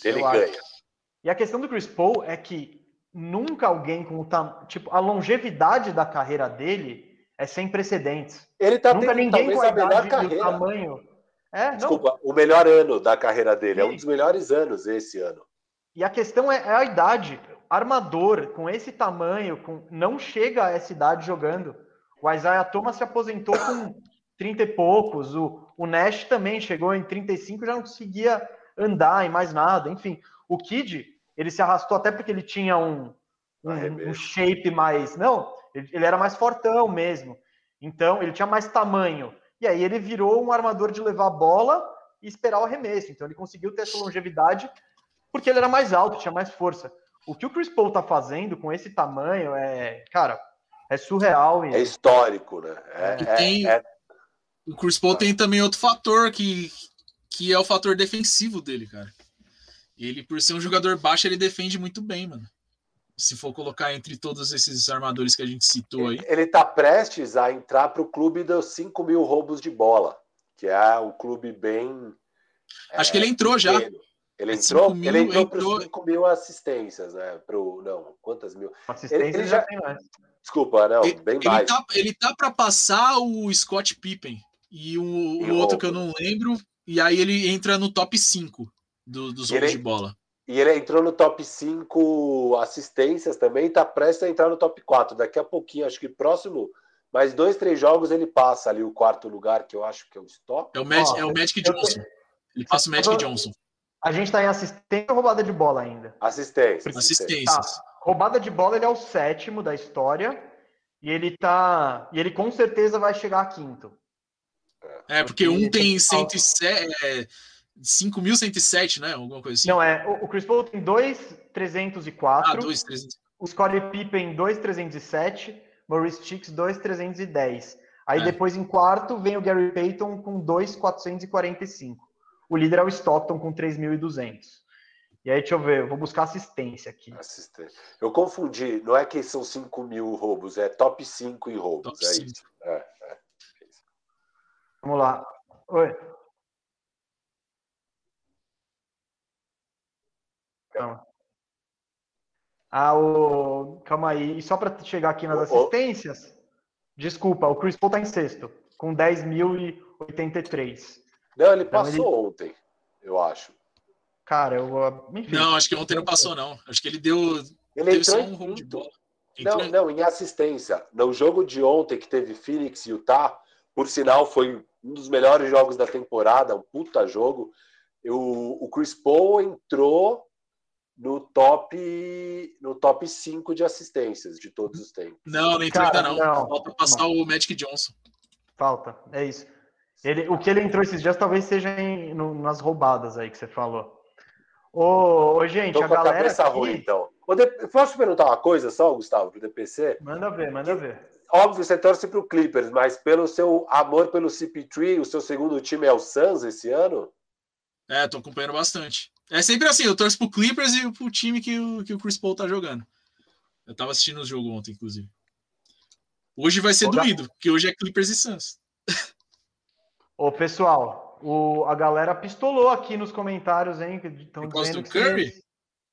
Ele eu ganha. Acho. E a questão do Chris Paul é que nunca alguém com o tipo a longevidade da carreira dele é sem precedentes. Ele tá nunca tendo, ninguém com a, a melhor carreira. tamanho. É, Desculpa, não. o melhor ano da carreira dele, é um dos melhores anos esse ano. E a questão é, é a idade. Armador com esse tamanho, com não chega a essa idade jogando. O Isaiah Thomas se aposentou com 30 e poucos, o, o Nash também chegou em 35 já não conseguia andar em mais nada. Enfim, o Kid ele se arrastou até porque ele tinha um, um, um shape mais. Não, ele, ele, era mais fortão mesmo. Então, ele tinha mais tamanho. E aí ele virou um armador de levar a bola e esperar o arremesso. Então, ele conseguiu ter essa longevidade porque ele era mais alto, tinha mais força. O que o Chris Paul tá fazendo com esse tamanho é, cara, é surreal. E... É histórico, né? É, é, tem, é... O Chris Paul tem também outro fator que, que é o fator defensivo dele, cara. Ele, por ser um jogador baixo, ele defende muito bem, mano. Se for colocar entre todos esses armadores que a gente citou aí. Ele tá prestes a entrar para o clube dos 5 mil roubos de bola, que é um clube bem. Acho é, que ele entrou já. Ele entrou, mil, ele entrou, entrou... para 5 mil assistências, né? Pro, não, quantas mil? Assistência ele, ele já tem mais. Desculpa, não, ele, bem ele mais. Tá, ele tá para passar o Scott Pippen e o, o outro que eu não lembro, e aí ele entra no top 5 do, dos roubos de bola. E ele entrou no top 5 assistências também, está prestes a entrar no top 4. Daqui a pouquinho, acho que próximo mas dois, três jogos ele passa ali o quarto lugar, que eu acho que é o stop. É o, Mag, é o Magic Johnson. Ele passa o Magic Johnson. A gente está em assistência ou roubada de bola ainda? Assistência. Assistências. Tá. Roubada de bola, ele é o sétimo da história. E ele tá. E ele com certeza vai chegar a quinto. É, porque um tem 107, é, 5.107, né? Alguma coisa assim. Não, é. O, o Chris Paul tem 2,304. Ah, 2,304. O Scottie Pippen 2,307. Maurice Chicks 2,310. Aí é. depois em quarto vem o Gary Payton com 2,445. O líder é o Stockton com 3.200. E aí, deixa eu ver, eu vou buscar assistência aqui. Assistência. Eu confundi, não é que são 5 mil roubos, é top 5 em roubos. Top é 5. isso. É, é. Vamos lá. Oi. Calma. Ah, o... Calma aí. E só para chegar aqui nas assistências, desculpa, o Chris Paul tá em sexto, com 10.083. Não, ele então, passou ele... ontem, eu acho. Cara, eu. Enfim. Não, acho que ontem não passou, não. Acho que ele deu. Ele entrou um home de bola. Entrou... Não, não, em assistência. No jogo de ontem que teve Phoenix e Utah, por sinal, foi um dos melhores jogos da temporada, um puta jogo. Eu, o Chris Paul entrou no top no top 5 de assistências de todos os tempos. Não, não entrou ainda não. não. Falta passar não. o Magic Johnson. Falta, é isso. Ele, o que ele entrou esses dias talvez seja em, no, nas roubadas aí que você falou. Ô, ô gente, Tô a galera. A cabeça aqui... ruim, então. Posso perguntar uma coisa só, Gustavo, pro DPC? Manda ver, manda ver. Óbvio, você torce pro Clippers, mas pelo seu amor pelo CP3, o seu segundo time é o Suns esse ano? É, tô acompanhando bastante. É sempre assim, eu torço pro Clippers e pro time que o, que o Chris Paul tá jogando. Eu tava assistindo o jogo ontem, inclusive. Hoje vai ser Ô, doído, porque hoje é Clippers e Suns. Ô, pessoal, o, a galera pistolou aqui nos comentários, hein? Tão Por do Curry?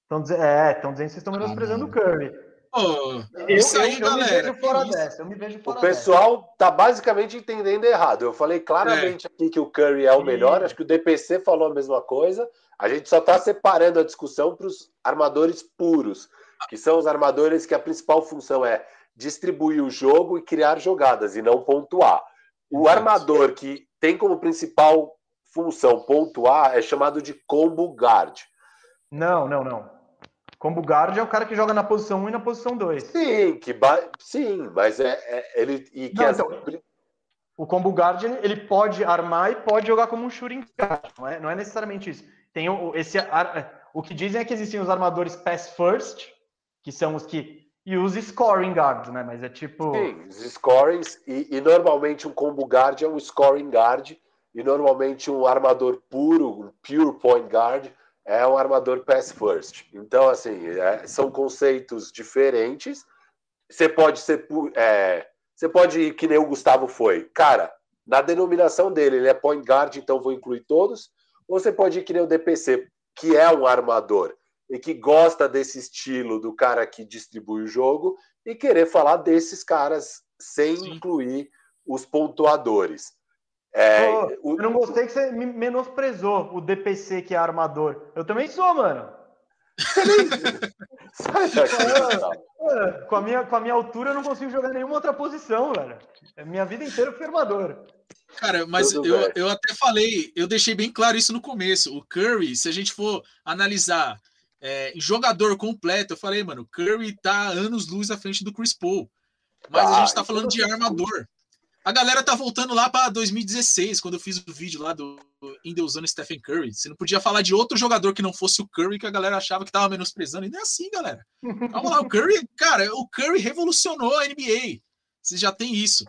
Estão é, estão dizendo que vocês estão menosprezando o Curry. Oh, eu, isso aí, eu, galera. Eu me vejo fora dessa. Eu me vejo fora o pessoal dessa. tá basicamente entendendo errado. Eu falei claramente é. aqui que o Curry é o melhor. Acho que o DPC falou a mesma coisa. A gente só está separando a discussão para os armadores puros, que são os armadores que a principal função é distribuir o jogo e criar jogadas e não pontuar. O armador que tem como principal função pontuar é chamado de combo guard. Não, não, não. Combo guard é o cara que joga na posição 1 e na posição 2. Sim, que ba... sim, mas é, é ele e que não, as... então, o combo guard ele, ele, pode armar e pode jogar como um shooting guard, não é, não é necessariamente isso. Tem o, esse o que dizem é que existem os armadores pass first, que são os que e os scoring guards, né? Mas é tipo. Sim, os scorings, e, e, normalmente um combo guard é um scoring guard, e normalmente um armador puro, um pure point guard, é um armador pass first. Então, assim, é, são conceitos diferentes. Você pode ser. É, você pode ir que nem o Gustavo foi. Cara, na denominação dele, ele é point guard, então vou incluir todos. Ou você pode ir que nem o DPC, que é um armador e que gosta desse estilo do cara que distribui o jogo e querer falar desses caras sem Sim. incluir os pontuadores. É, oh, o... Eu não gostei que você me menosprezou o DPC que é armador. Eu também sou, mano. Sai daqui, com, a minha, com a minha altura, eu não consigo jogar nenhuma outra posição, velho. É minha vida inteira eu fui armador. Cara, mas eu, eu até falei, eu deixei bem claro isso no começo. O Curry, se a gente for analisar é, jogador completo, eu falei, mano, o Curry tá anos luz à frente do Chris Paul. Mas ah, a gente tá falando de armador. A galera tá voltando lá para 2016, quando eu fiz o vídeo lá do endeusando Stephen Curry. Você não podia falar de outro jogador que não fosse o Curry, que a galera achava que tava menosprezando. E não é assim, galera. Calma lá, o Curry, cara, o Curry revolucionou a NBA. Você já tem isso.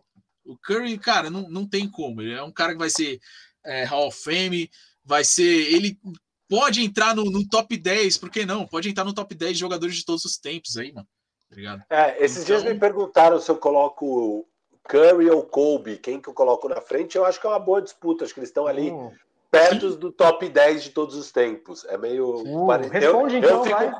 O Curry, cara, não, não tem como. Ele é um cara que vai ser é, Hall of Fame, vai ser. Ele pode entrar no, no, top 10, por que não? Pode entrar no top 10 de jogadores de todos os tempos aí, mano. Obrigado. Tá é, esses então... dias me perguntaram se eu coloco Curry ou Kobe, quem que eu coloco na frente. Eu acho que é uma boa disputa, acho que eles estão ali uh, perto sim. do top 10 de todos os tempos. É meio. Uh, responde eu, então, eu fico, vai.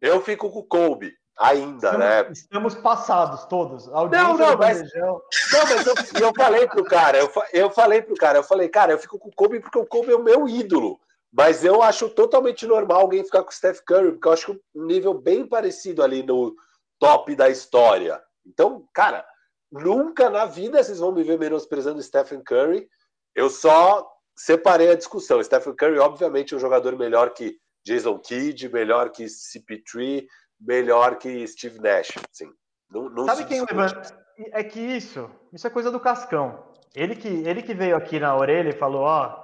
Eu fico com o Kobe. Ainda, estamos, né? Estamos passados todos. Não, não, mas, não, mas eu, eu falei pro cara, eu, eu falei pro cara, eu falei, cara, eu fico com o Kobe porque o Kobe é o meu ídolo. Mas eu acho totalmente normal alguém ficar com o Steph Curry, porque eu acho um nível bem parecido ali no top da história. Então, cara, nunca na vida vocês vão me ver menosprezando o Stephen Curry. Eu só separei a discussão. Stephen Curry, obviamente, é um jogador melhor que Jason Kidd, melhor que CP3, melhor que Steve Nash. Sim. Não, não Sabe quem levanta? É que isso, isso é coisa do Cascão. Ele que, ele que veio aqui na orelha e falou, ó,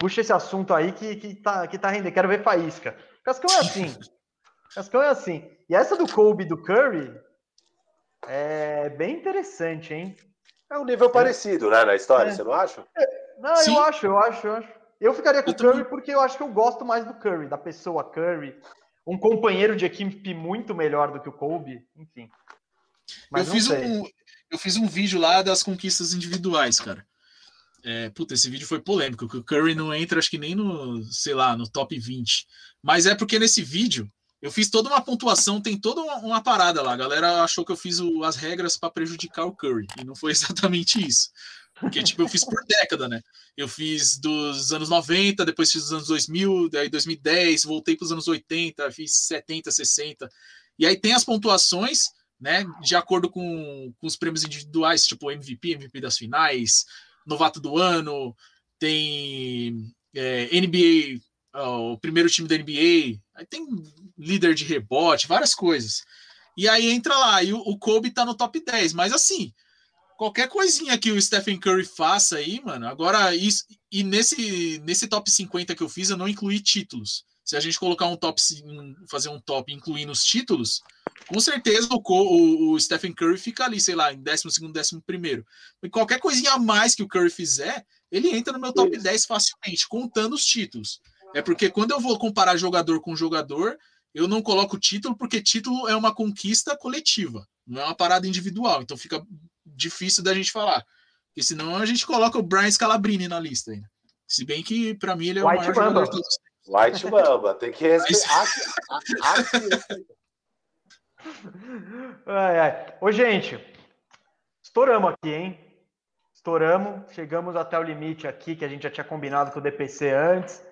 puxa esse assunto aí que, que, tá, que tá rendendo, quero ver faísca. Cascão é assim. Cascão é assim. E essa do Kobe do Curry é bem interessante, hein? É um nível é. parecido, né, na história, é. você não acha? É. Não, Sim. eu acho, eu acho, eu acho. Eu ficaria com o Curry porque eu acho que eu gosto mais do Curry, da pessoa Curry. Um companheiro de equipe muito melhor do que o Kobe, enfim. Mas eu fiz, um, eu fiz um vídeo lá das conquistas individuais, cara. É, puta, esse vídeo foi polêmico, que o Curry não entra, acho que nem no, sei lá, no top 20. Mas é porque nesse vídeo eu fiz toda uma pontuação, tem toda uma, uma parada lá. A galera achou que eu fiz o, as regras para prejudicar o Curry, e não foi exatamente isso. Porque, tipo, eu fiz por década, né? Eu fiz dos anos 90, depois fiz dos anos 2000, daí 2010, voltei para os anos 80, fiz 70, 60. E aí tem as pontuações, né? De acordo com, com os prêmios individuais, tipo MVP, MVP das finais, novato do ano, tem é, NBA, ó, o primeiro time da NBA, aí tem líder de rebote, várias coisas. E aí entra lá, e o, o Kobe tá no top 10, mas assim qualquer coisinha que o Stephen Curry faça aí, mano. Agora, isso, e nesse, nesse top 50 que eu fiz, eu não incluí títulos. Se a gente colocar um top, fazer um top incluindo os títulos, com certeza o, o, o Stephen Curry fica ali, sei lá, em 12, 11. E qualquer coisinha a mais que o Curry fizer, ele entra no meu top isso. 10 facilmente, contando os títulos. É porque quando eu vou comparar jogador com jogador, eu não coloco título, porque título é uma conquista coletiva, não é uma parada individual. Então fica difícil da gente falar. Porque senão a gente coloca o Brian Scalabrini na lista ainda. Se bem que, para mim, ele é o White maior Mamba. jogador de todos. White Mamba, tem que respeitar. ai, ai. Ô, gente, estouramos aqui, hein? Estouramos, chegamos até o limite aqui que a gente já tinha combinado com o DPC antes.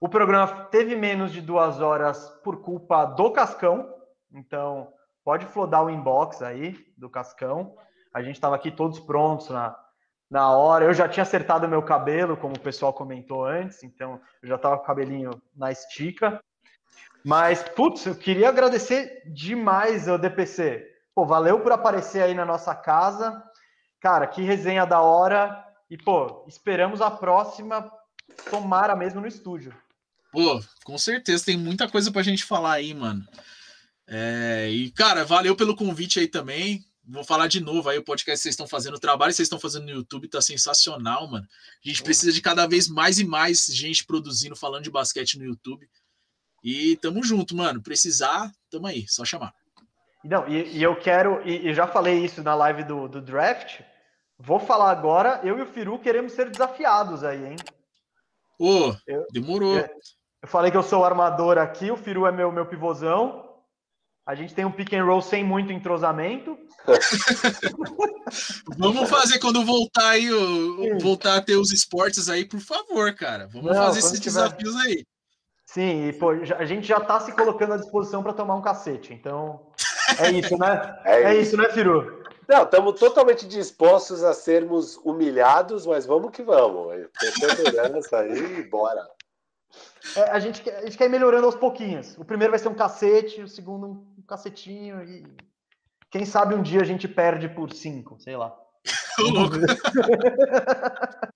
O programa teve menos de duas horas por culpa do Cascão, então pode flodar o inbox aí do Cascão. A gente estava aqui todos prontos na, na hora. Eu já tinha acertado meu cabelo, como o pessoal comentou antes, então eu já estava com o cabelinho na estica. Mas, putz, eu queria agradecer demais ao DPC. Pô, valeu por aparecer aí na nossa casa. Cara, que resenha da hora. E, pô, esperamos a próxima, tomara mesmo no estúdio. Pô, com certeza, tem muita coisa pra gente falar aí, mano. É, e, cara, valeu pelo convite aí também vou falar de novo aí o podcast que vocês estão fazendo, o trabalho que vocês estão fazendo no YouTube tá sensacional, mano. A gente precisa de cada vez mais e mais gente produzindo, falando de basquete no YouTube. E tamo junto, mano. Precisar, tamo aí, só chamar. Não, e, e eu quero, e, e, já falei isso na live do, do draft. Vou falar agora, eu e o Firu queremos ser desafiados aí, hein? Ô, oh, demorou. Eu, eu, falei que eu sou o armador aqui, o Firu é meu, meu pivôzão. A gente tem um pick and roll sem muito entrosamento. Vamos fazer quando voltar aí, voltar a ter os esportes aí, por favor, cara. Vamos Não, fazer esses tiver... desafios aí. Sim, e pô, a gente já está se colocando à disposição para tomar um cacete. Então, é isso, né? É, é isso, né, Firu? Não, estamos totalmente dispostos a sermos humilhados, mas vamos que vamos. Perseverança aí e bora. É, a, gente quer, a gente quer ir melhorando aos pouquinhos. O primeiro vai ser um cacete, o segundo um cacetinho e quem sabe um dia a gente perde por cinco, sei lá.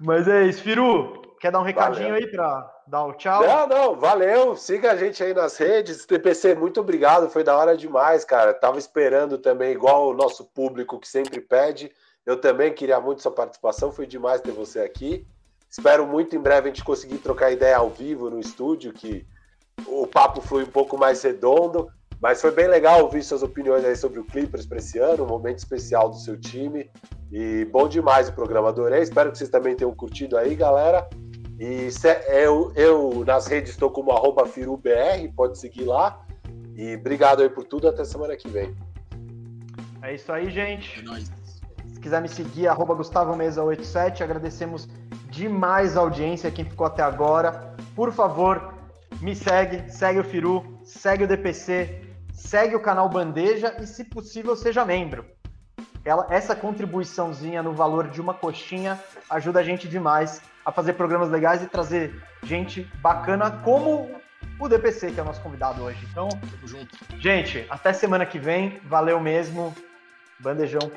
Mas é isso, Firu. Quer dar um recadinho valeu. aí para dar o tchau? Não, não, valeu. Siga a gente aí nas redes. TPC, muito obrigado. Foi da hora demais, cara. Tava esperando também, igual o nosso público que sempre pede. Eu também queria muito sua participação. Foi demais ter você aqui. Espero muito em breve a gente conseguir trocar ideia ao vivo no estúdio, que o papo flui um pouco mais redondo. Mas foi bem legal ouvir suas opiniões aí sobre o Clippers para esse ano, um momento especial do seu time. E bom demais o programa, adorei. Espero que vocês também tenham curtido aí, galera. E eu, eu nas redes estou como FiruBR, pode seguir lá. E obrigado aí por tudo, até semana que vem. É isso aí, gente. É Se quiser me seguir, arroba Gustavo Mesa 87, agradecemos demais a audiência, quem ficou até agora. Por favor, me segue, segue o Firu, segue o DPC, segue o canal Bandeja e, se possível, seja membro. ela, essa contribuiçãozinha no valor de uma coxinha ajuda a gente demais a fazer programas legais e trazer gente bacana como o DPC, que é o nosso convidado hoje. Então, Tamo junto. gente, até semana que vem. Valeu mesmo. Bandejão.